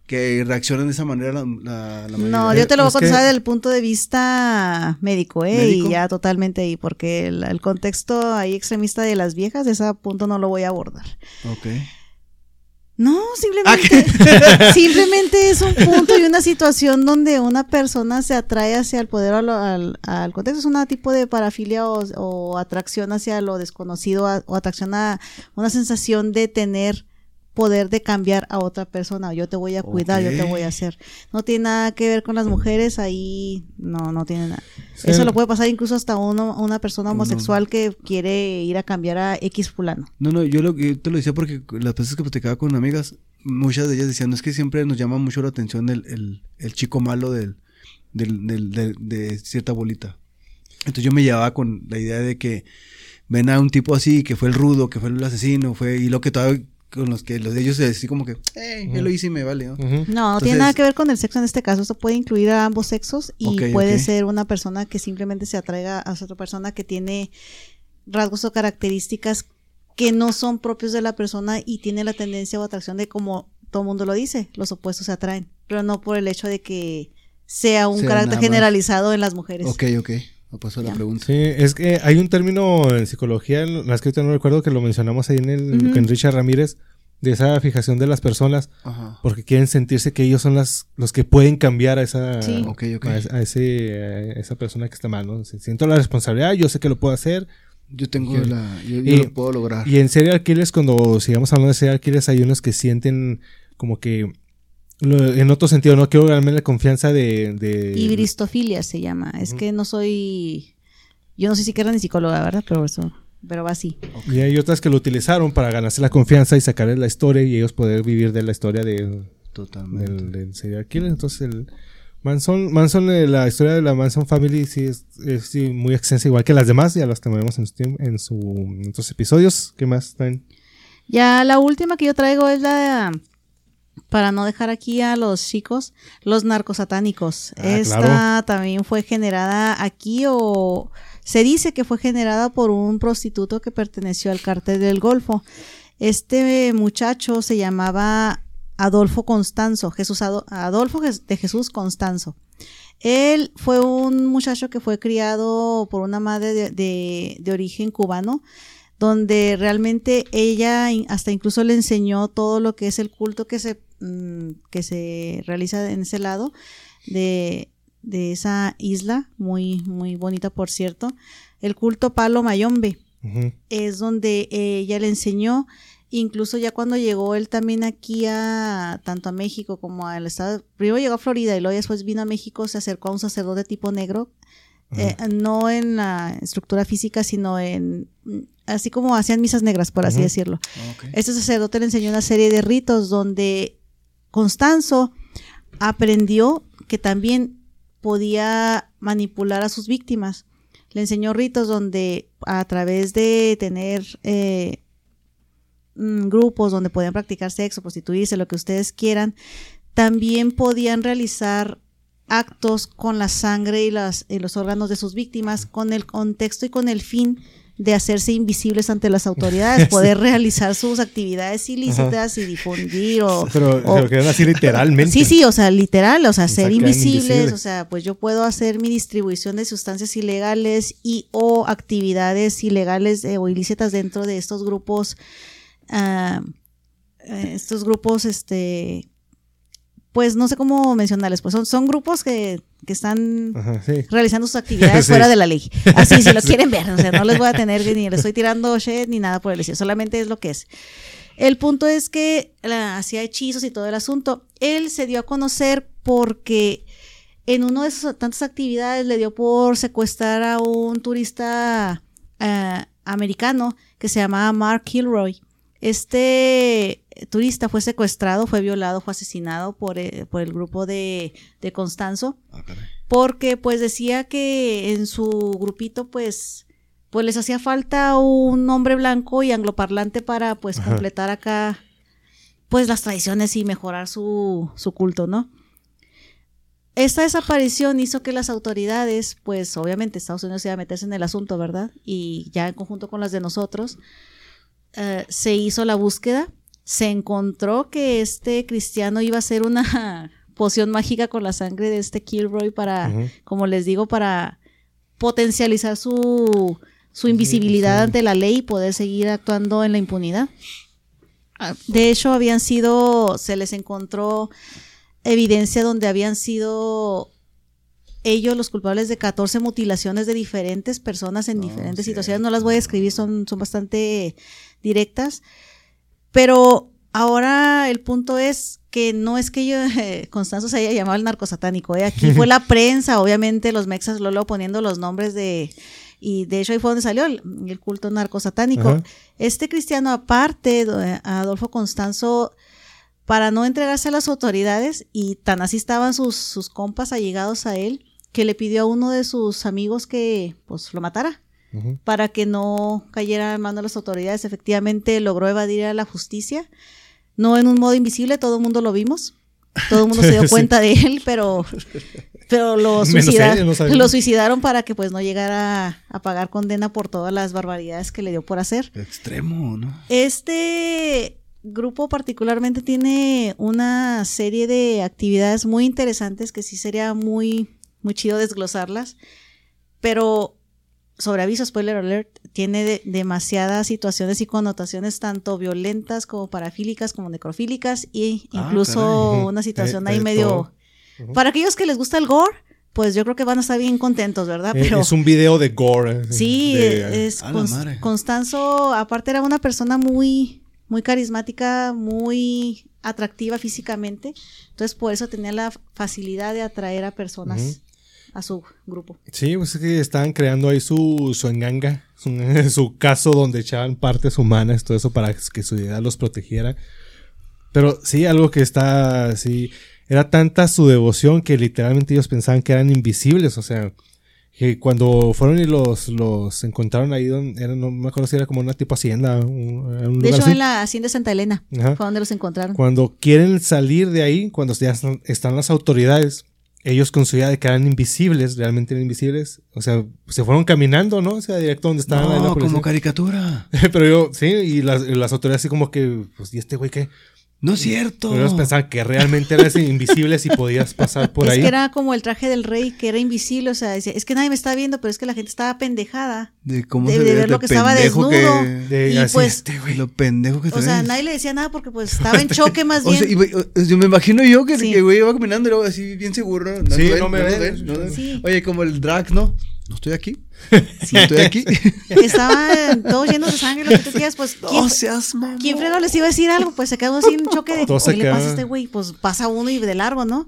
que reaccionan de esa manera la, la, la No, yo te lo voy a que- contestar desde el punto de vista médico, ¿eh? ¿Médico? Y ya totalmente ahí, porque el, el contexto ahí extremista de las viejas, de ese punto no lo voy a abordar. Ok. No, Ah, simplemente, simplemente es un punto y una situación donde una persona se atrae hacia el poder o al, al- al contexto. Es un tipo de parafilia o, o atracción hacia lo desconocido a- o atracción a una sensación de tener poder de cambiar a otra persona. Yo te voy a cuidar, yo te voy a hacer. No tiene nada que ver con las mujeres, ahí no, no tiene nada. Sí. Eso lo puede pasar incluso hasta uno, una persona homosexual que quiere ir a cambiar a X fulano. No, no, yo, lo, yo te lo decía porque las veces que platicaba con amigas, muchas de ellas decían, no es que siempre nos llama mucho la atención el, el, el chico malo del, del, del- de, de cierta bolita. Entonces yo me llevaba con la idea de que ven a un tipo así, que fue el rudo, que fue el asesino, fue, y lo que todavía con los que los de ellos así como que, hey, yo lo hice y me vale, ¿no? No, no Entonces- tiene nada que ver con el sexo en este caso. Esto puede incluir a ambos sexos y puede ser una persona que simplemente se atraiga a otra persona que tiene rasgos o características que no son propios de la persona y tiene la tendencia o atracción de como todo mundo lo dice, los opuestos se atraen, pero no por el hecho de que sea un Sea carácter generalizado en las mujeres. Ok, ok, pasó la pregunta. Sí, es que hay un término en psicología, la que ahorita no recuerdo que lo mencionamos ahí en el con Richard Ramírez, de esa fijación de las personas, Ajá. porque quieren sentirse que ellos son las, los que pueden cambiar a esa, Sí. A, a ese, a esa persona que está mal, ¿no? Si- Siento la responsabilidad, yo sé que lo puedo hacer. Yo tengo la, yo, yo Y- lo puedo lograr. Y en serial killers, cuando sigamos hablando de serial killers, hay unos que sienten como que, lo- en otro sentido, no quiero ganarme la confianza de... de Ibristofilia se llama. Es que no soy, yo no soy psiquiatra ni psicóloga, ¿verdad? Pero eso, pero va así. Y hay otras que lo utilizaron para ganarse la confianza y sacarles la historia y ellos poder vivir de la historia de, Totalmente. del, del serial killer. Entonces, el Manson, Manson eh, la historia de la Manson Family sí es, es, sí, muy extensa, igual que las demás. Ya las tenemos en, su, en, su, en otros episodios. ¿Qué más traen? Ya la última que yo traigo es la para no dejar aquí a los chicos, los narcosatánicos. Ah, Esta claro. también fue generada aquí o se dice que fue generada por un prostituto que perteneció al cártel del Golfo. Este muchacho se llamaba Adolfo Constanzo, Jesús Ado- Adolfo de Jesús Constanzo. Él fue un muchacho que fue criado por una madre de, de- de origen cubano, donde realmente ella hasta incluso le enseñó todo lo que es el culto que se, mm, que se realiza en ese lado de, de esa isla, muy, muy bonita por cierto, el culto Palo Mayombe es donde ella le enseñó. Incluso ya cuando llegó él también aquí a tanto a México como al estado, primero llegó a Florida y luego después vino a México, se acercó a un sacerdote tipo negro, eh, no en la estructura física, sino en así como hacían misas negras, por así decirlo. Este sacerdote le enseñó una serie de ritos donde Constanzo aprendió que también podía manipular a sus víctimas. Le enseñó ritos donde a través de tener eh, mm, grupos donde podían practicar sexo, prostituirse, lo que ustedes quieran, también podían realizar actos con la sangre y, las, y los órganos de sus víctimas con el contexto y con el fin de hacerse invisibles ante las autoridades, poder realizar sus actividades ilícitas y difundir o... Pero o- se lo quedan así literalmente. Sí, sí, o sea, literal, o sea, ser invisibles. o sea, pues yo puedo hacer mi distribución de sustancias ilegales y o actividades ilegales eh, o ilícitas dentro de estos grupos, ah, eh, estos grupos, este, pues no sé cómo mencionarles, pues son, son grupos que, que están Ajá, sí. realizando sus actividades Sí. fuera de la ley. Así, si lo quieren ver, o sea, no les voy a tener ni les estoy tirando shit ni nada por el estilo, solamente es lo que es. El punto es que hacía hechizos y todo el asunto. Él se dio a conocer porque en una de sus tantas actividades le dio por secuestrar a un turista eh, americano que se llamaba Mark Kilroy. Este turista fue secuestrado, fue violado, fue asesinado por, eh, por el grupo de, de Constanzo Ah, porque pues decía que en su grupito pues pues les hacía falta un hombre blanco y angloparlante para pues Ajá. completar acá pues las tradiciones y mejorar su, su culto, ¿no? Esta desaparición hizo que las autoridades, pues obviamente Estados Unidos iba a meterse en el asunto, ¿verdad? Y ya en conjunto con las de nosotros, eh, se hizo la búsqueda, se encontró que este cristiano iba a hacer una poción mágica con la sangre de este Kilroy para, como les digo, para potencializar su, su invisibilidad sí. ante la ley y poder seguir actuando en la impunidad. Ah, De hecho, habían sido, se les encontró evidencia donde habían sido ellos los culpables de 14 mutilaciones de diferentes personas en diferentes situaciones. No las voy a escribir, son, son bastante directas. Pero ahora el punto es que no es que yo, eh, Constanzo se haya llamado el narcosatánico. ¿eh? Aquí fue la prensa, obviamente los mexas Lolo poniendo los nombres de... Y de hecho ahí fue donde salió el, el culto narcosatánico. Ajá. Este cristiano, aparte, eh, Adolfo Constanzo, para no entregarse a las autoridades, y tan así estaban sus, sus compas allegados a él, que le pidió a uno de sus amigos que pues lo matara Para que no cayera en manos de las autoridades. Efectivamente logró evadir a la justicia, no en un modo invisible, todo el mundo lo vimos, todo el mundo se dio Sí. cuenta de él, pero, pero lo, Menos suicida- ella, no sabía. lo suicidaron para que pues no llegara a pagar condena por todas las barbaridades que le dio por hacer. Extremo, ¿no? Este grupo particularmente tiene una serie de actividades muy interesantes que sí sería muy, muy chido desglosarlas, pero sobre aviso, spoiler alert, tiene de- demasiadas situaciones y connotaciones tanto violentas como parafílicas como necrofílicas y Ah, incluso una situación ahí de medio... todo. Para aquellos que les gusta el gore, pues yo creo que van a estar bien contentos, ¿verdad? Eh, Pero... Es un video de gore. eh, Sí, de- es. Constanzo, aparte era una persona muy, muy carismática, muy atractiva físicamente, entonces por eso tenía la facilidad de atraer a personas. A su grupo. Sí, pues es que estaban creando ahí su, su enganga, su, su caso donde echaban partes humanas, todo eso para que su idea los protegiera. Pero sí, algo que está así, era tanta su devoción que literalmente ellos pensaban que eran invisibles, o sea, que cuando fueron y los, los encontraron ahí, donde era, no me acuerdo si era como una tipo hacienda, un, De hecho, así. en la hacienda de Santa Elena Ajá. fue donde los encontraron. Cuando quieren salir de ahí, cuando ya están las autoridades, ellos con su idea de que eran invisibles, realmente eran invisibles, o sea, se fueron caminando, ¿no? O sea, directo donde estaban la No, policía. como caricatura. Pero yo, sí, y las, las autoridades así como que, pues, ¿y este güey qué? No es cierto. Pero pensaban que realmente eras invisible si podías pasar por es ahí. que era como el traje del rey, que era invisible, o sea, decía, es que nadie me está viendo, pero es que la gente estaba pendejada. De cómo de- se de ve ver lo que estaba desnudo. que- De- y así, pues, este güey. lo pendejo que O sea, nadie le decía nada porque pues estaba en choque más O bien. sea, y, o- yo me imagino yo que Sí. el güey iba caminando y luego así bien seguro. No, Sí, nos no me nos ven. no nos ven. Sí. Oye, como el drag, ¿no? No estoy aquí. Sí. No estoy aquí. Estaban todos llenos de sangre, lo que tú quieras, pues, ¿quién, no seas mamón. ¿quién fregado les iba a decir algo? Pues se quedó así en choque de ¿qué se le pasa a este güey? Pues pasa uno y de largo, ¿no?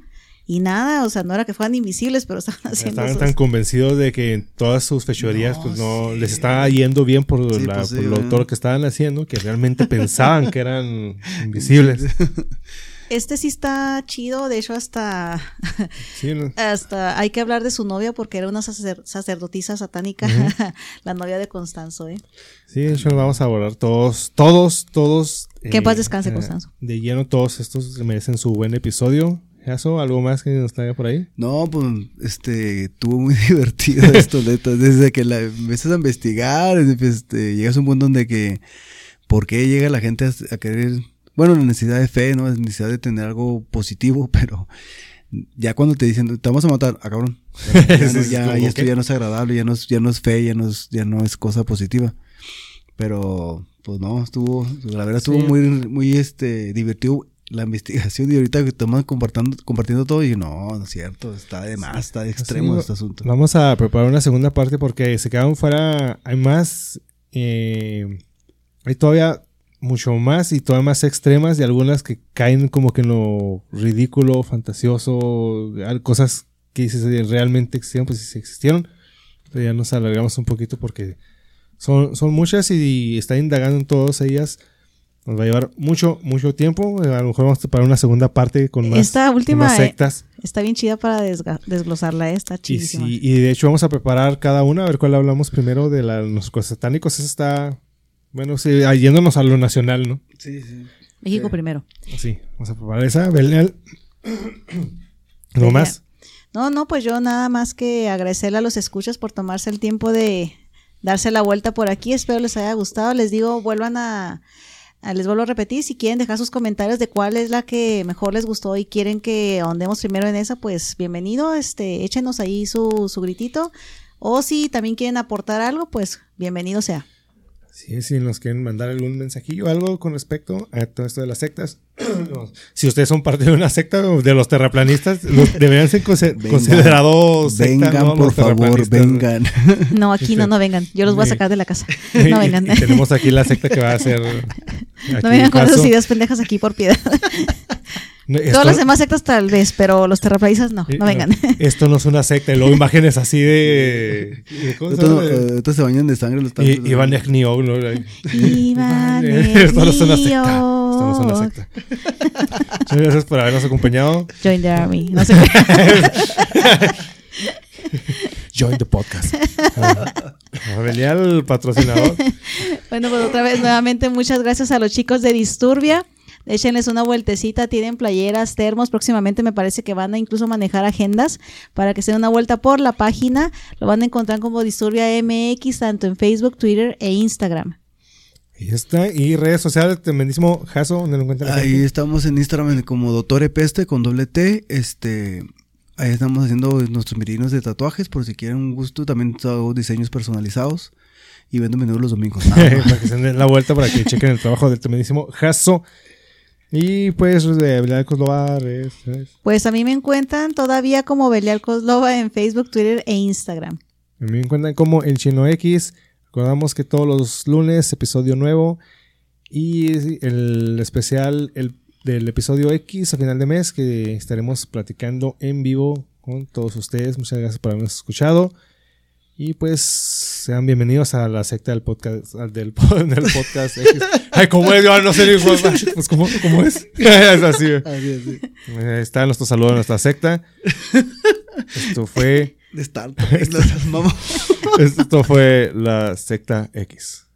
Y nada, o sea, no era que fueran invisibles, pero estaban haciendo Estaban sus- tan convencidos de que en todas sus fechorías No, pues no sí. les estaba yendo bien por, Sí, la- pues sí, por lo- todo lo que estaban haciendo, que realmente pensaban que eran invisibles. Este sí está chido, de hecho hasta Sí, ¿no? hasta hay que hablar de su novia porque era una sacer- sacerdotisa satánica, la novia de Constanzo, ¿eh? Sí, de hecho vamos a abordar todos, todos, todos. Que en paz descanse, Constanzo. De lleno, todos estos merecen su buen episodio. ¿Eso? ¿Algo más que nos traiga por ahí? No, pues, este, estuvo muy divertido esto, neta. Desde que la empiezas a investigar, este, llegas a un punto donde que, ¿por qué llega la gente a, a querer, bueno, la necesidad de fe, ¿no? La necesidad de tener algo positivo, pero ya cuando te dicen, te vamos a matar, ah, cabrón. Ya, ya no- ya- ya esto ya no es agradable, ya no es, ya no es fe, ya no es, ya no es cosa positiva. Pero, pues no, estuvo, la verdad estuvo Sí. muy, muy, este, divertido la investigación y ahorita que estamos compartiendo, compartiendo todo y no, no es cierto, está de más, está de extremo este asunto. Vamos a preparar una segunda parte porque se quedaron fuera. Hay más. eh, hay todavía mucho más y todavía más extremas y algunas que caen como que en lo ridículo, fantasioso, cosas que dices "Oye, realmente existieron, pues sí existieron. Pero ya nos alargamos un poquito porque son, son muchas y estar indagando en todas ellas nos va a llevar mucho, mucho tiempo. A lo mejor vamos a preparar una segunda parte con más, Esta última, más eh, sectas. Está bien chida para desglosarla, eh, está Y, chidísima. sí, y de hecho vamos a preparar cada una, a ver cuál hablamos primero de la, los satánicos. Esa está, bueno, sí, ah, yéndonos a lo nacional, ¿no? Sí, sí. México primero. Sí, vamos a preparar esa. Belial. ¿No más? No, no, pues yo nada más que agradecerle a los escuchas por tomarse el tiempo de darse la vuelta por aquí. Espero les haya gustado. Les digo, vuelvan a, a- les vuelvo a repetir, si quieren dejar sus comentarios de cuál es la que mejor les gustó y quieren que ahondemos primero en esa, pues bienvenido, este, échenos ahí su, su gritito. O si también quieren aportar algo, pues bienvenido sea. Sí, si nos quieren mandar algún mensajillo, algo con respecto a todo esto de las sectas. Si ustedes son parte de una secta o de los terraplanistas, los deberían ser Vengan, considerados secta, Vengan, ¿no? por favor, vengan. No, aquí no, no vengan. Yo los voy a sacar de la casa. Y- No vengan. y tenemos aquí la secta que va a ser. No vengan con esas ideas pendejas aquí por piedad. Todas las demás sectas tal vez, pero los terraplanistas no, no vengan. Esto no es una secta. Y luego imágenes así de. de eh, estos se bañan de sangre los tantos. Iván Echniov, ¿no? Iván Esto no es una secta. Echniov. Esto no es una secta. Muchas gracias por habernos acompañado. Join the army. No sé. Join the podcast. Belial, patrocinador. bueno, pues otra vez nuevamente muchas gracias a los chicos de Disturbia. Échenles una vueltecita, tienen playeras, termos. Próximamente me parece que van a incluso manejar agendas para que se den una vuelta por la página. Lo van a encontrar como Disturbia MX, tanto en Facebook, Twitter e Instagram. Y ya está. Y redes sociales, tremendísimo Jaso, donde lo encuentran. Ahí gente? estamos en Instagram como Doctor Epeste con doble T. Este, ahí estamos haciendo nuestros mirinos de tatuajes por si quieren un gusto. También hago diseños personalizados y vendo menú los domingos. Para que se den la vuelta para que chequen el trabajo del tremendísimo Jaso. Y pues de Belial Coslovar. es- es- Pues a mí me encuentran todavía como Belial Coslova en Facebook, Twitter e Instagram. A mí me encuentran como el Chino X. Recordamos que todos los lunes, episodio nuevo. Y el especial el, del episodio X a final de mes, que estaremos platicando en vivo con todos ustedes. Muchas gracias por habernos escuchado. Y pues sean bienvenidos a la secta del podcast. Del, del podcast X. Ay, ¿cómo es? Yo no sé ni cómo- Pues, ¿cómo, cómo es? es así. Así. Ahí está nuestro saludo a nuestra secta. Esto fue. De Star Trek. Esto fue la secta X.